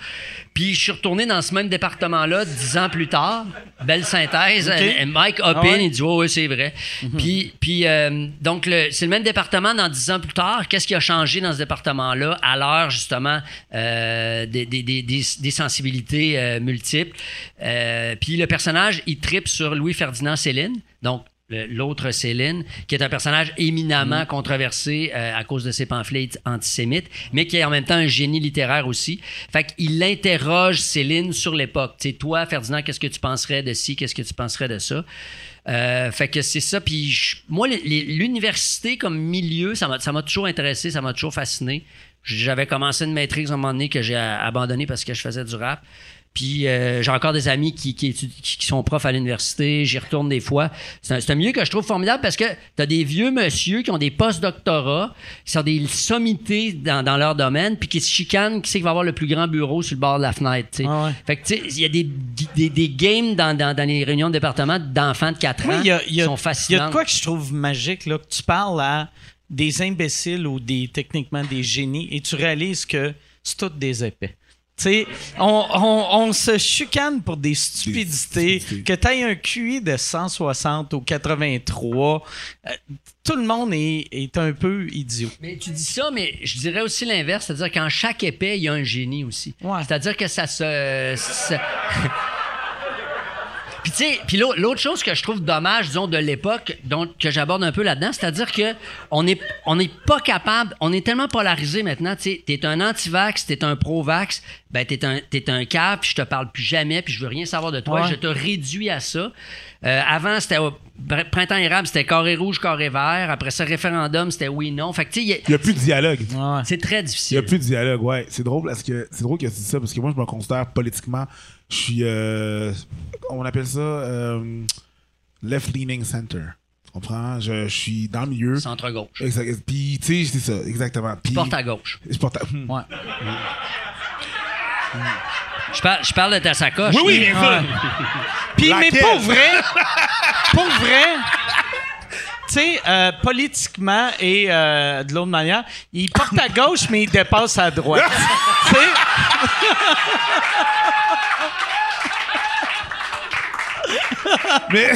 Puis je suis retourné dans ce même département-là dix ans plus tard. Belle synthèse. Euh, Mike Ah in, ouais? Mhm. il dit « Oui, c'est vrai Puis, puis euh, donc, c'est le même département dans dix ans plus tard. Qu'est-ce qui a changé dans ce département-là à l'heure, justement, euh, des, des- des- des- des sensibilités multiples? Puis le personnage, il tripe sur Louis-Ferdinand Céline. Donc, l'autre Céline, qui est un personnage éminemment controversé euh, à cause de ses pamphlets antisémites, mais qui est en même temps un génie littéraire aussi. Fait qu'il interroge Céline sur l'époque. Tu sais, toi, Ferdinand, qu'est-ce que tu penserais de ci, qu'est-ce que tu penserais de ça? Euh, fait que c'est ça. Puis je- moi, l'université comme milieu, ça m'a toujours intéressé, ça m'a toujours fasciné. J'avais commencé une maîtrise à un moment donné que j'ai abandonné parce que je faisais du rap. Puis euh, j'ai encore des amis qui, qui, qui- sont profs à l'université, j'y retourne des fois. C'est un, c'est un milieu que je trouve formidable parce que tu as des vieux monsieur qui ont des post-doctorats, qui sont des sommités dans, dans leur domaine, puis qui se chicanent, qui sait qui va avoir le plus grand bureau sur le bord de la fenêtre. tu sais. Ah ouais. Fait que tu sais, il y a des, des, des games dans, dans, dans les réunions de département d'enfants de 4 Oui, ans il y a, il y a- qui sont il y a fascinants. de quoi que je trouve magique, là, que tu parles à des imbéciles ou des techniquement des génies et tu réalises que c'est tous des épais. Tu sais, on, on- on se chicane pour des stupidités. stupidités. Que tu aies un QI de 160 ou 83, euh, tout le monde est, est un peu idiot. Mais tu dis ça, mais je dirais aussi l'inverse, c'est-à-dire qu'en chaque épée, il y a un génie aussi. Ouais. C'est-à-dire que ça se. ça- Puis tu sais, puis l'au- l'autre chose que je trouve dommage, disons, de l'époque, dont que j'aborde un peu là-dedans, c'est-à-dire que on n'est on n'est pas capable, on est tellement polarisé maintenant, tu sais, t'es un anti-vax, t'es un pro-vax, ben t'es un, t'es un cave, puis je te parle plus jamais, puis je veux rien savoir de toi, Ouais. je te réduis à ça. Euh, avant, c'était au pr- printemps érable, c'était carré rouge, carré vert. Après ça, référendum, c'était oui, non. Fait que tu sais, il y a- Il n'y a plus de dialogue. c'est très Il n'y difficile. a plus de dialogue, ouais. C'est drôle parce que c'est drôle que tu dis ça parce que moi je me considère politiquement, je suis euh, on appelle ça euh, left leaning center. Tu comprends? Je, je suis dans le milieu. Centre-gauche. Exact. Puis tu sais, c'est ça, exactement. Puis Porte à gauche. je porte à- Hmm. Ouais. Je parle, je parle de ta sacoche. Oui, oui, bien sûr. Puis, mais pour vrai, pour vrai, tu sais, euh, politiquement et euh, de l'autre manière, il porte à gauche, mais il dépasse à droite. tu sais? Mais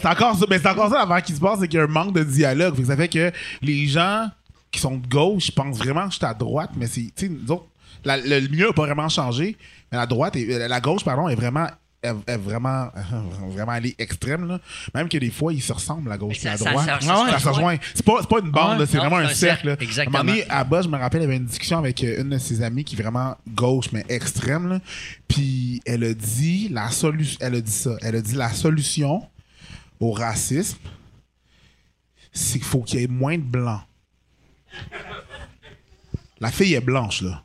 c'est encore ça, mais c'est encore ça l'affaire qui se passe, c'est qu'il y a un manque de dialogue. Ça fait que les gens qui sont de gauche pensent vraiment que je suis à droite, mais c'est, tu sais, le milieu n'a pas vraiment changé, mais la droite, est, la gauche, pardon, est vraiment est, est vraiment vraiment allée extrême là. même que des fois ils se ressemblent la gauche et ça- droite ça- ça- ça, ça- se rejoint c'est pas c'est pas une bande Ouais. c'est vraiment un cercle, là. cercle, exactement. à un moment donné, à bas je me rappelle il y avait une discussion avec une de ses amies qui est vraiment gauche mais extrême là. puis elle a dit la solution elle a dit ça elle a dit la solution au racisme c'est qu'il faut qu'il y ait moins de blancs la fille est blanche là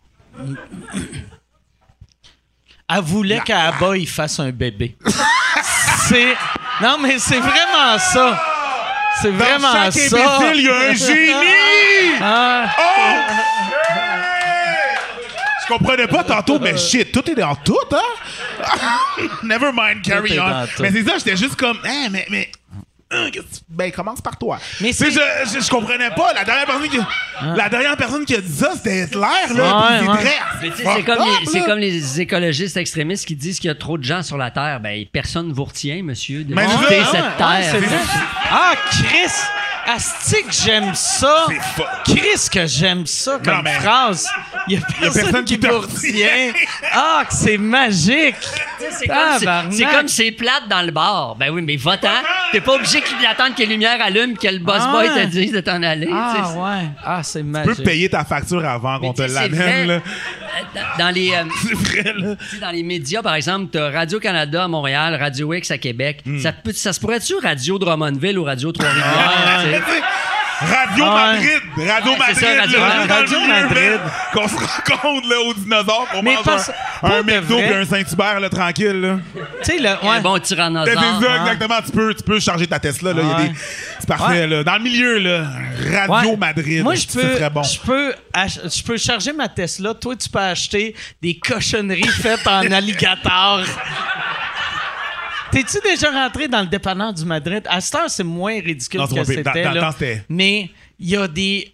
Elle voulait qu'à bas, il fasse un bébé. c'est. Non, mais c'est vraiment ça. C'est vraiment ça. il y a un génie Ah, Je comprenais pas tantôt, mais shit, tout est dans tout, hein? Never mind, carry on. Mais c'est ça, j'étais juste comme, hein, mais, mais, hein, ben, commence par toi. Mais je, je, je comprenais pas. La dernière personne qui, la dernière personne qui a dit ça, c'était Hitler, là. Ouais, ouais. très Mais tu sais, fucked c'est comme, les, comme les écologistes extrémistes qui disent qu'il y a trop de gens sur la Terre. Ben, personne ne vous retient, monsieur, de Mais quitter cette Terre. Ah, Chris! Asti que j'aime ça! Chris que j'aime ça comme Non, mais- phrase! Il y a personne, personne qui qui te me retient. Ah, que c'est magique! C'est comme, c'est- comme plate dans le bar. Ben oui, mais va-t'en. T'es pas obligé qu'il- d'attendre que les lumières allument que le boss Ah boy te dise de t'en aller. Ah, ouais! Ah, c'est Tu peux magique! payer ta facture avant qu'on te l'amène, vrai. là. Euh, Dans, dans les, euh, C'est vrai, là. tu sais, dans les médias, par exemple, t'as Radio-Canada à Montréal, Radio X à Québec. Hmm. Ça, peut- ça se pourrait-tu Radio Drummondville ou Radio Trois-Rivières? Sais? Radio Ah ouais. Madrid! Radio Ouais, Madrid! ça, Radio- là, milieu, Madrid. Qu'on se rencontre, là, aux dinosaures, qu'on mange parce- un, un McDo puis un Saint-Hubert, là, tranquille, là. Tu sais, le. Un Ouais. bon Ben, tyrannosaure. c'est ça, hein. exactement. Tu peux, tu peux charger ta Tesla. Là. Il y a Ouais. des... C'est parfait. Ouais. Là. Dans le milieu, là, Radio Ouais. Madrid. Moi, je c'est peux, très bon. je, peux ach- je peux charger ma Tesla. Toi, tu peux acheter des cochonneries faites en alligator. T'es-tu déjà rentré dans le dépanneur du Madrid? À cette heure, c'est moins ridicule Non, que c'était. Mais il y a des...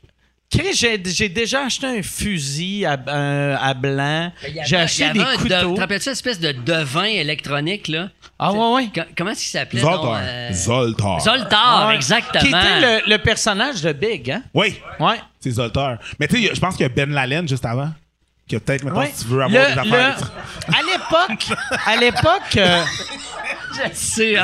J'ai j'ai déjà acheté un fusil à, à blanc. Avait- J'ai acheté des un de- couteaux. Te rappelles-tu l'espèce de devin électronique, là? Ah ouais, ouais. Co- Comment est-ce qu'il s'appelait? Zoltar. euh, Zoltar. Zoltar, Ouais. exactement. Qui était le, le personnage de Big, hein? Oui, Ouais. c'est Zoltar. Mais tu sais, je pense qu'il y a Ben Laden juste avant. Que peut-être, Ouais. si tu veux avoir Le- des affaires. le- à l'époque, à l'époque, euh, En plus, c'est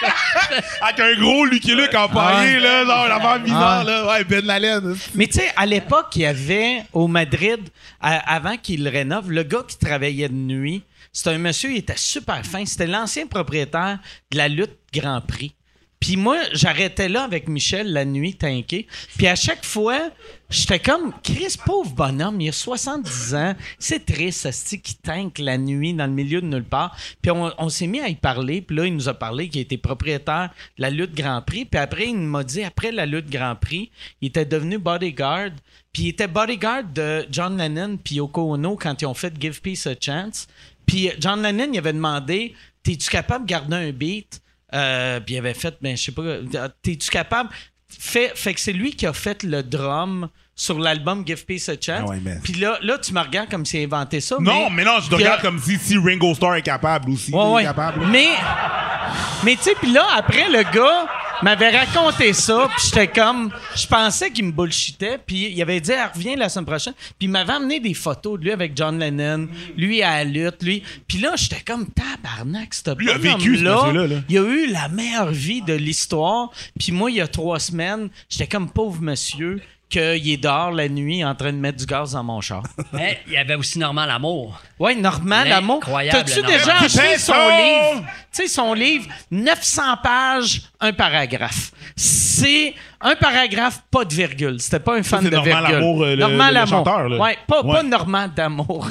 comme- Avec un gros Lucky Luke empaillé, Ouais. là, genre, l'affaire bizarre, Ouais. là. Ouais, Ben Laden. mais tu sais, à l'époque, il y avait au Madrid, à- avant qu'il le rénove, le gars qui travaillait de nuit, c'était un monsieur, il était super fin. C'était l'ancien propriétaire de la lutte Grand Prix. Puis moi, j'arrêtais là avec Michel la nuit, tanké. Puis à chaque fois, j'étais comme, Chris, pauvre bonhomme, il a 70 ans. C'est triste, ce qui tank la nuit dans le milieu de nulle part. Puis on, on s'est mis à y parler. Puis là, il nous a parlé qu'il était propriétaire de la lutte Grand Prix. Puis après, il m'a dit, après la lutte Grand Prix, il était devenu bodyguard. Puis il était bodyguard de John Lennon puis Yoko Ono quand ils ont fait Give Peace a Chance. Puis John Lennon, il avait demandé, t'es-tu capable de garder un beat? Euh, puis il avait fait, ben, je sais pas, t'es-tu capable? Fait, fait que c'est lui qui a fait le drum sur l'album Give Peace a Chance. Ah ouais, mais- Puis là, là, tu me regardes comme s'il a inventé ça. Non, mais non, je te regarde comme si, si Ringo Starr est capable aussi. Ouais, il est capable. Mais, mais tu sais, puis là, après, le gars m'avait raconté ça, puis j'étais comme, je pensais qu'il me bullshitait, puis il avait dit, ah, reviens la semaine prochaine, puis il m'avait amené des photos de lui avec John Lennon, lui à la lutte, lui, puis là, j'étais comme, tabarnak, ce Lui a vécu, ce là. il a eu la meilleure vie de l'histoire, puis moi, il y a trois semaines, j'étais comme pauvre monsieur, qu'il est dehors la nuit en train de mettre du gaz dans mon char. Mais il y avait aussi Normand Lamour. Ouais, Normand Lamour. Incroyable, T'as-tu déjà acheté son livre? Tu sais, son livre, 900 pages, un paragraphe. C'est un paragraphe, pas de virgule. C'était pas un fan de Normand virgule. Lamour, euh, le- Normand le Lamour. chanteur, là. Ouais, pas, Ouais. pas Normand d'amour.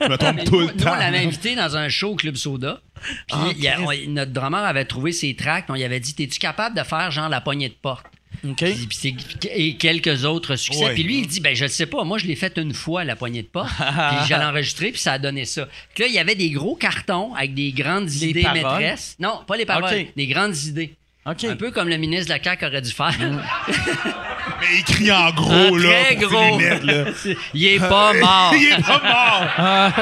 Je me trompe Mais tout nous, le nous, temps. on l'avait invité dans un show au Club Soda. Puis Ah, notre drummer avait trouvé ses tracks. On lui avait dit T'es-tu capable de faire genre la poignée de porte Puis- puis Et quelques autres succès. Puis lui, il dit Ben, je le sais pas. Moi, je l'ai fait une fois, la poignée de porte. puis j'allais enregistrer, puis ça a donné ça. Puis là, il y avait des gros cartons avec des grandes Les idées paroles? maîtresses. Non, pas les paroles, des grandes idées. Un peu comme le ministre de la CAQ aurait dû faire. Mais écrit en gros, En là. très gros. ses lunettes, là. il est pas mort. il est pas mort.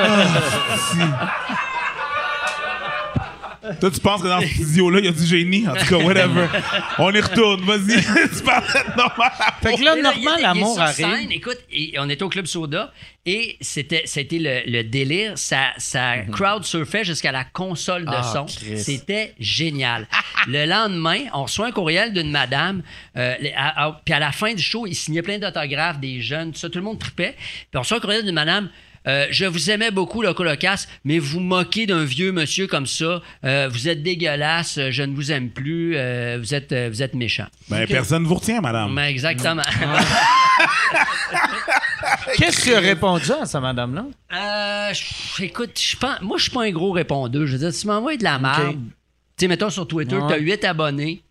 Toi, tu penses que dans ce studio-là, il y a du génie? En tout cas, whatever. On y retourne. Vas-y. tu parles normal. Fait que là, là, il sur scène, écoute, et on était au Club Soda et c'était c'était le, le délire. Ça, ça crowd surfait jusqu'à la console de Mhm. Ah, son. Christ. C'était génial. le lendemain, on reçoit un courriel d'une madame. euh, à- puis à la fin du show, il signait plein d'autographes, des jeunes, tout ça. Tout le monde tripait. Puis on reçoit un courriel d'une madame. Euh, je vous aimais beaucoup, le colocasse, mais vous moquez d'un vieux monsieur comme ça. Euh, vous êtes dégueulasse, je ne vous aime plus, euh, vous, êtes, vous êtes méchant. Ben, personne ne vous retient, madame. Ben, exactement. Qu'est-ce que tu as répondu à ça, madame-là? Euh, je- écoute, je pense, moi, je suis pas un gros répondeur. Je veux dire, tu m'envoies de la merde. Tu sais, mettons sur Twitter, Ouais. tu as 8 abonnés.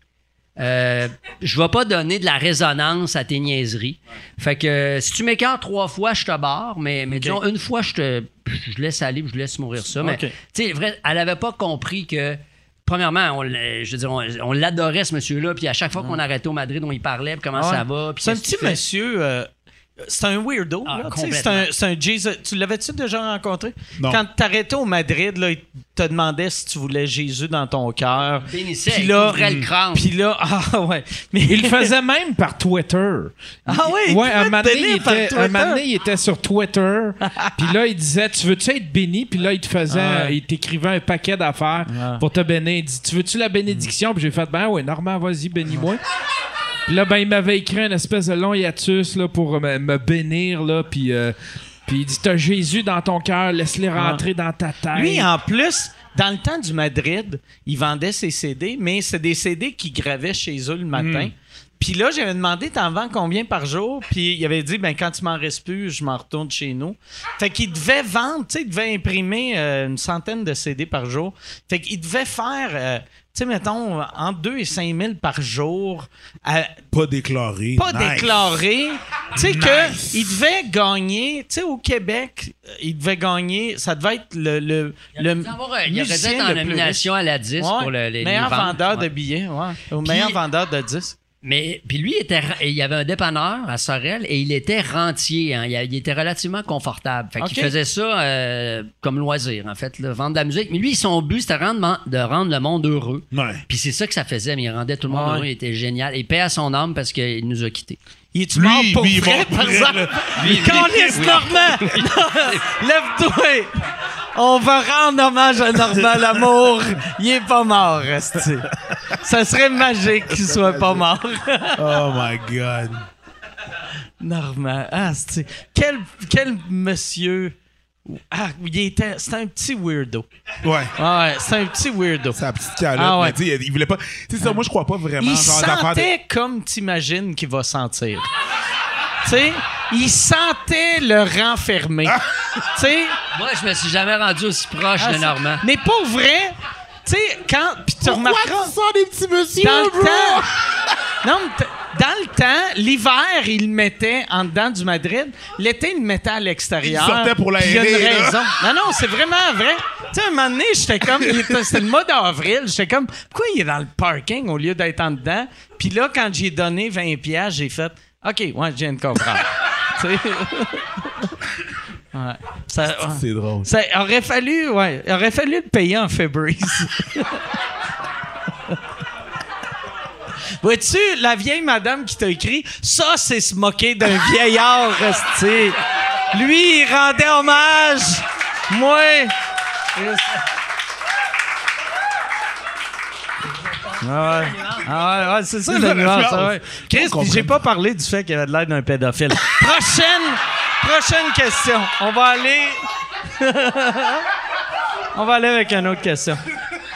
Euh, je vais pas donner de la résonance à tes niaiseries. Fait que si tu m'écartes trois fois, je te barre, mais, mais disons une fois, je te je laisse aller, je laisse mourir ça. Mais tu sais, elle avait pas compris que. Premièrement, on, l'a- je veux dire, on, on l'adorait ce monsieur-là, puis à chaque fois qu'on arrêtait au Madrid, on y parlait, puis comment Ouais. ça va. C'est un petit monsieur. euh, c'est un weirdo. Ah, là, tu sais, c'est un, un Jesus. Tu l'avais-tu déjà rencontré? Non. Quand t'arrêtais au Madrid, là, il te demandait si tu voulais Jésus dans ton cœur. Bénissait, Puis il là, ouvrait le crâne. Puis là, ah ouais. Mais Il le faisait même par Twitter. Ah oui, il Ouais, un moment donné, il était, Twitter. un moment donné, il était sur Twitter. Puis là, il disait Tu veux-tu être béni? Puis là, il te faisait. Ah. Il t'écrivait un paquet d'affaires Ah. pour te bénir. Il dit Tu veux-tu la bénédiction? Puis j'ai fait Ben ouais, Normand, vas-y, bénis-moi. Puis là, ben, il m'avait écrit un espèce de long hiatus là, pour me, me bénir. Là, puis, euh, puis il dit T'as Jésus dans ton cœur, laisse-les rentrer dans ta tête. Lui, en plus, dans le temps du Madrid, il vendait ses CD, mais c'est des CD qu'il gravait chez eux le matin. Puis là, j'avais demandé, t'en vends combien par jour? Puis il avait dit, ben quand tu m'en restes plus, je m'en retourne chez nous. Fait qu'il devait vendre, tu sais, il devait imprimer euh, une centaine de CD par jour. Fait qu'il devait faire, euh, sais, mettons, entre 2 et 5 000 par jour. à- Pas déclaré. pas Nice. déclaré. Tu sais Nice. que il devait gagner, tu sais au Québec, euh, il devait gagner, ça devait être le le Il le un- il musicien en le plus nomination à la 10 riche. pour Ouais, le, les, meilleur vendeur Ouais. de billets, ouais. Au meilleur vendeur de disques. Mais puis lui, il, était, il y avait un dépanneur à Sorel et il était rentier. hein. Il, il était relativement confortable. Fait qu'il faisait ça euh, comme loisir, en fait, là, vendre de la musique. Mais lui, son but, c'était rendre, de rendre le monde heureux. Ouais. Puis c'est ça que ça faisait, mais il rendait tout le monde Ouais. heureux. Il était génial. Et paix à son âme parce qu'il nous a quittés. Il est mort pour lui, il est vrai, par exemple? Lève-toi! On va rendre hommage à Normand Lamour. Il est pas mort, esti. Ça serait magique qu'il soit pas mort. Oh my God. Normand. Ah, c'est quel, quel monsieur. Ah, il était. C'était un petit weirdo. Ouais. Ah ouais, c'est un petit weirdo. Sa petite calotte. Ah ouais. mais il voulait pas. Tu sais, ça, moi, je crois pas vraiment. Il genre d'affaires de- sentait comme t'imagines qu'il va sentir. Tu sais, il sentait le renfermé. Ah. tu sais? Moi, je me suis jamais rendu aussi proche ah, de Normand. Mais pour vrai, tu sais, quand. Puis tu Pourquoi remarqueras. tu sens des petits messieurs, Dans le bro? temps. Non, mais dans le temps, l'hiver, il le mettait en dedans du Madrid. L'été, il le mettait à l'extérieur. Il sortait pour Puis Il y a une l'aérer, là. raison. Non, non, c'est vraiment vrai. Tu sais, un moment donné, j'étais comme. C'était le mois d'avril. J'étais comme, pourquoi il est dans le parking au lieu d'être en dedans? Puis là, quand j'ai donné 20$, piastres, j'ai fait. OK, ouais, je viens de comprendre. Ouais. Ça, ouais. C'est drôle. Ça aurait fallu, ouais, il aurait fallu le payer en Febreze. Vois-tu, la vieille madame qui t'a écrit, ça, c'est se moquer d'un vieillard, resté. Lui, il rendait hommage. Moi. Ah ouais. Ah ouais, ouais, c'est ça C'est la nuance. ah ouais. Chris, puis j'ai pas parlé du fait qu'il avait de l'air d'un pédophile. Prochaine, prochaine question. On va aller. On va aller avec une autre question.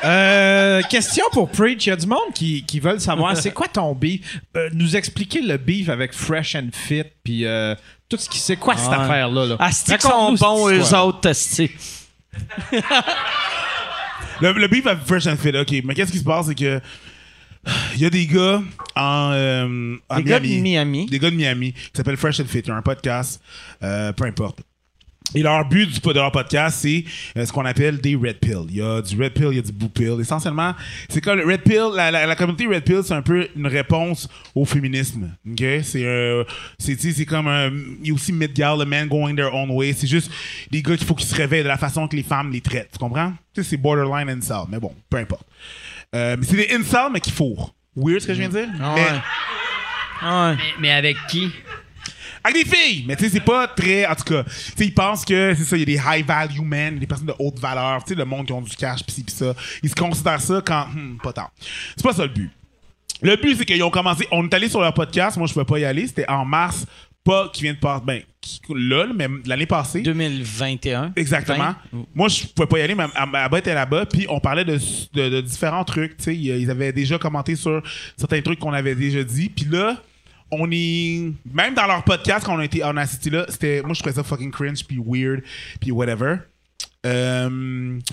Euh, question pour Preach. Il y a du monde qui, qui veulent savoir c'est quoi ton beef? Euh, nous expliquer le beef avec Fresh and Fit, puis euh, tout ce qui c'est quoi cette affaire-là. Là? Asti qu'ils sont bons, eux autres, asti. Le, le beef avec Fresh and Fit, OK. Mais qu'est-ce qui se passe, c'est que il y a des gars en, euh, en Des gars de Miami. Des gars de Miami qui s'appellent Fresh and Fit. Ils ont un podcast, euh, peu importe. Et leur but du, de leur podcast, c'est euh, ce qu'on appelle des Red Pill. Il y a du Red Pill, il y a du Blue Pill. Essentiellement, c'est comme le Red Pill, la, la, la communauté Red Pill, c'est un peu une réponse au féminisme. OK? C'est euh, c'est comme un. Il y a aussi Midgal, the man going their own way. C'est juste des gars qu'il faut qu'ils se réveillent de la façon que les femmes les traitent. Tu comprends? C'est borderline incel. Mais bon, peu importe. Euh, mais c'est des incels, mais qui fourrent. Weird ce que je viens de dire? Mais- ouais. Ouais. Mais, mais avec qui? Avec des filles, mais tu sais, c'est pas très. En tout cas, tu sais, ils pensent que c'est ça, il y a des high value men, des personnes de haute valeur, tu sais, le monde qui ont du cash, pis ci, pis ça. Ils se considèrent ça quand. hmm, pas tant. C'est pas ça le but. Le but, c'est qu'ils ont commencé. On est allé sur leur podcast, moi, je pouvais pas y aller, c'était en mars, pas qui vient de passer. Ben, qui- là, mais l'année passée. 2021. Exactement. 20. Moi, je pouvais pas y aller, mais Abba était là-bas, puis on parlait de, de- de différents trucs. Tu sais, ils ils avaient déjà commenté sur certains trucs qu'on avait déjà dit, puis là, on est même dans leur podcast quand on a été on a assisté là, c'était moi je trouvais ça fucking cringe puis weird puis whatever. Euh,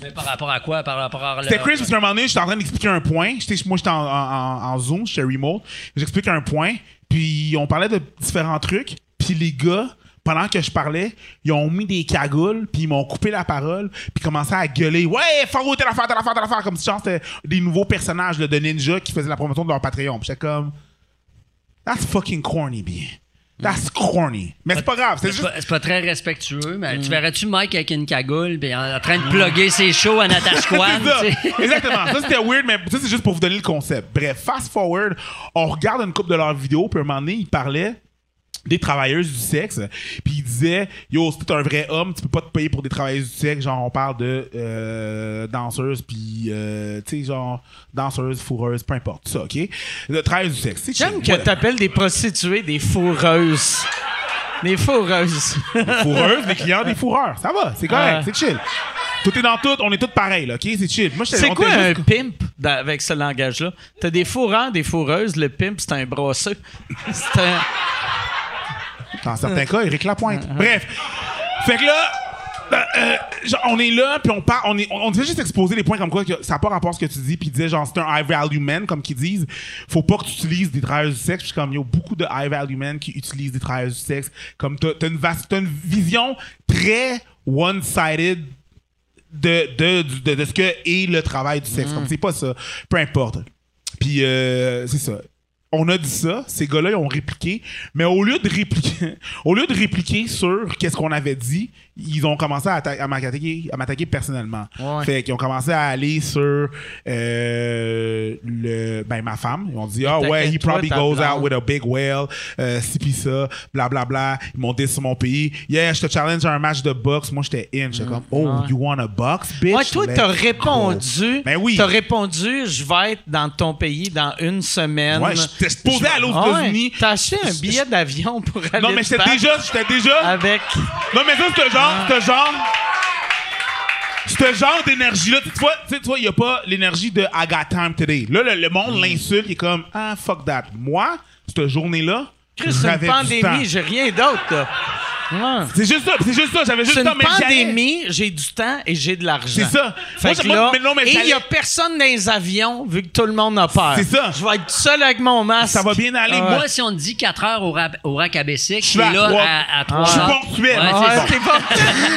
Mais par rapport à quoi? Par rapport à c'était cringe parce qu'à un moment donné, j'étais en train d'expliquer un point. J'étais, moi, j'étais en, en, en- en Zoom, j'étais remote. J'explique un point, puis on parlait de différents trucs. Puis les gars, pendant que je parlais, ils ont mis des cagoules, puis ils m'ont coupé la parole, puis commençaient à gueuler. Ouais, faut telle affaire, telle affaire, telle affaire. Comme si genre, c'était des nouveaux personnages là, de ninja qui faisaient la promotion de leur Patreon. Puis j'étais comme. That's fucking corny, bien. That's corny. Mais c'est pas grave. C'est juste. pas, c'est pas très respectueux, mais tu verrais-tu Mike avec une cagoule puis en, en train de plugger ses shows à Natashquan? C'est ça. tu sais? Exactement. Ça, c'était weird, mais ça, c'est juste pour vous donner le concept. Bref, fast forward, on regarde une couple de leurs vidéos, puis à un moment donné, ils parlaient des travailleuses du sexe, puis ils disaient Yo, si t'es un vrai homme, tu peux pas te payer pour des travailleuses du sexe. Genre, on parle de euh, danseuses, puis, euh, tu sais, genre, danseuses, fourreuses, peu importe, ça, OK? De travailleuses du sexe. C'est J'aime que t'appelles des prostituées des fourreuses. Des fourreuses. fourreuses, les clients des fourreurs. Ça va, c'est correct, Ah. c'est chill. Tout est dans tout, on est tous pareils, là, OK? C'est chill. Moi, C'est quoi un juste- pimp dans- avec ce langage-là? T'as des fourreurs, des fourreuses. Le pimp, c'est un brosseux. C'est un... Dans certains cas, Eric Lapointe. Bref. Fait que là, euh, euh, genre, on est là, puis on parle, on, est, on, on devait juste exposer les points comme quoi que ça n'a pas rapport à ce que tu dis, puis disait genre c'est un high value man, comme qu'ils disent. Faut pas que tu utilises des travailleurs du sexe. Puis comme, il y a beaucoup de high value men qui utilisent des travailleurs du sexe. Comme t'as t'as une, vaste- t'as une vision très one-sided de, de, de, de- de ce que est le travail du sexe. Comme c'est pas ça. Peu importe. Puis euh, c'est ça. On a dit ça, ces gars-là ils ont répliqué, mais au lieu de répliquer, au lieu de répliquer sur qu'est-ce qu'on avait dit, ils ont commencé à, atta- à m'attaquer, à m'attaquer personnellement. Ouais. Fait qu'ils ont commencé à aller sur euh, le, ben ma femme. Ils ont dit ah ouais, he probably goes out with a big whale, euh, ci pis ça, bla bla bla. Ils m'ont dit sur mon pays. Yeah, je te challenge à un match de boxe. Moi j'étais in, j'étais comme oh Mm. Ouais. you want a box, bitch? Ouais, toi, t'as répondu. Ben oui. T'as répondu, je vais être dans ton pays dans une semaine. Ouais, j'étais supposé aller aux Ah. États-Unis. T'as acheté un billet d'avion pour aller Non, mais j'étais déjà, j'étais déjà. Avec. Non, mais ça, c'est genre, c'est genre. Ce genre d'énergie-là, tu vois, tu vois, il n'y a pas l'énergie de I got time today. Là, le, le monde l'insulte, il est comme, ah, fuck that. Moi, cette journée-là, Chris, c'est une pandémie, j'ai rien d'autre. Ouais. C'est juste ça, c'est juste ça, j'avais juste C'est le une temps, mais j'allais- pandémie, j'ai du temps et j'ai de l'argent. C'est ça. Fait Moi, que je- moi, là, mais non, mais et il y a j'allais- personne dans les avions vu que tout le monde a peur. C'est ça. Je vais être seul avec mon masque. Ça va bien aller. Moi, Moi, si on te dit 4 heures au, rap, au rack à Bessic, suis à là trois. à, à 3 Je suis heures. ponctuel. Ouais, Ah, c'est Ouais, ça. t'es pas.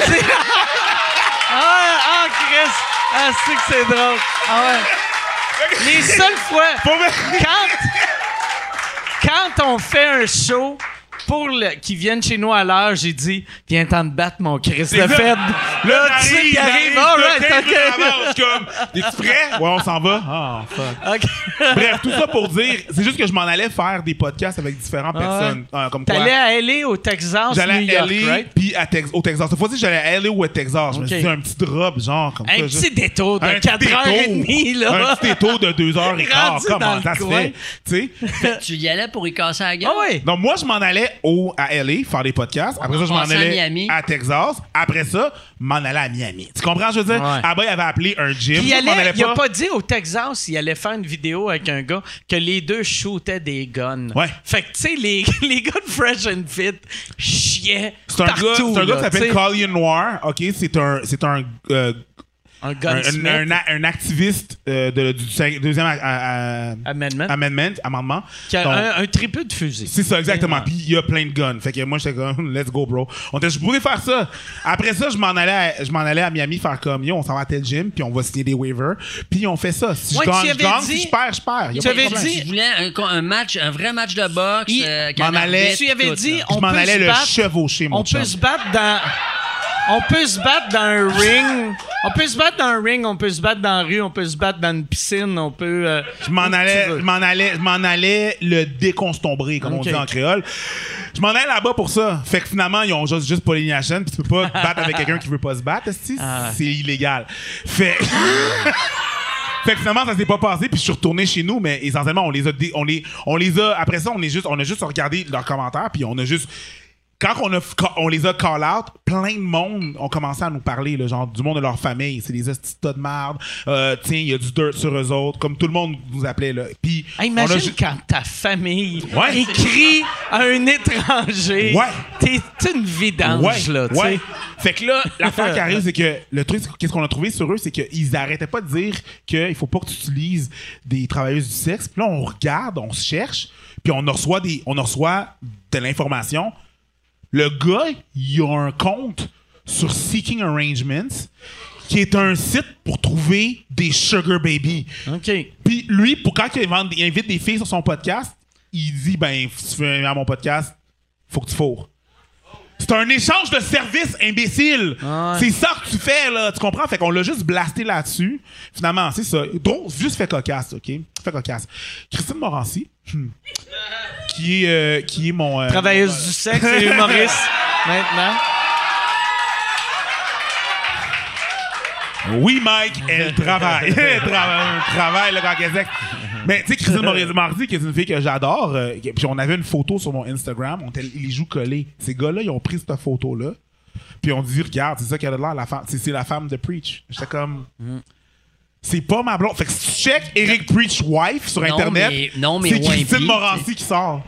C'est- ah, ah, Chris. Ah, c'est que c'est drôle. Ah ouais. Les seules fois. Pour. Quand. quand on fait un show pour le, qui viennent chez nous à l'heure, j'ai dit Viens t'en te battre, mon Chris de ça. Fed. Là, tu sais qu'il arrive. All right, le 15 minutes ok. avant, je suis comme, T'es-tu prêt? Ouais, on s'en va. Ah, fuck. Bref, tout ça pour dire, c'est juste que je m'en allais faire des podcasts avec différentes personnes. Euh, comme quoi. T'allais à LA au Texas, J'allais New à LA right? puis Tex- au Texas. Cette fois-ci, j'allais à LA ou à Texas. Je me suis dit un petit drop, genre, comme Un ça. petit juste- détour de Un petit 4h30, là. Un petit détour de 2h15. Rendu Comment dans ça le se fait? Tu? Tu y allais pour y casser la gueule? Ah oui. Donc, moi, je m'en allais au, à LA faire des podcasts. Après ça, je m'en à allais Miami. à Texas. Après ça, m'en allais à Miami. Tu comprends, je veux dire? Ouais. Là-bas, il avait appelé un gym. Puis il, allait, allais il a pas dit au Texas, il allait faire une vidéo avec un gars que les deux shootaient des guns. Ouais. Fait que, tu sais, les, les gars de Fresh and Fit chiaient C'est un gars, partout. un gars qui s'appelle. Collier Noir. OK? C'est un, c'est un, euh, Un un, gunsmith. un- un- un activiste euh, de- du cinq- deuxième Amendment. amendment, amendement. Qui a Donc, un, un triple de fusil. C'est ça, exactement. Puis il y a plein de guns. Fait que moi, j'étais comme, let's go, bro. On était, je pourrais faire ça. Après ça, je m'en allais, à, je m'en allais à Miami faire comme, yo, on s'en va à tel gym, puis on va signer des waivers. Puis on fait ça. Si Ouais, je gagne, je gagne. dit- Si je perds, je perds. Y a Tu avais dit- Tu voulais un, match, un vrai match de boxe. Il- euh, m'en arbitre, Tu avais dit. Je on m'en allais le chevaucher, mon On peut se battre dans. On peut se battre dans un ring. On peut se battre dans un ring, on peut se battre dans la rue, on peut se battre dans une piscine, on peut. euh, Je m'en allais, je m'en allais, je m'en allais le déconstombrer, comme on dit en créole. Je m'en allais là-bas pour ça. Fait que finalement, ils ont juste, juste pas les chaîne, puis tu peux pas te battre avec quelqu'un qui veut pas se battre. Ah. c'est illégal. Fait Fait que finalement, ça s'est pas passé, puis je suis retourné chez nous, mais essentiellement, on les a, dé- on les, on les a, après ça, on est juste, on a juste regardé leurs commentaires, puis on a juste, quand on, a, quand on les a call out, plein de monde ont commencé à nous parler, là, genre du monde de leur famille. C'est des hosties de tas de marde. Euh, tiens, il y a du dirt sur eux autres, comme tout le monde nous appelait. Là. Puis, Hey, on a imagine quand ta famille Ouais. écrit à un étranger. Ouais. T'es une vidange, Ouais, là, ouais. Fait que là, l'affaire qui arrive, c'est que le truc, qu'est-ce qu'on a trouvé sur eux, c'est qu'ils arrêtaient pas de dire qu'il faut pas que tu utilises des travailleuses du sexe. Puis là, on regarde, on se cherche, puis on reçoit des, on reçoit de l'information. Le gars, il a un compte sur Seeking Arrangements, qui est un site pour trouver des sugar baby. OK. Puis lui, pour quand il invite, il invite des filles sur son podcast, il dit ben si tu veux venir à mon podcast, faut que tu fourres. C'est un échange de services, imbécile. Ah C'est ça que tu fais, là. Tu comprends? Fait qu'on l'a juste blasté là-dessus. Finalement, c'est ça. Donc, juste fait cocasse, OK? Fait cocasse. Christine Morancy, hmm, qui, est, euh, qui est mon... euh, Travailleuse du sexe et humoriste, maintenant. Oui, Mike, elle travaille. elle travaille, elle travaille là, quand elle. Mais tu sais, Christine Mardi, qui est une fille que j'adore, euh, puis on avait une photo sur mon Instagram, on était, les jouent collés. Ces gars-là, ils ont pris cette photo-là, puis on dit, regarde, c'est ça qu'elle a l'air, la femme, c'est, la femme de Preach. J'étais comme, c'est pas ma blonde. Fait que si tu check Eric Preach wife sur Non, Internet, mais- non, mais c'est Christine Morancy qui sort.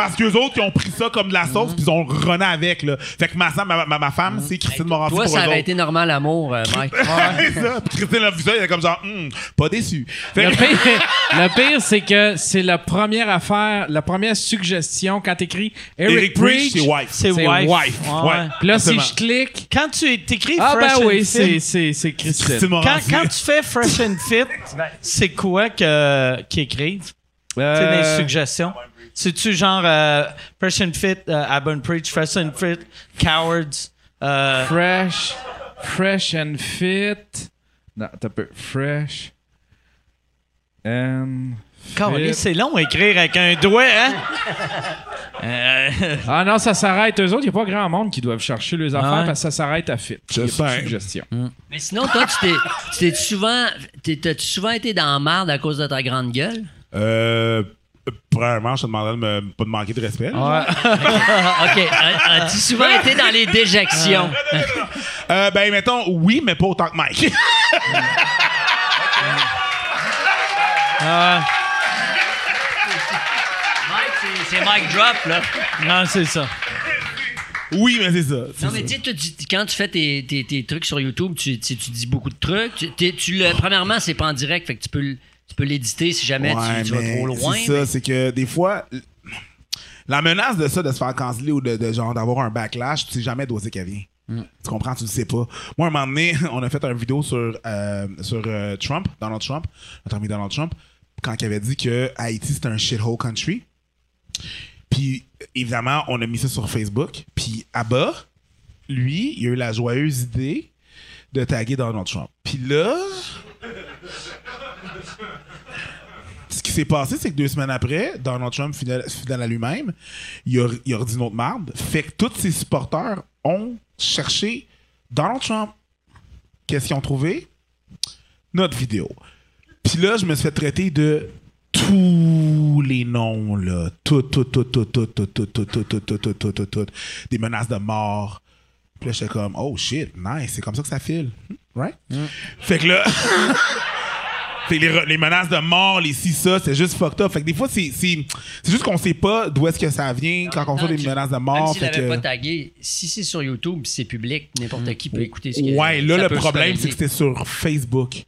Parce qu'eux autres, ils ont pris ça comme de la sauce, puis ils ont rené avec, là. Fait que ma, ma, ma, ma femme, c'est Christine Morancy Toi, pour ça eux été normal l'amour, euh, Mike. C'est ça. Puis Christine a vu ça, il est comme genre, Hum, pas déçu. Fait Le que- pire, le pire, c'est que c'est la première affaire, la première suggestion quand t'écris Eric, Eric Preach, c'est wife. C'est C'est wife. wife. Ouais. Ouais. Puis là, si je clique, Quand tu t'écris ah Fresh ben and oui, Fit, c'est c'est c'est Christine. Christine quand, Morancy. quand tu fais Fresh and Fit, c'est quoi que qu'ils écrivent? Euh, C'est des suggestions. C'est-tu genre euh, Fresh and Fit, euh, Abon Preach, Fresh and Fit, Cowards? euh, Fresh, fresh and fit. Non, t'as peu. Fresh and Calais, fit. c'est long à écrire avec un doigt, hein? Euh, Ah non, ça s'arrête. Eux autres, il n'y a pas grand monde qui doivent chercher les affaires Ouais. parce que ça s'arrête à fit. Je Il y a pas de sais. suggestion. Mais sinon, toi, tu t'es, tu t'es souvent, t'es- t'as-tu souvent été dans la merde à cause de ta grande gueule? Euh. Premièrement, je te demanderais de me, pas de manquer de respect. OK. As- As-tu souvent été dans les déjections? Euh, ben, mettons, oui, mais pas autant que Mike. ah, Mike, c'est, c'est Mike Drop, là. non, c'est ça. oui, mais c'est ça. c'est Non, mais ça. tu sais, toi, tu- quand tu fais tes, tes- tes trucs sur YouTube, tu, tu- tu dis beaucoup de trucs. Tu, t'es- tu le, premièrement, c'est pas en direct, fait que tu peux, le- tu peux l'éditer si jamais tu- Ouais, tu, vas mais trop loin. C'est ça, c'est que des fois, la menace de ça, de se faire canceller ou de, de genre d'avoir un backlash, tu sais jamais d'où c'est qu'elle vient. Mm. Tu comprends, tu le sais pas. Moi, un moment donné, on a fait une vidéo sur, euh, sur euh, Trump, Donald Trump, notre ami Donald Trump, quand il avait dit que Haïti c'était un shithole country. Puis, évidemment, on a mis ça sur Facebook. Puis, à bas, lui, il a eu la joyeuse idée de taguer Donald Trump. Puis là, qui s'est passé, c'est que deux semaines après, Donald Trump, fidèle, fidèle à lui-même, il a, il a redit une autre marde. Fait que tous ses supporters ont cherché Donald Trump. Qu'est-ce qu'ils ont trouvé? Notre vidéo. Puis là, je me suis fait traiter de tous les noms, là. Tout, tout, tout, tout, tout, tout, tout, tout, tout, tout, tout, tout, tout, tout, tout. Des menaces de mort. Puis là, j'étais comme, oh shit, nice, c'est comme ça que ça file. Right? Fait que là. Les, menaces de mort, les ci, ça, c'est juste fucked up. Fait que des fois, c'est c'est- c'est juste qu'on sait pas d'où est-ce que ça vient quand on fait des menaces de Même mort. l'avait que- pas tagué, si c'est sur YouTube, c'est public, n'importe qui peut écouter ce que Ouais, là, le problème, c'est que c'était sur Facebook.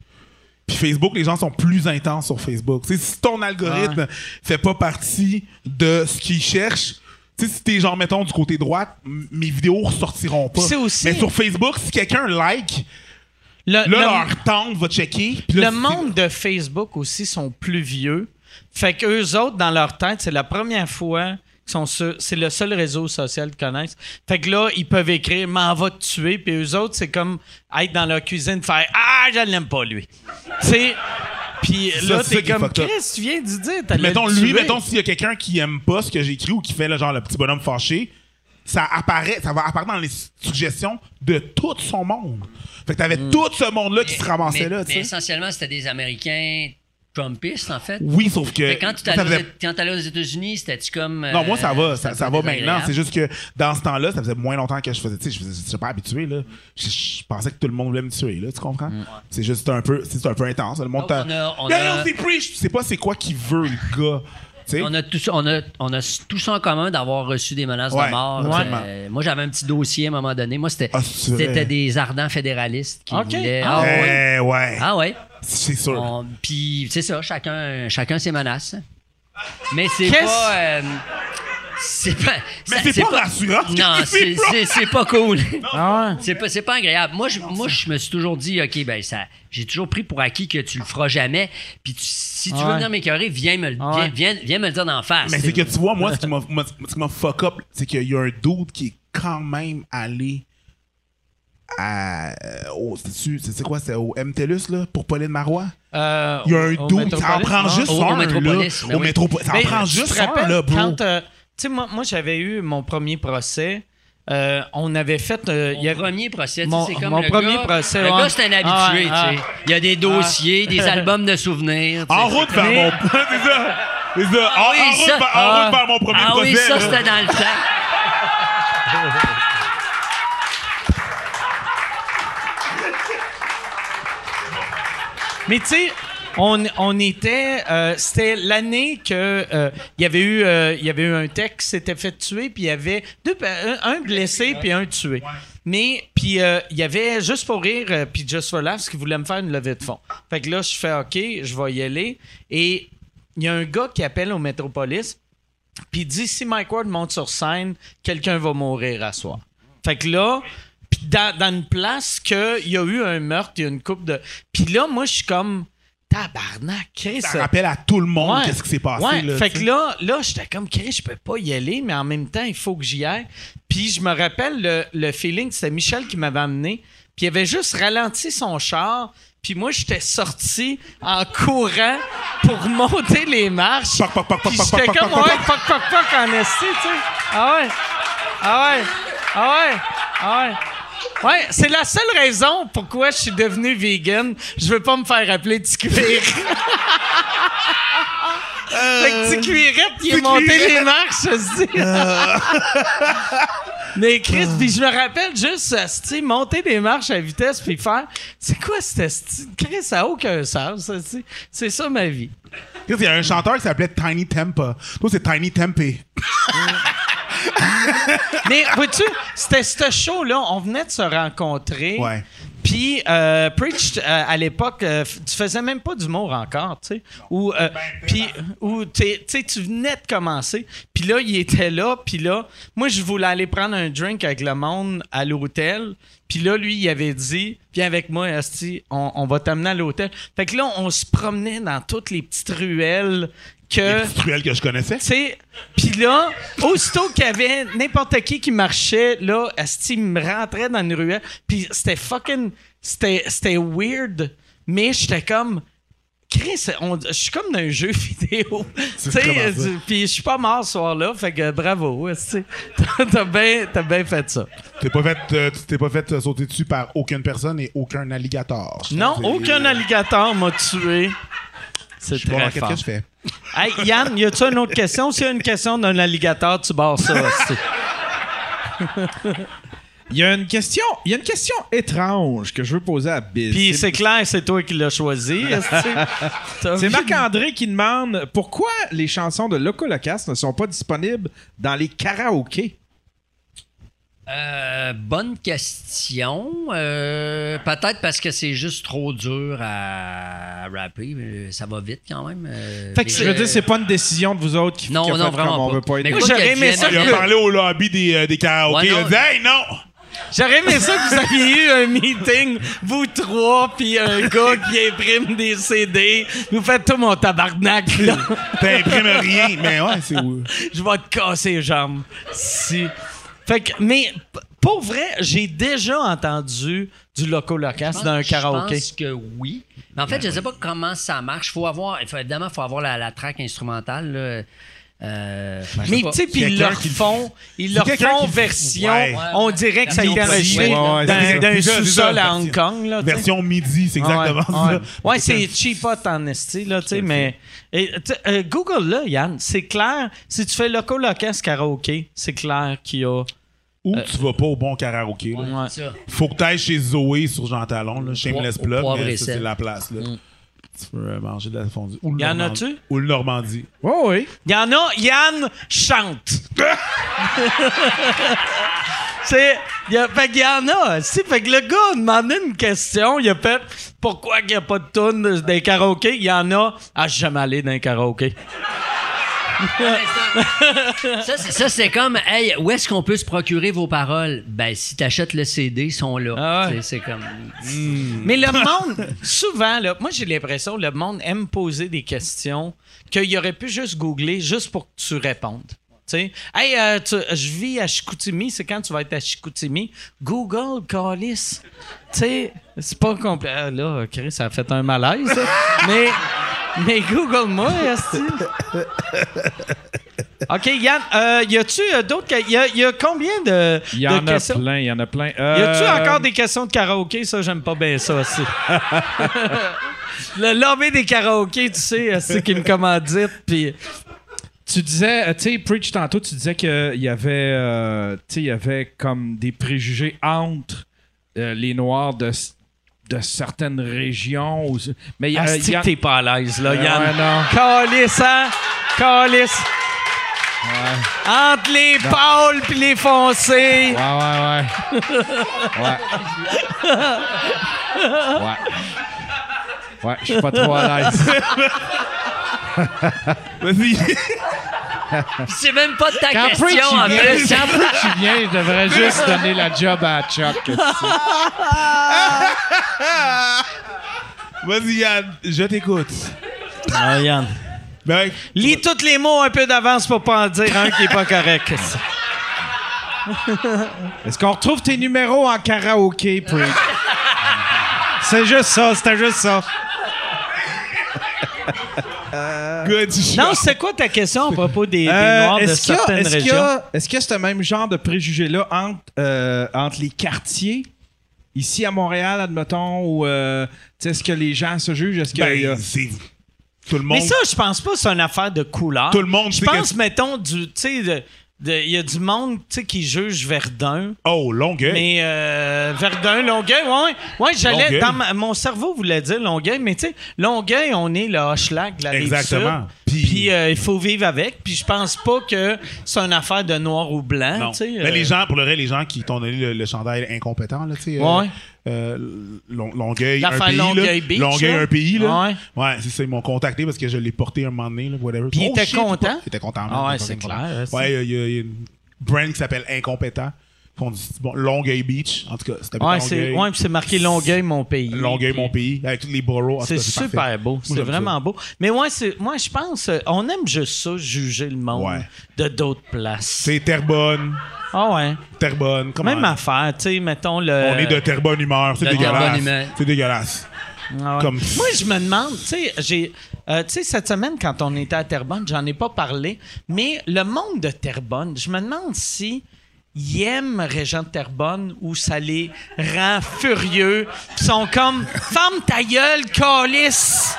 Puis Facebook, les gens sont plus intenses sur Facebook. Tu sais, si ton algorithme fait pas partie de ce qu'ils cherchent, tu sais, si t'es genre, mettons, du côté droite, mes vidéos ressortiront pas. Aussi- Mais sur Facebook, si quelqu'un like, Le, là, le- leur tante va checker. le monde de Facebook aussi sont plus vieux. Fait qu'eux autres, dans leur tête, c'est la première fois qu'ils sont sur. C'est le seul réseau social qu'ils connaissent. Fait que là, ils peuvent écrire M'en va te tuer. Puis eux autres, c'est comme être dans leur cuisine, faire Ah, je l'aime pas, lui. tu sais. Puis là, t'es comme up. Chris, tu viens de dire, Mettons, lui, mettons, s'il y a quelqu'un qui aime pas ce que j'ai écrit ou qui fait le genre le petit bonhomme fâché, ça apparaît, ça va apparaître dans les suggestions de tout son monde. Fait que t'avais tout ce monde-là qui se ramassait mais, là, tu mais sais. essentiellement, c'était des Américains Trumpistes, en fait. Oui, sauf que. Fait que quand tu allais aux, États-Unis, c'était-tu comme. Non, moi, ça euh, va, ça, va maintenant. C'est juste que dans ce temps-là, ça faisait moins longtemps que je faisais. Tu sais, je j'étais pas habitué, là. Je, je pensais que tout le monde voulait me tuer, là, tu comprends? C'est juste un peu, c'est un peu intense. Le monde t'a- on a- on Yo, a- yo, c'est preach! Tu sais pas c'est quoi qu'il veut, le gars. On a, tous, on, a, on a tout ça en commun d'avoir reçu des menaces Ouais, de mort. Euh, moi, j'avais un petit dossier à un moment donné. Moi, c'était Ah, des ardents fédéralistes qui voulaient. Ah, Ah, ouais. Eh, ouais. Ah ouais. C'est sûr. On- Puis, c'est ça, chacun, chacun ses menaces. Mais c'est Qu'est-ce- pas. euh, c'est pas. Mais c'est pas rassurant, ce que Non, c'est pas cool. Ah ouais? C'est pas, c'est pas agréable. Moi je, moi, je me suis toujours dit, OK, ben, ça, j'ai toujours pris pour acquis que tu le feras jamais. Puis tu- si tu veux venir m'écœurer, viens me, le- Ah viens, ouais. viens, viens me le dire d'en face. Mais c'est que tu vois, moi, ce qui m'a, moi, ce qui m'a fuck up, c'est qu'il y a un dude qui est quand même allé à. euh, au- c'est c'est quoi, c'est au MTLUS, là, pour Pauline Marois? Euh, Il y a un dude, ça en prend Non. juste Au- au un, Métropolis, là. Au oui. Métropolis. Ça en prend juste te un, là, bro. Sais, moi, moi j'avais eu mon premier procès. euh, on avait fait. euh, il y Mon avait- premier procès, tu Mon- sais, c'est comme mon le premier gars, procès, Le ouais. gars, c'est un habitué, Ah, tu sais. ah. Il y a des dossiers, des albums de souvenirs. En route vers mon. c'est ça. C'est ça. En, Ah oui, en route, ça- vers, en ah. route vers mon premier Ah procès. oui, ça, c'était dans le temps. Mais tu sais, on, était. euh, C'était l'année que euh, il y avait eu euh, y avait eu un tech qui s'était fait tuer, puis il y avait deux, un, blessé puis un tué. Mais puis il y avait juste pour rire puis Just for Laughs qui voulait me faire une levée de fonds. Fait que là je fais OK, je vais y aller et il y a un gars qui appelle au Métropolis puis dit si Mike Ward monte sur scène, quelqu'un va mourir à soir. Fait que là, dans, dans une place qu'il y a eu un meurtre, il y a une coupe de. Puis là, moi, je suis comme tabarnak, Chris. Ça rappelle à tout le monde Ouais. qu'est-ce qui s'est passé. Ouais, là, fait que là, là j'étais comme, Chris, je peux pas y aller, mais en même temps, il faut que j'y aille. Puis je me rappelle le, le feeling, c'était Michel qui m'avait amené. Puis il avait juste ralenti son char. Puis moi, j'étais sorti en courant pour monter les marches. Poc, poc, poc, poc, Puis poc, j'étais poc, comme, poc, ouais, poc. poc, poc, poc, en esti, tu sais. Ah ouais. Ah ouais. Ah ouais. Ah ouais. Ouais, c'est la seule raison pourquoi je suis devenu vegan. Je veux pas me faire appeler petit cuir. Fait que petit cuirette, il est monté les marches, je dis. Mais Chris, puis je me rappelle juste, asti, monter des marches à vitesse puis faire. C'est quoi cette? Chris, ça n'a aucun sens. C'est ça ma vie. Chris, Il y a un chanteur qui s'appelait Tiny Tempa. Toi, c'est Tiny Tempeh. Mais vois-tu, c'était ce show-là, on venait de se rencontrer. Ouais. Puis, euh, Preach, euh, à l'époque, euh, tu faisais même pas d'humour encore, tu sais. Ou, puis, ou t'es- tu sais, tu venais de commencer. Puis là, il était là. Puis là, moi, je voulais aller prendre un drink avec le monde à l'hôtel. Puis là, lui, il avait dit, viens avec moi, Asti, on, on va t'amener à l'hôtel. Fait que là, on se promenait dans toutes les petites ruelles Les que... que je connaissais. Tu sais, puis là, aussitôt qu'il y avait n'importe qui qui marchait, là, Asti me rentrait dans une ruelle. Puis c'était fucking. C'était weird, mais j'étais comme. Chris, je suis comme dans un jeu vidéo. Puis je suis pas mort ce soir-là, fait que bravo. T'as bien fait ça. T'es pas fait, euh, t'es pas fait euh, sauter dessus par aucune personne et aucun alligator. Non, aucun alligator m'a tué. C'est pas très qu'est-ce fort. que je fais. Hey, Yann, y a-tu une autre question? S'il y a une question d'un alligator, tu barres ça. esti. Il y a une question, il y a une question étrange que je veux poser à Bill. Puis C'est- clair, c'est toi qui l'as choisi. C'est Marc-André qui demande pourquoi les chansons de Loco Locas ne sont pas disponibles dans les karaokés? Euh, bonne question. Euh, Peut-être parce que c'est juste trop dur à rapper. mais Ça va vite quand même. Euh, Fait que Je veux dire, c'est pas une décision de vous autres qui, Non, qui a non, fait vraiment comme on pas. veut pas être Mais Moi, j'aurais aimé ça Il a parlé au lobby des, euh, des karaokés. Ouais, il a non. dit Hey, non! J'aurais aimé ça que vous aviez eu un meeting, vous trois, puis un gars qui imprime des CD. Vous faites tout mon tabarnak, là. T'imprimes rien. Mais ouais, c'est où? Je vais te casser les jambes. Si. Fait que, mais pour vrai, j'ai déjà entendu du loco Je dans un karaoké. Je pense que oui. Mais en fait, je sais pas comment ça marche. Faut avoir, évidemment, il faut avoir la, la track instrumentale. Là. Euh, Mais tu sais, puis ils leur qui- font, ils leur font version. Ouais. On dirait que ça a été enregistré cheap, ouais, dans, c'est ça. dans un C'est ça, c'est sous-sol à Hong Kong. Là. Version midi, c'est exactement ouais, ça. Ouais, Ouais, c'est cheap hot en esti, là, tu sais, mais... et, euh, Google, là, Yann, c'est clair, si tu fais Loco Locas karaoké, c'est clair qu'il y a... Ou tu vas pas au bon karaoké. là. Ouais. Ça. Faut que t'ailles chez Zoé sur Jean Talon, là, Shameless Plug, c'est la place. Là. Tu peux euh, manger de la fondue. Ou le Y en Normandie. a-tu? Ou le Normandie. Oui, oui. Il y en a, Yann chante. c'est... il y a- fait qu'il y en a, si, fait que le gars a demandé une question, il a fait « Pourquoi qu'il n'y a pas de tune dans les karaokés? » Il y en a, « Ah, jamais allé dans un karaoké. Ça, c'est- ça, c'est comme, hey, où est-ce qu'on peut se procurer vos paroles? Ben, si t'achètes le CD, ils sont là. Ah ouais. C'est- comme. » Mais le monde, souvent, là, moi j'ai l'impression que le monde aime poser des questions qu'il aurait pu juste googler juste pour que tu répondes. Tu sais, hey, euh, tu- je vis à Chicoutimi, c'est quand tu vas être à Chicoutimi? Google, Callis. Tu sais, c'est pas complet. Ah, là, Chris, ça a fait un malaise. ça. mais, mais Google-moi. OK, Yann, euh, y a-tu euh, d'autres. que- Y a, y a combien de, Il y de en a plein, il y en a plein. Y a-tu Euh, encore des questions de karaoké? Ça, j'aime pas bien ça aussi. Le lobby des karaokés, tu sais, c'est qui me commandite, puis... Tu disais, euh, tu sais, Preach, tantôt, tu disais qu'il y avait, euh, tu sais, il y avait comme des préjugés entre euh, les Noirs de, de certaines régions. mais il y a. Ah, y a- que t'es pas à l'aise, là, Euh, Yann. ouais, non. Calice, hein? Calice. Entre les pâles puis les foncés. Ouais, ouais, ouais. ouais. Ouais. Ouais, je suis pas trop à l'aise. Vas-y. C'est même pas de ta Quand question, en plus. quand il vient, je devrais juste donner la job à Chuck. Vas-y, Yann, je t'écoute. Ah, Yann. Ben, Lis tous les mots un peu d'avance pour pas en dire un qui est pas correct. Est-ce qu'on retrouve tes numéros en karaoké, Preach? C'est juste ça, c'était juste ça. Good Non, c'est quoi ta question à propos des, des Euh, Noirs de est-ce qu'il y a- certaines est-ce qu'il y régions? a- Est-ce qu'il y a ce même genre de préjugé-là entre, euh, entre les quartiers, ici à Montréal, admettons, ou euh, tu sais, est-ce que les gens se jugent? Est-ce a- Ben, c'est. Tout le monde. Mais ça, je pense pas que c'est une affaire de couleur. Tout le monde Je sait pense, que- mettons, du. Tu sais, de- il y a du monde qui juge Verdun. Oh, Longueuil. Mais euh, Verdun, Longueuil, ouais, ouais, j'allais dans ma- mon cerveau voulait dire Longueuil, mais tu sais, Longueuil, on est le Hochelag de la Exactement. sud. Puis- Puis euh, il faut vivre avec. Puis je pense pas que c'est une affaire de noir ou blanc. Non. Mais euh, les gens, pour le vrai, les gens qui t'ont donné le, le chandail incompétent, là, tu sais. Ouais. euh, Lon- Longueuil, un pays. Longueuil là. Beach, Longueuil, là. un pays, là. Ouais. Ouais, c'est ça. Ils m'ont contacté parce que je l'ai porté un moment donné, là, whatever. Puis il Oh, était shit, content? Il était content. Ah ouais, c'est clair, Ouais, il il y a une brand qui s'appelle Incompétent. On dit, bon, Longueuil Beach. En tout cas, c'était Ouais, c'est ouais, puis c'est marqué Longueuil, mon pays. Longueuil, mon pays, avec tous les boroughs. C'est super parfait. beau. Moi, C'est vraiment ça. beau. Mais ouais, c'est, moi, je pense, euh, on aime juste ça, juger le monde Ouais. de d'autres places. C'est Terrebonne. Ah ouais. Terrebonne. Comment? Même affaire, tu sais, mettons le. On est de Terrebonne humeur. C'est dégueulasse. humeur. C'est dégueulasse. Ah ouais. Comme- Moi, je me demande, tu sais, j'ai. euh, tu sais, cette semaine, quand on était à Terrebonne, j'en ai pas parlé, mais le monde de Terrebonne, je me demande si ils aiment Régent de Terrebonne ou ça les rend furieux. Ils sont comme Ferme ta gueule, calice!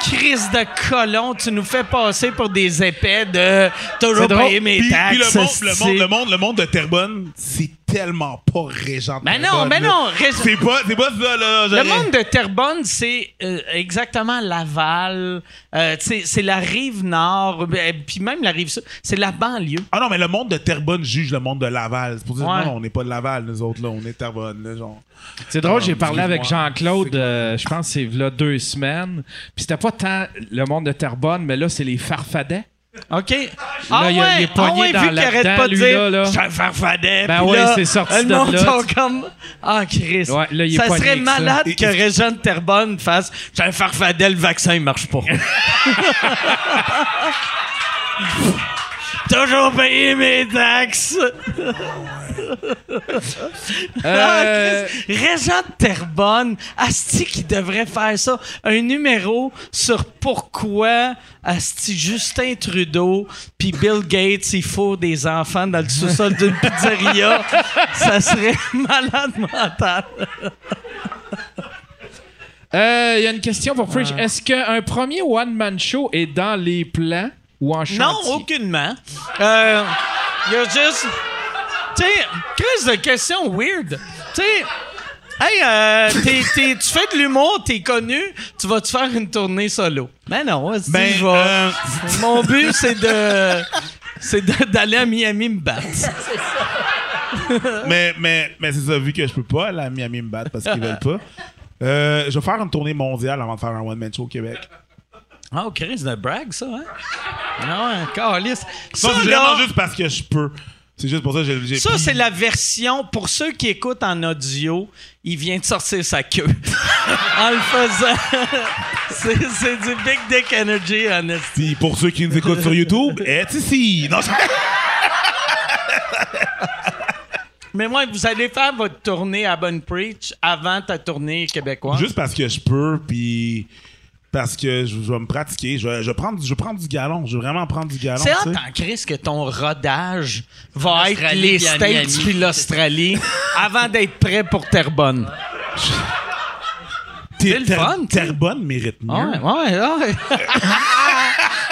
Crise de colon, tu nous fais passer pour des épais de toujours payer mes taxes. puis le, monde, le, monde, le, monde, le monde de Terrebonne, c'est tellement pas régent. de Ben non, Terrebonne, ben là. non, Régent- C'est pas, c'est pas ça, là. Le monde de Terrebonne, c'est euh, exactement Laval. euh, c'est la rive nord, ben, puis même la rive sud. C'est la banlieue. Ah non, mais le monde de Terrebonne juge le monde de Laval. C'est pour dire, Ouais. non, on n'est pas de Laval, nous autres, là. On est de Terrebonne, là, genre. C'est drôle, j'ai parlé avec. Jean-Claude, euh, je pense que c'est là deux semaines. Puis c'était pas tant le monde de Terrebonne, mais là, c'est les farfadets. OK? il ah est- il ouais, est pogné ah ouais, dans vu qu'il arrête pas de dire là, là. « Je farfadet. Ben là, c'est sorti de là. sont comme... Ah, Christ. Ouais, là, il est ça serait ça. malade que Régent de Terrebonne fasse « Je un farfadet, le vaccin, il marche pas. » Toujours payer mes taxes. Ah, Euh, Régent de Terrebonne, Asti qui devrait faire ça. Un numéro sur pourquoi Asti Justin Trudeau puis Bill Gates, il faut des enfants dans le sous-sol d'une pizzeria. ça serait malade mental. euh, Il y a une question pour Fridge. Est-ce qu'un premier one-man show est dans les plans? Ou en chantier? Non, aucunement. Euh, Il y a juste. Tu sais, crise de question weird. Tu sais. Hey, euh, t'es- t'es- tu fais de l'humour, t'es connu, tu vas te faire une tournée solo? Ben non, si Ben, je vais- euh, Mon but, c'est de. C'est de- d'aller à Miami me battre. mais mais, mais c'est ça, vu que je peux pas, la Miami me battre parce qu'ils veulent pas. Euh, je vais faire une tournée mondiale avant de faire un one-man show au Québec. Oh, Chris, de brag, ça, hein? Non, un calice. Ça, c'est vraiment juste parce que je peux. C'est juste pour ça que j'ai. j'ai Ça, pris- c'est la version. Pour ceux qui écoutent en audio, il vient de sortir sa queue. en le faisant. c'est, c'est du Big Dick Energy, honnêtement. Puis pour ceux qui nous écoutent sur YouTube, est ici. Non, je- Mais moi, vous allez faire votre tournée à Bonne Preach avant ta tournée québécoise. Juste parce que je peux, puis parce que je, je vais me pratiquer. Je vais, je prendre, je prendre du galon. Je vais vraiment prendre du galon. C'est tu hot sais. en Chris que ton rodage va être les States Miami. puis l'Australie avant d'être prêt pour Terrebonne. T'es- le fun. Terrebonne mérite mieux. Ouais, ouais, ouais.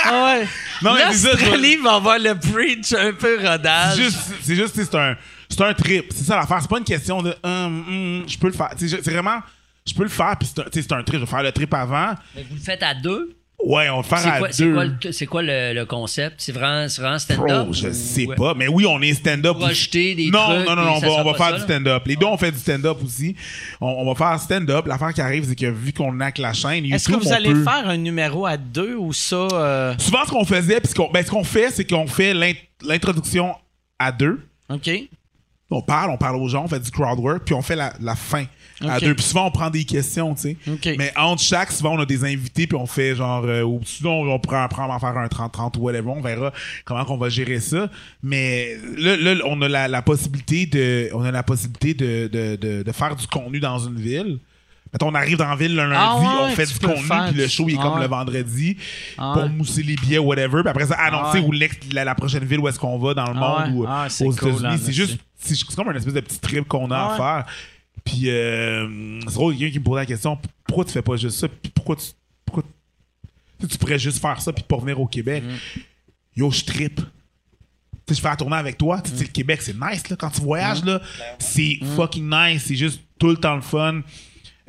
Ah ouais. Non, L'Australie va avoir le preach un peu rodage. C'est juste, c'est un, c'est un trip. C'est ça l'affaire. C'est pas une question de, hum, hum, je peux le faire. C'est vraiment, je peux le faire. Puis c'est un, trip. Je vais faire le trip avant. Mais vous le faites à deux? Ouais, on va le faire à quoi, c'est deux. quoi le, c'est quoi le, le concept? C'est vraiment, c'est vraiment stand-up? Bro, je ou- sais ouais? pas. Mais oui, on est stand-up. Projeter des non, trucs, Non, non, non, on va, on faire ça, du stand-up. Les deux, on fait du stand-up aussi. On, on va faire stand-up. L'affaire qui arrive, c'est que vu qu'on a que la chaîne, Est-ce que vous on allez peut- faire un numéro à deux ou ça? euh, Souvent, ce qu'on faisait, puis ce qu'on ben, ce fait, c'est qu'on fait l'int- l'introduction à deux. OK. On parle, on parle aux gens, on fait du crowd work, puis on fait la, la fin à deux. Puis souvent, on prend des questions, tu sais. Mais entre chaque, souvent, on a des invités, puis on fait genre... euh, ou sinon, on prend, prend, on va en faire un 30-30 ou whatever. On verra comment on va gérer ça. Mais là, là on a la, la possibilité de on a la possibilité de, de, de, de faire du contenu dans une ville. On arrive dans la ville le lundi, Ah ouais, on fait du contenu, puis le show, il est Ah comme ouais. le vendredi Ah pour ouais. mousser les billets, whatever. Puis après ça, annoncer Ah où l'ex- la, la prochaine ville où est-ce qu'on va dans le Ah monde ou Ah, aux cool, États-Unis. c'est juste, c'est comme un espèce de petit trip qu'on a Ah à faire. Puis, euh, c'est drôle, il y a quelqu'un qui me posait la question pourquoi tu fais pas juste ça? Puis pourquoi tu. Pourquoi tu, tu pourrais juste faire ça puis pas venir au Québec? Mm. Yo, je trippe. Tu sais, je fais la tournée avec toi. Tu sais, le Québec, c'est nice, là. Quand tu voyages, Mm. là, c'est fucking nice. C'est juste tout le temps le fun.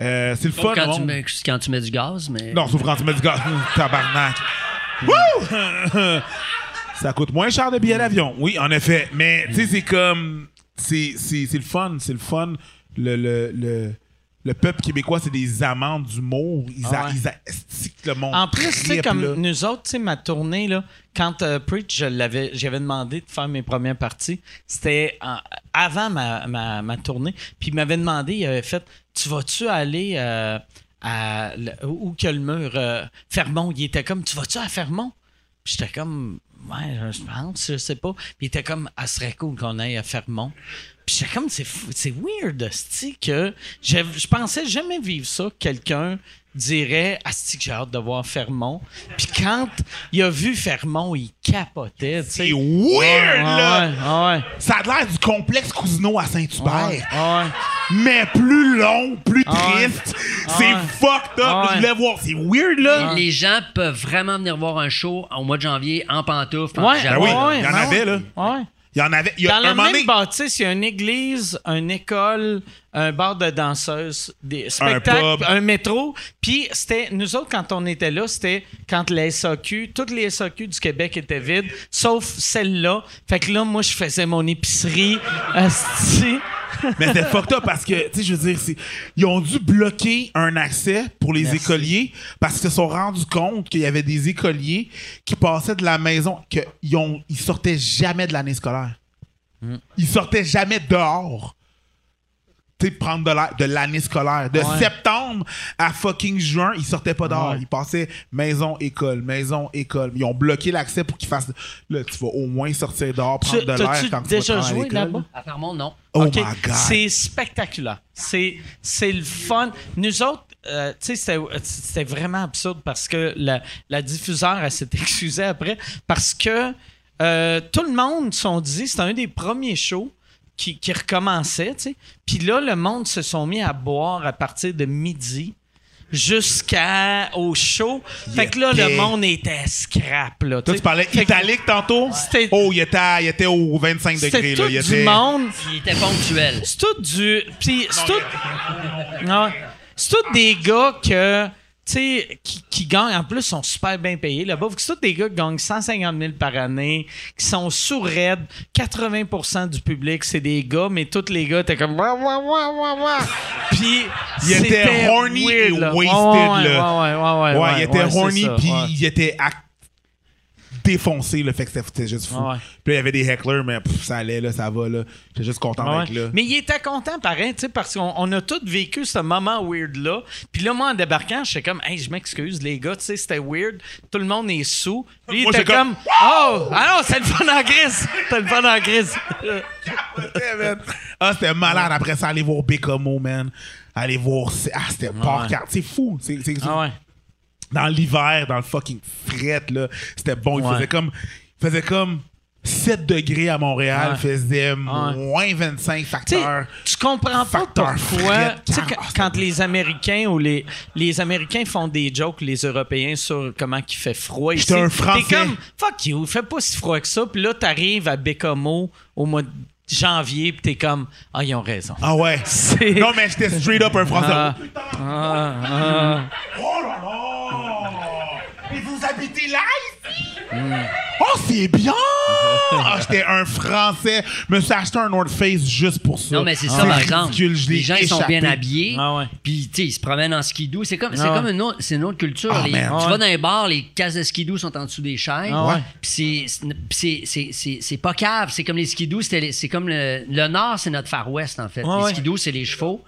Euh, c'est le fun. quand, le tu mets, quand tu mets du gaz, mais. Non, sauf quand tu mets du gaz. Tabarnak. Wouh! Ça coûte moins cher de billets d'avion. Oui, en effet. Mais, tu sais, c'est comme. C'est le fun. C'est le fun. Le, le, le, le peuple québécois, c'est des amants d'humour. Ils, Ah ouais. ils a- esti- le monde En plus, tu sais, comme là. nous autres, tu sais, ma tournée, là, quand euh, Preach, je l'avais, j'avais demandé de faire mes premières parties, c'était avant ma, ma, ma tournée. Puis il m'avait demandé, il avait fait Tu vas-tu aller euh, à. où que le mur euh, Fermont? Il était comme Tu vas-tu à Fermont? Puis j'étais comme Ouais, je pense, je sais pas. Puis il était comme Ah, ce serait cool qu'on aille à Fermont. Puis j'étais comme, c'est, fou- c'est weird, asti, que je, je pensais jamais vivre ça. Quelqu'un dirait, asti, que j'ai hâte de voir Fermont. Puis quand il a vu Fermont, il capotait, tu sais. C'est weird, là! Ouais, ouais, Ça a l'air du complexe Cousineau à Saint-Hubert. ouais, ouais. Mais plus long, plus ouais. triste. C'est ouais. fucked up. Ouais. Je voulais voir. C'est weird, là. Les gens peuvent vraiment venir voir un show au mois de janvier en pantoufles, en Ouais, pyjama. Ben oui, ouais, il y en ouais, avait, ouais. là. Ouais. Il y en avait. Il y a Dans un la moment même donné- bâtisse, il y a une église, une école, un bar de danseuses, des spectacles, un, métro. Puis c'était nous autres quand on était là, c'était quand les SAQ, toutes les SAQ du Québec étaient vides, sauf celle-là. Fait que là, moi, je faisais mon épicerie. asti. Mais c'était fucked up parce que, tu sais, je veux dire, ils ont dû bloquer un accès pour les Merci. écoliers parce qu'ils se sont rendus compte qu'il y avait des écoliers qui passaient de la maison, qu'ils ils sortaient jamais de l'année scolaire. Hmm. Ils sortaient jamais dehors. Tu sais, prendre de l'air de l'année scolaire. De Ouais. septembre à fucking juin, ils sortaient pas dehors. Ouais. Ils passaient maison, école, maison, école. Ils ont bloqué l'accès pour qu'ils fassent. Là, tu vas au moins sortir dehors, prendre Tu- de l'air quand tu déjà vas joué là-bas? À Fermont, non. Oh OK. my God. C'est spectaculaire. C'est, c'est le fun. Nous autres, euh, tu sais, c'était, c'était vraiment absurde parce que la, la diffuseur, elle s'est excusée après parce que euh, tout le monde sont dit, c'était un des premiers shows qui, qui recommençait, tu sais. Puis là, le monde se sont mis à boire à partir de midi jusqu'au show. Fait que là, était- le monde était scrap, là. Toi, sais. tu parlais Fait que italique tantôt? C'était- Oh, il était, il était au 25 C'était degrés. tout Là. Il du était... monde Il était ponctuel. c'est tout du. Puis c'est tout. Non, c'est tout des gars que. Tu sais, qui, qui gagnent, en plus, sont super bien payés là-bas. C'est tous des gars qui gagnent 150 000 par année, qui sont sourds-raides. 80% du public, c'est des gars, mais tous les gars, t'es comme. Wah, wah, wah. Puis. Il était c'était horny weird, et là. wasted, Ouais, ouais, là. Ouais, ouais, ouais. Ouais, ouais, il était ouais, c'est horny, puis ouais. il était à- défoncé, le fait que c'était c'était juste fou. Ouais. Puis là, il y avait des hecklers, mais pff, ça allait, là, ça va, là. J'étais juste content Ouais. d'être là. Mais il était content pareil, tu sais, parce qu'on on a tous vécu ce moment weird-là. Puis là, moi, en débarquant, j'étais comme, hey, je m'excuse, les gars, tu sais, c'était weird. Tout le monde est sous. Puis il était comme, comme, oh, ah non, c'est le fun en crise. C'est le fun en. Ouais. Ah, c'était malade. Après ça, aller voir Bécomo, man. Aller voir. Ah, c'était pas C'est fou. C'est c'est- ah ouais. Dans l'hiver, dans le fucking fret, là, c'était bon. Il Ouais. faisait comme, il faisait comme 7 degrés à Montréal, Ouais. il faisait moins 25 Tu sais, facteurs. tu comprends pas pourquoi. quand, quand les Américains ou les, les Américains font des jokes, les Européens, sur comment il fait froid. ici, un Français. T'es comme, fuck you, il fait pas si froid que ça. Puis là, t'arrives à Bécomo au mois de janvier, puis t'es comme, ah, ils ont raison. Ah ouais. Non, mais j'étais straight up un Français. Ah, ah, ah. Oh là là! Habitez là ici? Hmm. Oh, c'est bien! Ah, j'étais un Français. Je me suis acheté un North Face juste pour ça. Non, mais c'est ça, par exemple. je Les gens, ils sont bien habillés. Ah ouais. Puis, tu sais, ils se promènent en skidoo. C'est comme, c'est Ah comme une autre, c'est une autre culture. Ah, Les- tu Ah vas dans un bar, les cases de skidoo sont en dessous des chaises. Ah ouais. Puis c'est- c'est- c'est- c'est c'est pas cave. C'est comme les skidoo, c'était les- c'est comme le, le nord, c'est notre Far West, en fait. Les ouais. skidoo, c'est les chevaux.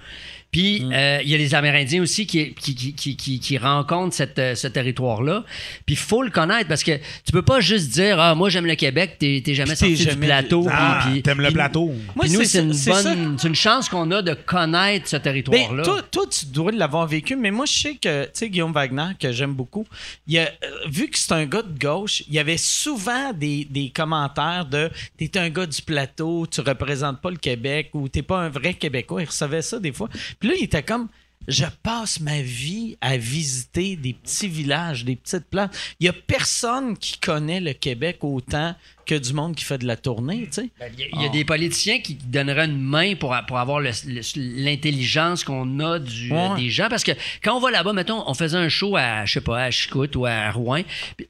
Puis Mm. euh, il y a les Amérindiens aussi qui, qui, qui, qui, qui- qui rencontrent cette, euh, ce territoire-là. Puis il faut le connaître parce que tu peux pas juste dire Ah, moi j'aime le Québec, t'es jamais sorti du plateau. Ah, puis- puis- t'aimes le puis- plateau. Moi, puis nous, c'est c'est une, bonne, c'est une chance qu'on a de connaître ce Ben, territoire-là. toi, toi, tu dois l'avoir vécu, mais moi, je sais que, tu sais, Guillaume Wagner, que j'aime beaucoup, il a, euh, vu que c'est un gars de gauche, il y avait souvent des, des commentaires de T'es un gars du plateau, tu représentes pas le Québec ou t'es pas un vrai Québécois. Il recevait ça des fois. Puis là, il était comme je passe ma vie à visiter des petits villages, des petites places. Il y a personne qui connaît le Québec autant que du monde qui fait de la tournée, tu sais. Ben, Il y a, il y a des politiciens qui donneraient une main pour, pour avoir le- le- l'intelligence qu'on a du, Ouais. des gens. Parce que quand on va là-bas, mettons, on faisait un show à, je sais pas, à Chicout ou à Rouen.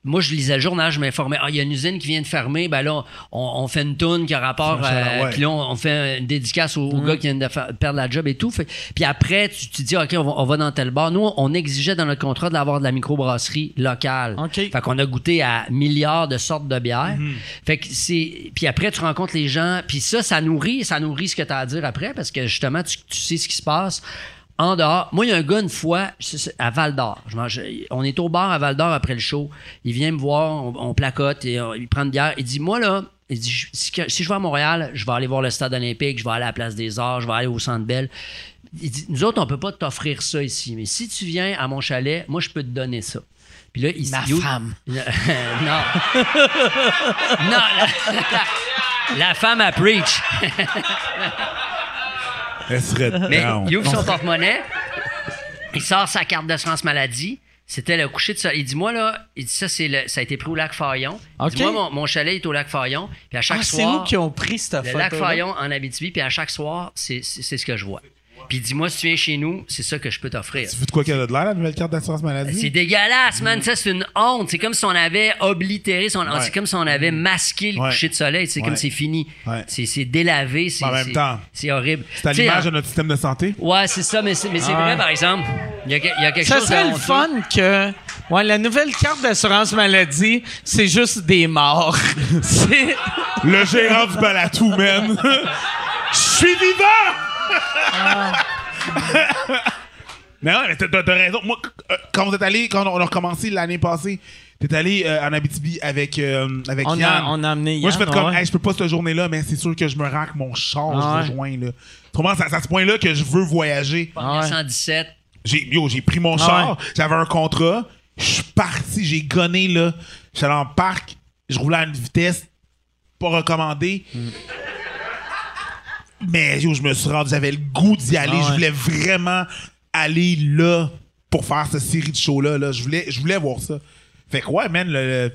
Moi, je lisais le journal, je m'informais. Ah, il y a une usine qui vient de fermer. Ben là, on, on fait une toune qui a rapport. Ouais. Puis là, on, on fait une dédicace aux, aux gars qui viennent de fa- perdre la job et tout. Fait- puis après, tu, tu dis, OK, on va, on va dans tel bar. Nous, on exigeait dans notre contrat d'avoir de la microbrasserie locale. OK. Fait qu'on a goûté à milliards de sortes de bières. Fait que c'est. Puis après, tu rencontres les gens. Puis ça, ça nourrit, ça nourrit ce que tu as à dire après parce que justement, tu, sais ce qui se passe. En dehors, moi, il y a un gars une fois à Val d'Or. On est au bar à Val d'Or après le show. Il vient me voir, on, placote il prend une bière. Il dit Moi, là, il dit, si je vais à Montréal, je vais aller voir le stade olympique, je vais aller à la place des Arts, je vais aller au Centre Bell. Il dit Nous autres, on peut pas t'offrir ça ici. Mais si tu viens à mon chalet, moi, je peux te donner ça. Puis là, il Ma il- femme. non. non, la, la femme à preach. Elle serait Mais down. il ouvre son porte-monnaie, il sort sa carte d'assurance maladie. C'était le coucher de soleil. Il dit, moi, là, il dit, ça, c'est le- ça a été pris au lac Fayon. Il dit, OK. moi, mon, mon chalet est au lac Fayon. Puis à chaque Ah, c'est soir. où qui ont pris cette le photo lac Fayon en Abitibi, puis à chaque soir, c'est c'est- c'est ce que je vois. Puis dis-moi, si tu viens chez nous, c'est ça que je peux t'offrir. Tu veux de quoi qu'elle a de l'air, la nouvelle carte d'assurance C'est maladie? dégueulasse, man. Ça, c'est une honte. C'est comme si on avait oblitéré son. Ouais. C'est comme si on avait masqué le Ouais. coucher de soleil. C'est Ouais. comme c'est fini. Ouais. C'est c'est délavé. c'est- En même c'est- temps. C'est horrible. C'est à l'image hein, de notre système de santé? Ouais, c'est ça, mais c'est mais c'est Ah vrai, par exemple. Il y a, que- il y a quelque Ça chose serait de le fun que. Ouais, la nouvelle carte d'assurance maladie, c'est juste des morts. c'est. Le gérant du balatou, man! Je suis vivant! Mais ouais, mais t'as, raison. Moi, euh, quand vous êtes allé, quand on a recommencé l'année passée, t'es allé euh, en Abitibi avec, euh, avec On Yann. a, on a amené Moi, je fais comme, ouais. hey, je peux pas cette journée-là, mais c'est sûr que je me rends que mon char, Ah je ouais. rejoins, là. Autrement, c'est à ce point-là que je veux voyager. Ah ouais. 117. J'ai, yo, j'ai pris mon Ah char, ouais. j'avais un contrat, je suis parti, j'ai gonné, là. J'étais allé en parc, je roulais à une vitesse pas recommandée. Hmm. Mais yo, je me suis rendu, j'avais le goût d'y aller. Ah ouais. Je voulais vraiment aller là pour faire cette série de shows-là. Là. Je, voulais, je voulais voir ça. Fait que ouais, man, le, le-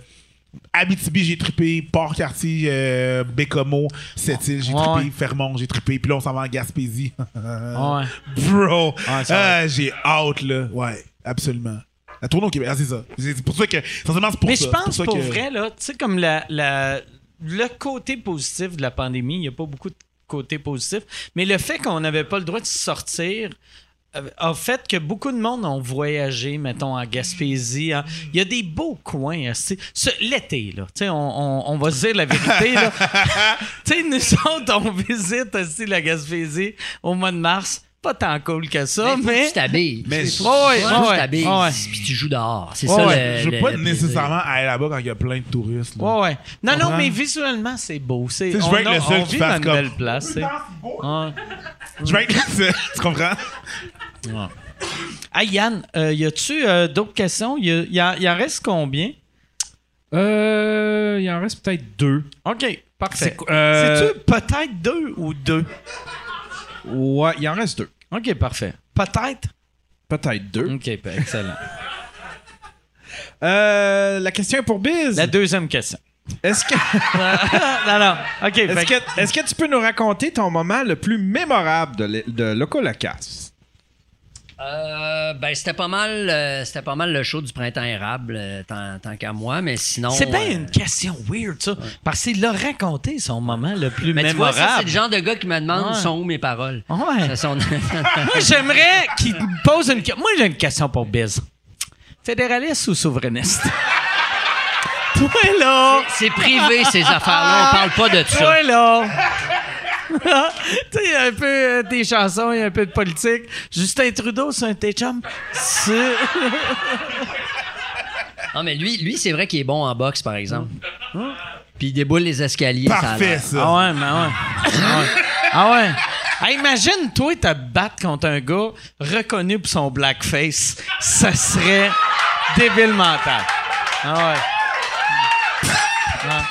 Abitibi, j'ai trippé. Port-Cartier, euh, Bécomo, Sept-Îles, j'ai Ouais, trippé. Fermont, j'ai trippé. Puis là, on s'en va en Gaspésie. Ouais. Bro! Ouais, va ah, j'ai hâte, là. Ouais, absolument. La tournée au Québec, ah, c'est ça. C'est pour ça que. Essentiellement, c'est pour Mais ça. je pense pour que- vrai, là, tu sais, comme la, la- le côté positif de la pandémie, il n'y a pas beaucoup de côté positif, mais le fait qu'on n'avait pas le droit de sortir euh, a fait que beaucoup de monde ont voyagé, mettons, en Gaspésie. hein. Il y a des beaux coins. hein, L'été, là. Tu sais, on, on- on va se dire la vérité, là. tu sais, nous autres, on visite aussi la Gaspésie au mois de mars. Pas tant cool que ça, faut que mais... tu t'habilles. Mais je- Ouais, tu ouais, t'habilles, ouais. puis tu joues dehors. C'est Ouais, ça ouais. le- Je veux le- pas le nécessairement aller là-bas quand il y a plein de touristes. là. Ouais, ouais. Non, non, mais visuellement, c'est beau. C'est, Tu sais, je on veux être le seul qui vit fasse comme- belle place. c'est- Ouais. Je vais être là, c'est- tu comprends? Ah, Yann, euh, y a-tu euh, d'autres questions? Y, a- y a- y en reste combien? Euh, il en reste peut-être deux. OK, parfait. C'est euh, C'est-tu peut-être deux ou deux? Ouais, il en reste deux. OK, parfait. Peut-être? Peut-être deux. OK, ben, excellent. Euh, la question est pour Biz. La deuxième question. Est-ce que, non, non. OK, est-ce fait que- tu peux nous raconter ton moment le plus mémorable de, de Loco? Euh, ben, c'était pas mal euh, c'était pas mal le show du printemps érable, euh, tant, tant qu'à moi, mais sinon. c'est euh, une question weird, ça. Parce qu'il l'a raconté, son moment le plus Mais tu vois, mémorable. ça, c'est le genre de gars qui me demande Ouais. où sont où mes paroles. Ouais. Ça, sont- Moi, j'aimerais qu'il me pose une question. Moi, j'ai une question pour Biz. Fédéraliste ou souverainiste? Toi, là! c'est privé, ces affaires-là. On parle pas de ça. Toi, là! tu sais, il y a un peu euh, des chansons, il y a un peu de politique. Justin Trudeau, c'est un tes chum. C'est... Non, mais lui, lui c'est vrai qu'il est bon en boxe, par exemple. Puis il déboule les escaliers. Parfait, ça. Ah ouais, mais ouais. Ah ouais. Ah ouais. Hey, imagine, toi, te battre contre un gars reconnu pour son blackface. Ça serait débile mental. Ah ouais. Ah.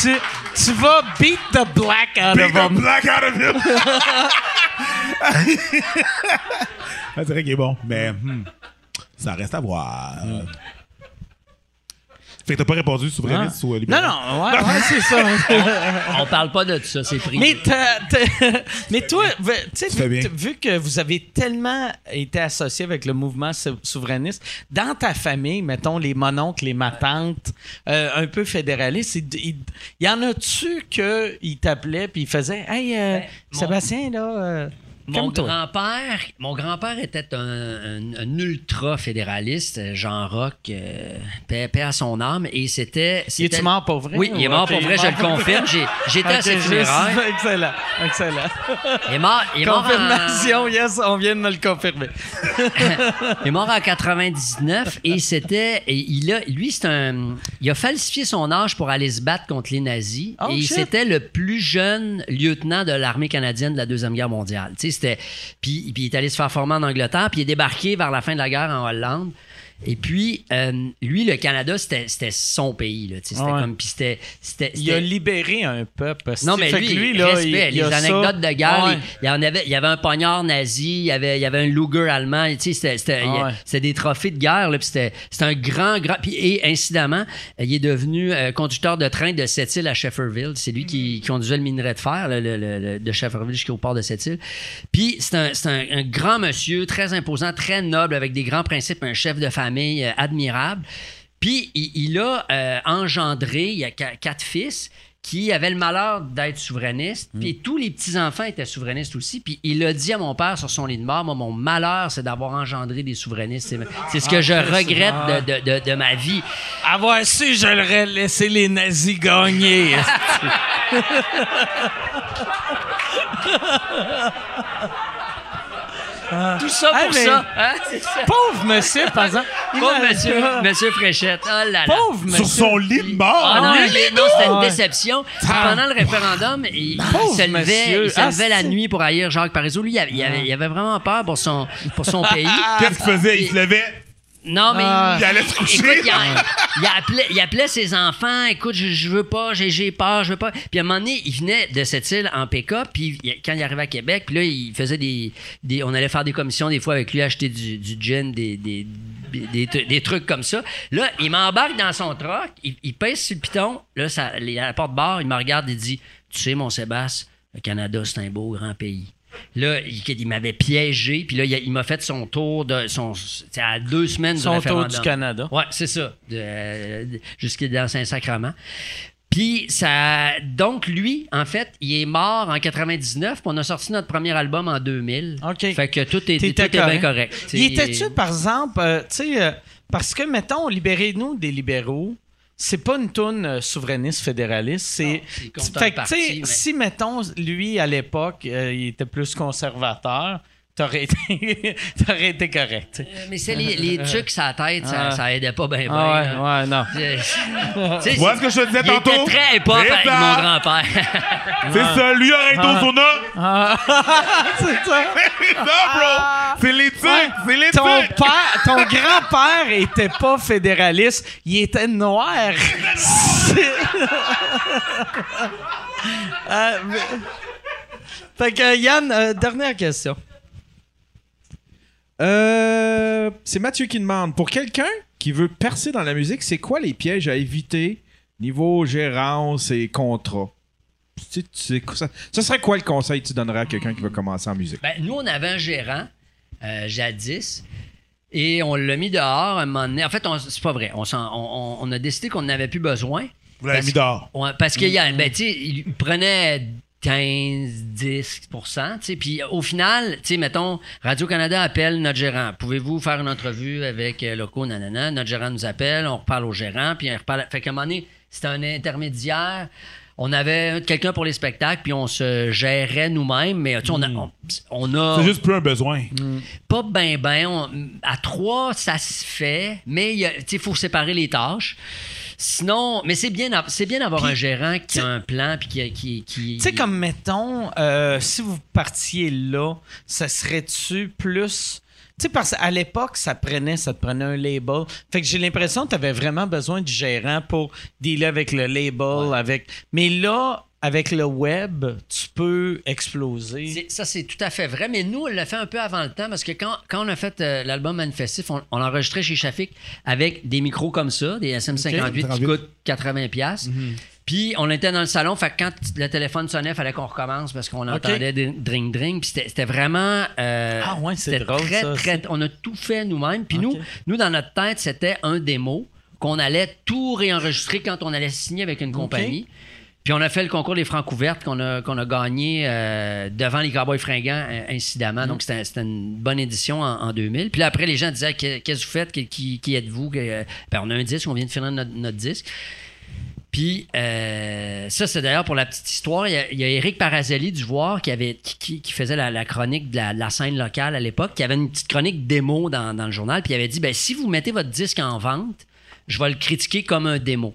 Tu, tu vas beat the black out Big of the him. black out of him! C'est vrai qu'il est bon, mais hmm, ça reste à voir. Fait que t'as pas répondu souverainiste ou euh, Non, libéral? non, ouais, ouais, c'est ça. On parle pas de ça, c'est pris. Mais, mais toi, tu sais, vu, que vous avez tellement été associé avec le mouvement sou- souverainiste, dans ta famille, mettons les mononcles, les matantes, euh, un peu fédéralistes, il, y en a-tu qu'ils t'appelaient puis ils faisaient Hey, euh, Ben, mon- Sébastien, là. euh, Mon grand-père, mon grand-père était un, un- un ultra fédéraliste, euh, Jean Rock, euh, paix, paix à son âme, et c'était. Il est-tu mort pour vrai? Oui, il est mort pour est vrai, je le confirme. J'ai- J'étais à Ok, ses funérailles. Excellent, excellent. Il est mort, il est mort en- Confirmation, yes, on vient de me le confirmer. Il est mort en 99 et c'était et il a lui c'est un il a falsifié son âge pour aller se battre contre les nazis Oh, et c'était le plus jeune lieutenant de l'armée canadienne de la deuxième guerre mondiale. Tu sais c'était puis il est allé se faire former en Angleterre puis il est débarqué vers la fin de la guerre en Hollande. Et puis, euh, lui, le Canada, c'était c'était son pays. C'était Ouais. comme. Puis c'était. c'était- Il a libéré un peuple. non, mais lui, lui, là, respect, il, il les ça. anecdotes de guerre, Ouais. il y en avait, il y avait un poignard nazi, il y avait, il y avait un Luger allemand, c'était, Ouais. des trophées de guerre, là, puis c'était, c'était un grand, grand, puis, et incidemment, il est devenu euh, conducteur de train de Sept-Îles à Shefferville. C'est lui qui, qui conduisait le minerai de fer, là, le- le- le- de Shefferville jusqu'au port de Sept-Îles. Puis c'est un, c'est un, un grand monsieur, très imposant, très noble, avec des grands principes, un chef de famille euh, admirable. Puis il, il a euh, engendré, il y a qua- quatre fils qui avaient le malheur d'être souverainistes. Puis tous les petits-enfants étaient souverainistes aussi. Puis il a dit à mon père sur son lit de mort, moi, mon malheur, c'est d'avoir engendré des souverainistes. C'est, ce que je regrette de, de- de- de ma vie. Avoir su, je l'aurais laissé les nazis gagner. Tout ça Ah, pour mais- ça. hein? Ça. Pauvre monsieur, par exemple. Pauvre monsieur, monsieur Fréchette. Oh là là. Pauvre monsieur. Sur son lit de mort. Ah non, oui, mais non, c'était une déception. Pendant le référendum, il, se levait, il se Ah, levait la nuit pour haïr Jacques Parizeau. Lui, il avait, il avait- il avait vraiment peur pour son, pour son pays. Qu'est-ce qu'il faisait? Il se levait, Non, mais Ah. il allait se coucher. Écoute, il, a- il appelait, il appelait ses enfants, écoute, je, je veux pas, j'ai, j'ai peur, je veux pas. Puis à un moment donné, il venait de cette île en pick-up, puis il- quand il arrivait à Québec, puis là, il faisait des, des- On allait faire des commissions des fois avec lui, acheter du, du gin, des, des, des, des- des trucs comme ça. Là, il m'embarque dans son truck, il, il pèse sur le piton, là, ça, à la porte-barre, il me regarde et dit Tu sais, mon Sébastien, le Canada, c'est un beau grand pays. Là, il, m'avait piégé, puis là, il, m'a fait son tour de son. à deux semaines Son tour référendum. du Canada. Ouais, c'est ça. De, euh, de- jusqu'à dans Saint-Sacrement. Puis, ça. Donc, lui, en fait, il est mort en 99, puis on a sorti notre premier album en 2000. OK. Fait que tout est, tout T'étais est bien correct. Il était-tu, par exemple, euh, tu sais, euh, parce que, mettons, libérez-nous des libéraux, c'est pas une toune euh, souverainiste fédéraliste, c'est... Fait que, parti, tu sais, mais- si, mettons, lui, à l'époque, euh, il était plus conservateur, t'aurais été, t'aurais été correct. tu sais. Euh, Mais c'est les, les trucs sur la tête, ça, Ah. ça aidait pas bien. Ah ouais, ouais, non. Tu vois ce que je te disais il tantôt? était très pop C'est avec ça. mon grand-père. C'est ça, lui aurait été au sauna. Ah. c'est ça. C'est ça, bro. C'est les trucs, Ouais. c'est les Ton trucs. père, ton grand-père était pas fédéraliste, il était noir. C'est- Euh, mais- Fait que Yann, euh, dernière question. Euh, c'est Mathieu qui demande pour quelqu'un qui veut percer dans la musique, c'est quoi les pièges à éviter niveau gérance et contrat? Tu sais, tu sais, ça, ça serait quoi le conseil que tu donnerais à quelqu'un qui veut commencer en musique? Ben, nous, on avait un gérant, euh, jadis, et on l'a mis dehors un moment donné. En fait, c'est pas vrai. On, a décidé qu'on n'avait plus besoin. Vous l'avez mis dehors. Parce qu'il y a, ben, tu sais, il prenait 15, 10 tu sais. Puis au final, mettons, Radio-Canada appelle notre gérant. Pouvez-vous faire une entrevue avec euh, Loco, nanana? Notre gérant nous appelle, on reparle au gérant, puis on reparle. Fait qu'à un moment donné, c'était un intermédiaire. On avait quelqu'un pour les spectacles, puis on se gérait nous-mêmes, mais tu sais, on a. On, on a C'est juste plus un besoin. pas ben ben. on- à trois, ça se fait, mais il faut séparer les tâches. Sinon, mais c'est bien, c'est bien d'avoir un gérant qui a un plan puis qui, qui, qui- Tu sais, comme mettons, euh, si vous partiez là, ça serait-tu plus. Tu sais, parce qu'à l'époque, ça prenait, ça te prenait un label. Fait que j'ai l'impression que tu avais vraiment besoin du gérant pour dealer avec le label. avec Mais là, avec le web, tu peux exploser. Ça, c'est tout à fait vrai. Mais nous, on l'a fait un peu avant le temps parce que quand, quand on a fait euh, l'album Manifestif, on, on l'a enregistré chez Shafik avec des micros comme ça, des SM58 qui coûtent 80$. piastres. Puis on était dans le salon, fait que quand le téléphone sonnait, il fallait qu'on recommence parce qu'on entendait des dring dring. Puis c'était c'était vraiment. euh, Ah ouais, c'est drôle, très, ça, très- on a tout fait nous-mêmes. Puis nous, nous, dans notre tête, c'était un démo qu'on allait tout réenregistrer quand on allait signer avec une compagnie. Puis on a fait le concours des Francs ouvertes qu'on a, qu'on a gagné euh, devant les Cowboys fringants, euh, incidemment. Donc, c'était c'était une bonne édition en, en 2000. Puis là, après, les gens disaient Que- Qu'est-ce que vous faites? Qui, qui- êtes-vous? Que- Ben, On a un disque, on vient de finir notre, notre disque. Puis, euh, ça, c'est d'ailleurs pour la petite histoire. Il y a, il y a Eric Parazelli du Voir qui, avait, qui, qui- faisait la, la chronique de la, de la scène locale à l'époque, qui avait une petite chronique démo dans, dans le journal. Puis il avait dit ben, si vous mettez votre disque en vente, je vais le critiquer comme un démo.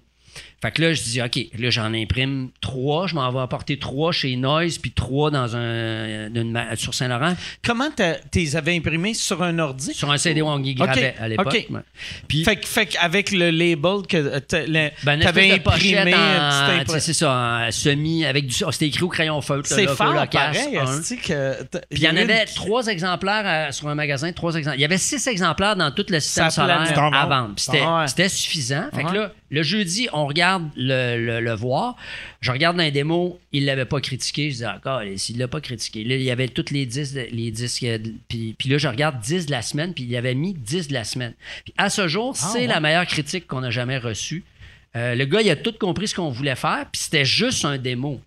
Fait que là, je dis, OK, là, j'en imprime trois. Je m'en vais apporter trois chez Noise, puis trois dans un, sur Saint-Laurent, Comment t'as- t'es avais imprimé sur un ordi? sur un CD Wongi gravait à l'époque. Puis, Fait, que- fait qu'avec le label que euh, le- ben, pochette imprimé, tu c'est ça, en semi, avec du. oh, c'était écrit au crayon feutre. C'est là, fort, pareil. que Puis il y en avait une- trois exemplaires euh, sur un magasin, trois exemplaires. Il y avait six exemplaires dans tout le système solaire à vendre. C'était Ah ouais. suffisant. Fait que Ouais. là, le jeudi, on regarde le, le- le voir. Je regarde dans les démos, il l'avait pas critiqué. Je dis encore, s'il l'a pas critiqué. Là, il y avait tous les 10, de- les disques. euh, de- Puis, puis là, je regarde 10 de la semaine, puis il avait mis 10 de la semaine. Puis à ce jour, c'est ouais. la meilleure critique qu'on a jamais reçue. Euh, le gars, il a tout compris ce qu'on voulait faire, puis c'était juste un démo.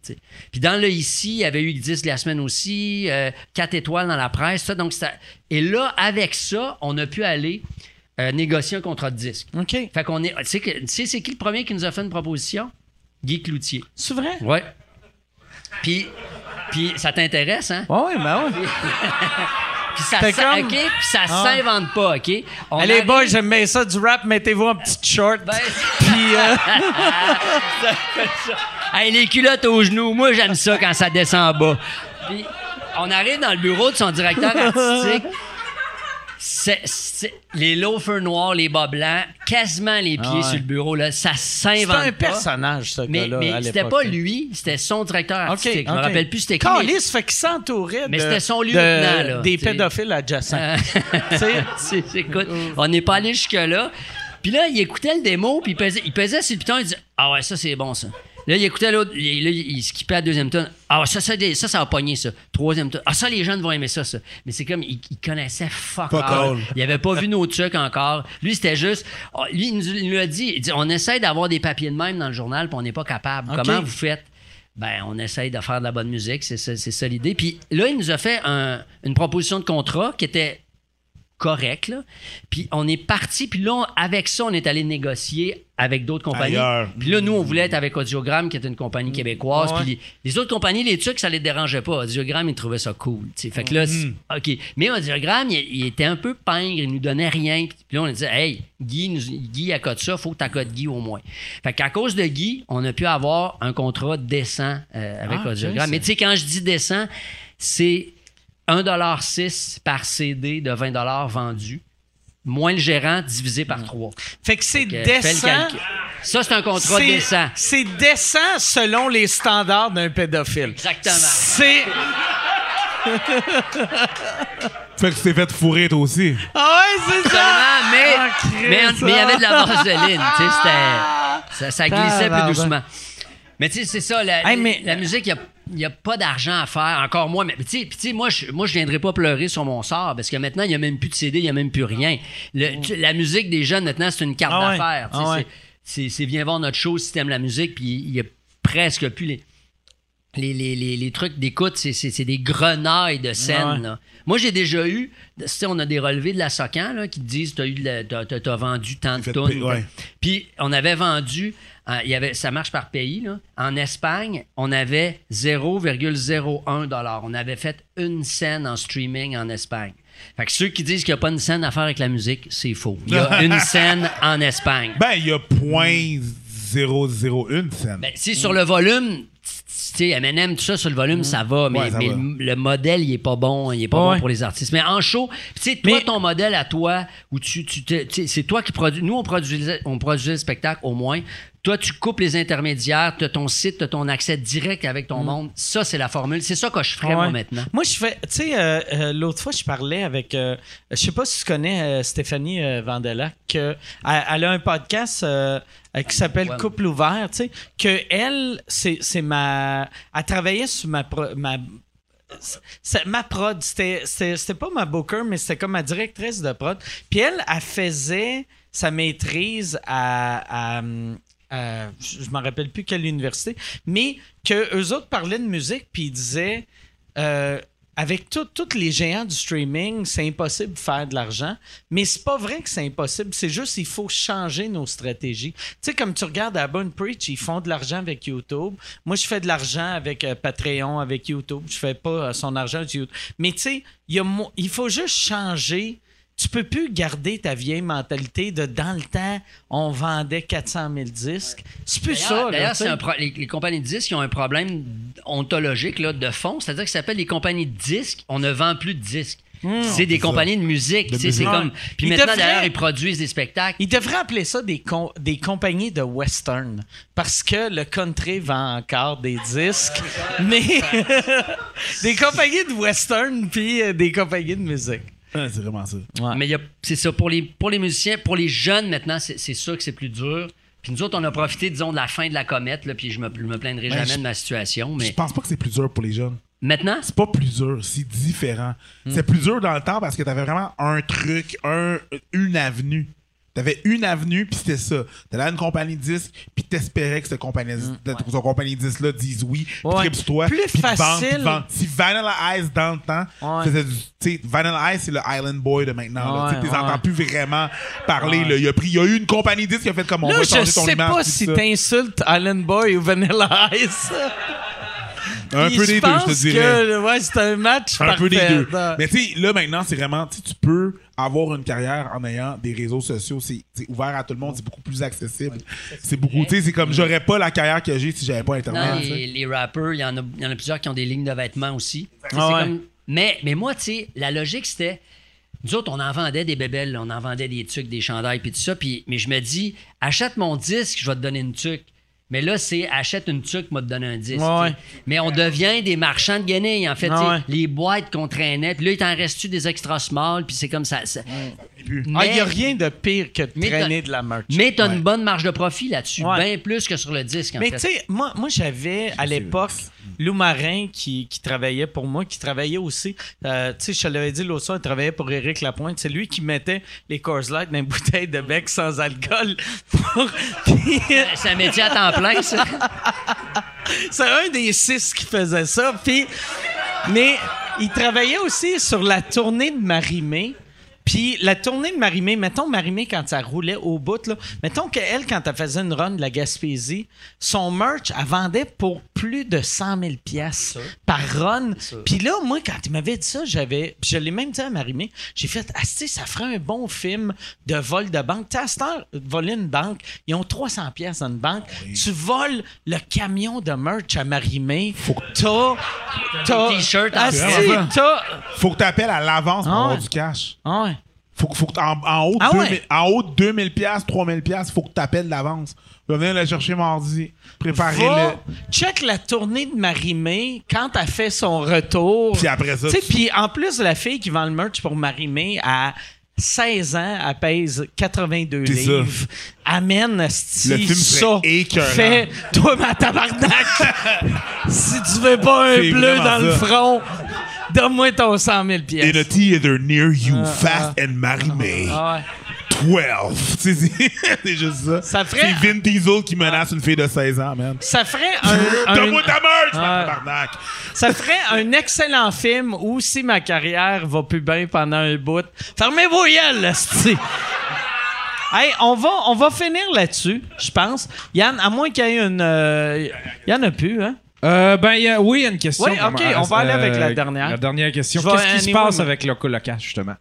Puis dans le ici, il y avait eu 10 de la semaine aussi, 4 étoiles dans la presse. Ça, donc c'était- Et là, avec ça, on a pu aller euh, négocier un contrat de disque. OK. Fait qu'on est. Tu sais, que- tu sais, c'est qui le premier qui nous a fait une proposition? Guy Cloutier. C'est vrai? Ouais. Puis, puis ça t'intéresse, hein? Ouais, ouais, ben ouais. Puis ça, comme- OK? Puis ça Ah. s'invente pas, OK? On Allez, arrive- boys, j'aime bien ça du rap. Mettez-vous en petite short. Ben, Puis, euh. Hey, les culottes aux genoux, moi j'aime ça quand ça descend en bas. Puis on arrive dans le bureau de son directeur artistique. C'est, c'est- les loafers noirs, les bas blancs, quasiment les pieds Ah ouais. sur le bureau, là, ça s'invente c'était un pas. personnage, ce Mais, gars-là. mais à c'était pas lui, c'était son directeur artistique. Je me rappelle plus c'était qui. Calice, fait qu'il s'entourait Mais de- c'était son de- lieutenant, là, Des pédophiles adjacents. Euh, c'est- écoute, on n'est pas allé jusque-là. Puis là, il écoutait le démo, puis il pesait, il pesait sur le piton, il disait Ah ouais, ça c'est bon ça. Là, il écoutait l'autre, il, là, il skippait à la deuxième tonne. Ah ça, ça, ça, ça va pogner ça. Troisième tonne. Ah, ça, les jeunes vont aimer ça, ça. Mais c'est comme, il, il connaissait fuck, all. Il avait pas vu nos trucs encore. Lui, c'était juste. ah, lui, il nous, il nous a dit, il dit On essaie d'avoir des papiers de même dans le journal, puis on n'est pas capable. Comment vous faites? Ben, on essaye de faire de la bonne musique, c'est ça, c'est ça l'idée. Puis là, il nous a fait un- une proposition de contrat qui était correcte. là. Puis on est parti, puis là, on- avec ça, on est allé négocier avec d'autres compagnies. Ailleurs. Puis là, nous, on voulait être avec Audiogramme, qui est une compagnie québécoise. Ouais. Puis les, les autres compagnies, les trucs, ça les dérangeait pas. Audiogramme, ils trouvaient ça cool. tu sais. Fait que là, c'est- OK. Mais Audiogramme, il, il était un peu pingre, il nous donnait rien. Puis là, on disait, hey, Guy, nous, Guy accote ça, faut que tu accotes Guy au moins. Fait qu'à cause de Guy, on a pu avoir un contrat décent euh, avec Ah, Audiogramme. Mais tu sais, quand je dis décent, c'est 1,6$ par CD de 20$ vendu, moins le gérant divisé par 3. Fait que c'est décent. Ça, c'est un contrat C'est- décent. C'est décent selon les standards d'un pédophile. Exactement. C'est. Fait que tu t'es fait fourrer toi aussi. Ah ouais, c'est ça! Mais Ah, Christ, mais mais il y avait de la vaseline. tu sais, c'était- ça, ça glissait plus doucement. Mais tu sais, c'est ça. La, Hey, mais- la musique, il n'y a, pas d'argent à faire. Encore moins. Mais tu sais, puis tu sais, moi, je moi, je viendrai pas pleurer sur mon sort parce que maintenant, il n'y a même plus de CD, il n'y a même plus rien. Le- tu- la musique des jeunes, maintenant, c'est une carte Ah ouais. d'affaires. Ah ouais. c'est- C'est c'est viens voir notre show si t'aimes la musique, puis il y a presque plus les. Les, les, les, les trucs d'écoute, c'est, c'est, c'est des grenailles de scène. Ouais. là. Moi, j'ai déjà eu, tu sais, on a des relevés de la Socan là, qui te disent t'as, eu de la- t'as, t'as- t'as vendu tant de tonnes. ouais. Puis on avait vendu, euh, il y avait, ça marche par pays. Là. En Espagne, on avait 0,01 On avait fait une scène en streaming en Espagne. Fait que ceux qui disent qu'il n'y a pas une scène à faire avec la musique, c'est faux. Il y a une scène en Espagne. Ben, il y a .001 scène. Ben, si sur le volume, sais, M&M, tout ça, sur le volume, ça va, mais, Ouais, ça mais va. Le, le modèle, il est pas bon, il est pas Ouais. bon pour les artistes. Mais en show, tu sais, toi, Mais- ton modèle à toi, où tu, tu te- tu sais, c'est toi qui produis, nous, on produisait, on produisait le spectacle au moins, Toi, tu coupes les intermédiaires, tu as ton site, tu as ton accès direct avec ton monde. Ça, c'est la formule. C'est ça que je ferais, moi, maintenant. Moi, je fais. Tu sais, euh, euh, l'autre fois, je parlais avec. euh, je sais pas si tu connais euh, Stéphanie Vandela, que elle, elle a un podcast qui s'appelle Ouais. Couple ouvert, tu sais, que elle, c'est c'est ma. Elle travaillait sur ma. pro- ma ma prod, c'était c'était- c'était pas ma booker, mais c'était comme ma directrice de prod. Puis elle, elle faisait sa maîtrise à. à, à- je je m'en rappelle plus quelle université, mais que eux autres parlaient de musique, puis ils disaient. euh, avec tous les géants du streaming, c'est impossible de faire de l'argent. Mais c'est pas vrai que c'est impossible. C'est juste il faut changer nos stratégies. Tu sais, comme tu regardes à Bonne Preach, ils font de l'argent avec YouTube. Moi, je fais de l'argent avec euh, Patreon, avec YouTube. Je fais pas euh, son argent avec YouTube. Mais tu sais, il faut juste changer. Tu peux plus garder ta vieille mentalité de dans le temps, on vendait 400 000 disques. C'est plus ça. D'ailleurs, les, les compagnies de disques ont un problème ontologique là, de fond, c'est-à-dire que ça s'appelle les compagnies de disques. On ne vend plus de disques. c'est des compagnies de musique. comme. Ouais. Puis Ils maintenant, d'ailleurs, ils produisent des spectacles. Ils devraient appeler ça des, com- des compagnies de western parce que le country vend encore des disques, mais des compagnies de western puis euh, des compagnies de musique. Ouais, c'est vraiment ça. Mais c'est ça, pour les, pour les musiciens, pour les jeunes maintenant, c'est sûr que c'est plus dur. Puis nous autres, on a profité, disons, de la fin de la comète, là, puis je me, je me plaindrai Ben, jamais je- de ma situation. Je Mais pense pas que c'est plus dur pour les jeunes. maintenant, C'est pas plus dur, c'est différent. Hmm. C'est plus dur dans le temps parce que t'avais vraiment un truc, un, une avenue. T'avais une avenue, puis c'était ça. T'allais à une compagnie de disques, puis t'espérais que cette compagnie, de- cette compagnie de disques-là dise oui, puis. Ouais. sur toi, Plus te puis facile. te vende. Si Vanilla Ice, dans le temps, Ouais. faisait du... Tu sais, Vanilla Ice, c'est le Island Boy de maintenant. Ouais, Tu sais, t'es ouais. entends plus vraiment parler. là. Il, a pris, il y a eu une compagnie de disques qui a fait comme on Là, va je changer ton sais image. pas tout si ça. t'insultes Island Boy ou Vanilla Ice. Un peu des deux, je te dirais. que, ouais, c'est un match Un peu des deux. Non. Mais tu sais, là maintenant, c'est vraiment, sais, tu peux avoir une carrière en ayant des réseaux sociaux. C'est ouvert à tout le monde, c'est beaucoup plus accessible. C'est beaucoup, tu sais, c'est comme j'aurais pas la carrière que j'ai si j'avais pas Internet. les, les rappers, il y, en a- y en a plusieurs qui ont des lignes de vêtements aussi. Ah ouais. comme- mais, mais moi, tu sais, la logique, c'était. Nous autres, on en vendait des bébelles, on en vendait des trucs, des chandails, puis tout ça. Puis, mais je me dis, achète mon disque, je vais te donner une tuque. Mais là, c'est achète une tuque, moi te donner un disque. Ouais. tu sais. Mais on devient des marchands de guenilles, en fait. Ouais. Les boîtes qu'on traînait. Puis là, il t'en reste-tu des extra small, puis c'est comme ça. ça- Ah, il Mais- n'y a rien de pire que de Mais traîner de la merch. Mais t'as une bonne marge de profit là-dessus, Ouais. bien plus que sur le disque, en Mais fait. tu sais, moi, moi j'avais à l'époque Lou Marin qui, qui travaillait pour moi, qui travaillait aussi. euh, tu sais, je te l'avais dit l'autre soir, il travaillait pour Éric Lapointe. C'est lui qui mettait les Coors Light dans une bouteille de bec sans alcool. Pour... C'est un métier à temps plein, ça. c'est un des six qui faisait ça. Puis, mais il travaillait aussi sur la tournée de Marimé. Puis la tournée de Marimé, mettons Marimé quand ça roulait au bout, là, mettons qu'elle, quand elle faisait une run de la Gaspésie, son merch, elle vendait pour plus de 100 000 pièces par run. Puis là, moi, quand il m'avait dit ça, j'avais, puis je l'ai même dit à Marimé, j'ai fait, ah, tu sais, ça ferait un bon film de vol de banque. Tu sais, à cette heure, voler une banque, ils ont 300 pièces dans une banque. Tu voles le camion de merch à Marimé. T'as, t'as, Des t-shirts en Ah, t'as, Faut que t'appelles à l'avance pour Ah avoir du cash. ah ouais. Faut, que- faut que en, en haut Ah 2000 ouais? en haut de 2000 pièces, 3000 pièces, faut que t'appelles d'avance. Je venir le chercher mardi. Préparez-le. Check la tournée de Marimé quand elle fait son retour. Puis après ça, Tu tu- puis en plus, la fille qui vend le merch pour Marimé, à 16 ans, elle pèse 82 C'est ça. livres. Amène Le film ça. Fais, toi, ma tabarnak, si tu veux pas un bleu dans le front, donne-moi ton 100 000 In pièces. a theater near you, fast and Marie-May. Ah ouais. 12. C'est juste ça. Ça ferait- C'est Vin Diesel qui menace une fille de 16 ans, man. Ça ferait un, un- Donne-moi ta. Ça ferait un excellent film où si ma carrière va plus bien pendant un bout. Fermez vos esti. Hey, on va, on va finir là-dessus, je pense. Yann, à moins qu'il y ait une. euh, Il y en a plus, hein? Euh, ben, il y a- oui, il y a une question. Oui, ok, on va aller avec la dernière. La dernière question. Qu'est-ce qui se passe mais- avec le colocash, justement?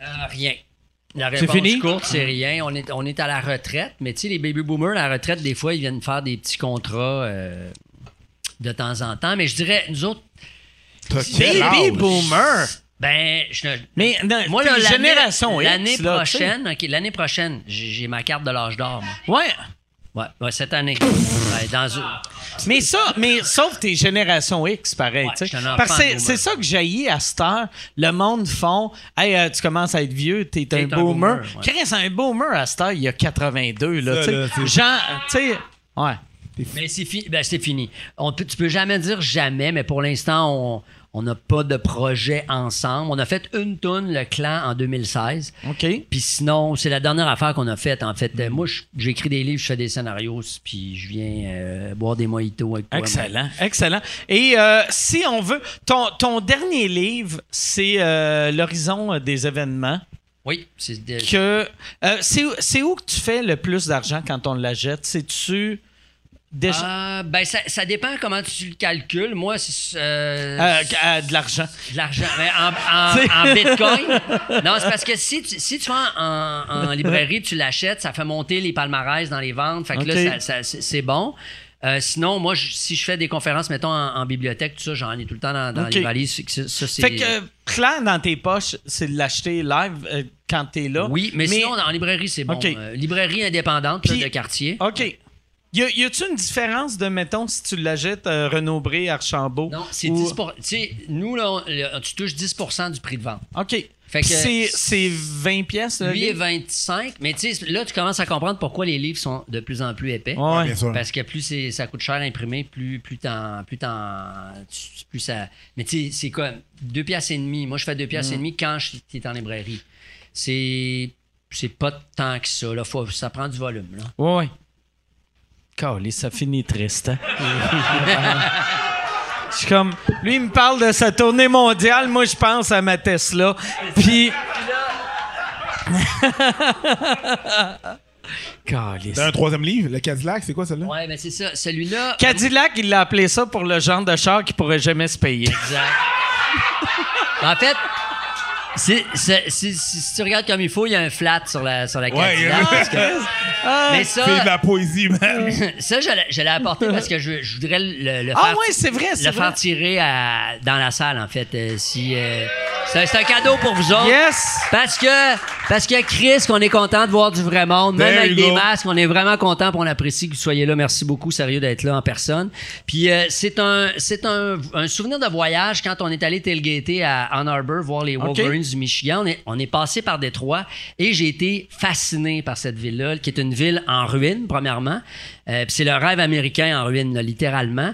Euh, rien. La C'est réponse fini? courte, c'est rien. On est, on est à la retraite. Mais tu sais, les baby boomers, à la retraite, des fois, ils viennent faire des petits contrats euh, de temps en temps. Mais je dirais, nous autres, Baby âge? boomer! ben, je, Mais non, moi, là, l'année- génération X, l'année là, prochaine, ok, l'année prochaine, j'ai j'ai ma carte de l'âge d'or. moi. Ouais. Ouais, ouais, cette année. Ouais, dans une- Mais ça, mais sauf tes générations X, pareil. Ouais, Parce que c'est- boomer. ça que jaillit à cette heure. Le monde font Hey, euh, tu commences à être vieux, t'es un, un boomer. boomer, ouais. Chris, un boomer à cette heure, il y a 82. Là, Ça, tu sais. là, c'est- Jean, tu sais. Ouais. Mais c'est fini. Ben, c'est fini. On peut, tu peux jamais dire jamais, mais pour l'instant, on on n'a pas de projet ensemble. On a fait une toune, le clan, en 2016. OK. Puis sinon, c'est la dernière affaire qu'on a faite. En fait, Euh, moi, j'écris des livres, je fais des scénarios, puis je viens euh, boire des mojitos avec toi. Excellent, excellent. Et euh, si on veut, ton, ton dernier livre, c'est euh, L'horizon des événements. Oui, c'est de- Que c'est où- c'est où que tu fais le plus d'argent quand on la jette? C'est-tu déjà Euh, ben, ça, ça dépend comment tu le calcules. Moi, c'est euh, euh, euh, de l'argent de l'argent. Mais en, en- en bitcoin? Non, c'est parce que si tu, si tu vas en, en librairie tu l'achètes, ça fait monter les palmarès dans les ventes. Fait que là, ça- ça- c'est bon. Euh, sinon, moi, je- si je fais des conférences, mettons, en, en bibliothèque, tout ça, j'en ai tout le temps dans, dans Ok. les valises. Ça, c'est... Fait que clair dans tes poches, c'est de l'acheter live euh, quand t'es là. Oui, mais, sinon, en librairie, c'est bon. Euh, librairie indépendante là, Puis- de quartier. OK. Y a-tu une différence de, mettons, si tu l'achètes euh, Renaud-Bré, Archambault? Non, c'est ou- 10 pour- Tu sais, nous, là, on- tu touches 10% du prix de vente. OK. Fait que- c'est, c'est 20 pièces, Lui est livre? 25, mais tu sais, là, tu commences à comprendre pourquoi les livres sont de plus en plus épais. Ouais. Bien sûr. Parce que plus c'est- ça coûte cher à imprimer, plus, plus t'en. Plus t'en. tu- Plus ça. Mais tu sais, c'est quoi? Deux piastres et demi. Moi, je fais deux piastres Mm. et demi quand je suis en librairie. C'est. C'est pas tant que ça. Là. Faut, ça prend du volume. Là. Ouais, ouais. Calé, ça finit triste, hein? Je suis comme... Lui, il me parle de sa tournée mondiale. Moi, je pense à ma Tesla. Puis... T'as un troisième livre, le Cadillac, c'est quoi celle-là? Ouais, mais c'est ça. Celui-là. Cadillac, il l'a appelé ça pour le genre de char qui pourrait jamais se payer. Exact. en fait, si, si- si tu regardes comme il faut, il y a un flat sur la, sur la Ouais, il y a- parce que- mais C'est de ça, la poésie, man. ça je l'ai- je l'ai apporté parce que je, je voudrais le, le Ah faire, ouais, c'est vrai, c'est le vrai. faire tirer à- dans la salle, en fait. euh, si, euh, c'est un cadeau pour vous autres. Yes! Parce que, parce que Chris, qu'on est content de voir du vrai monde, même There avec des go. masques, on est vraiment content, puis on apprécie que vous soyez là. Merci beaucoup, sérieux d'être là en personne. Puis euh, c'est un, c'est un, un souvenir de voyage quand on est allé tailgater à Ann Arbor voir les Wolverines du Michigan. On est, passé par Détroit et j'ai été fasciné par cette ville-là, qui est une ville en ruine, premièrement. Euh, c'est le rêve américain en ruine, littéralement.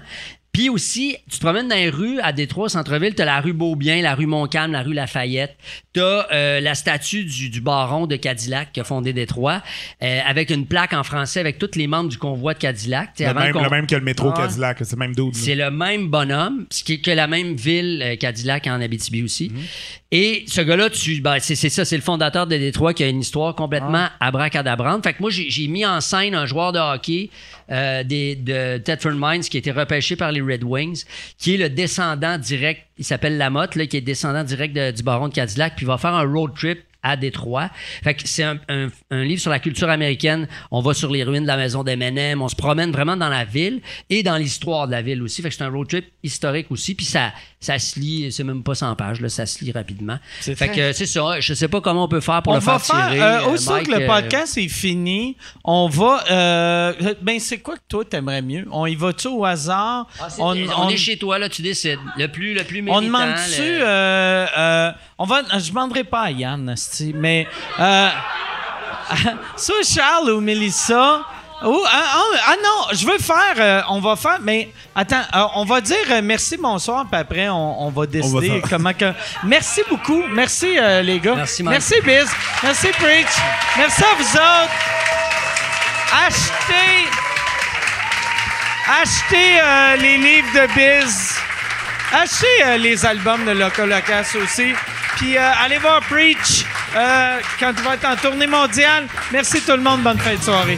Puis aussi, tu te promènes dans les rues à Détroit, centre-ville, t'as la rue Beaubien, la rue Montcalm, la rue Lafayette. T'as euh, la statue du, du baron de Cadillac qui a fondé Détroit, euh, avec une plaque en français avec tous les membres du convoi de Cadillac. Le avant même, le même que le métro Ah. Cadillac, c'est le même là. c'est le même bonhomme, ce qui est que la même ville euh, Cadillac en Abitibi aussi. Mhm. Et ce gars-là, tu, ben, c'est, ça, c'est le fondateur de Détroit qui a une histoire complètement Ah. abracadabrante. Fait que moi, j'ai, j'ai mis en scène un joueur de hockey euh, des, de Mines qui a été repêché par les Red Wings, qui est le descendant direct, il s'appelle Lamotte, là, qui est descendant direct du baron de Cadillac, puis va faire un road trip à Détroit. Fait c'est un, livre sur la culture américaine. On va sur les ruines de la maison d'Eminem. On se promène vraiment dans la ville et dans l'histoire de la ville aussi. C'est un road trip historique aussi. Puis ça, ça se lit, c'est même pas 100 pages, là, ça se lit rapidement. C'est Fait très- que euh, c'est ça. Je sais pas comment on peut faire pour on le va faire faire, tirer. euh, euh, Mike, que le euh, podcast est fini, on va. euh, ben, c'est quoi que toi t'aimerais mieux? On y va-tu au hasard? ah, on, on, est chez toi, là, tu décides. Le plus, le plus On demande-tu. le- euh, euh, on va, je demanderai pas à Yann, mais. Euh, soit Charles ou Mélissa. Ou, ah, ah, ah non, je veux faire. euh, on va faire. Mais attends, euh, on va dire euh, merci, bonsoir, puis après, on, on va décider comment que. Merci beaucoup. Merci, euh, les gars. Merci, Mike. Merci, Biz. Merci, Preach. Merci à vous autres. Achetez. Achetez euh, les livres de Biz. Achetez euh, les albums de Loco Locas aussi. Puis euh, allez voir Preach euh, quand il va être en tournée mondiale. Merci tout le monde. Bonne fin de soirée.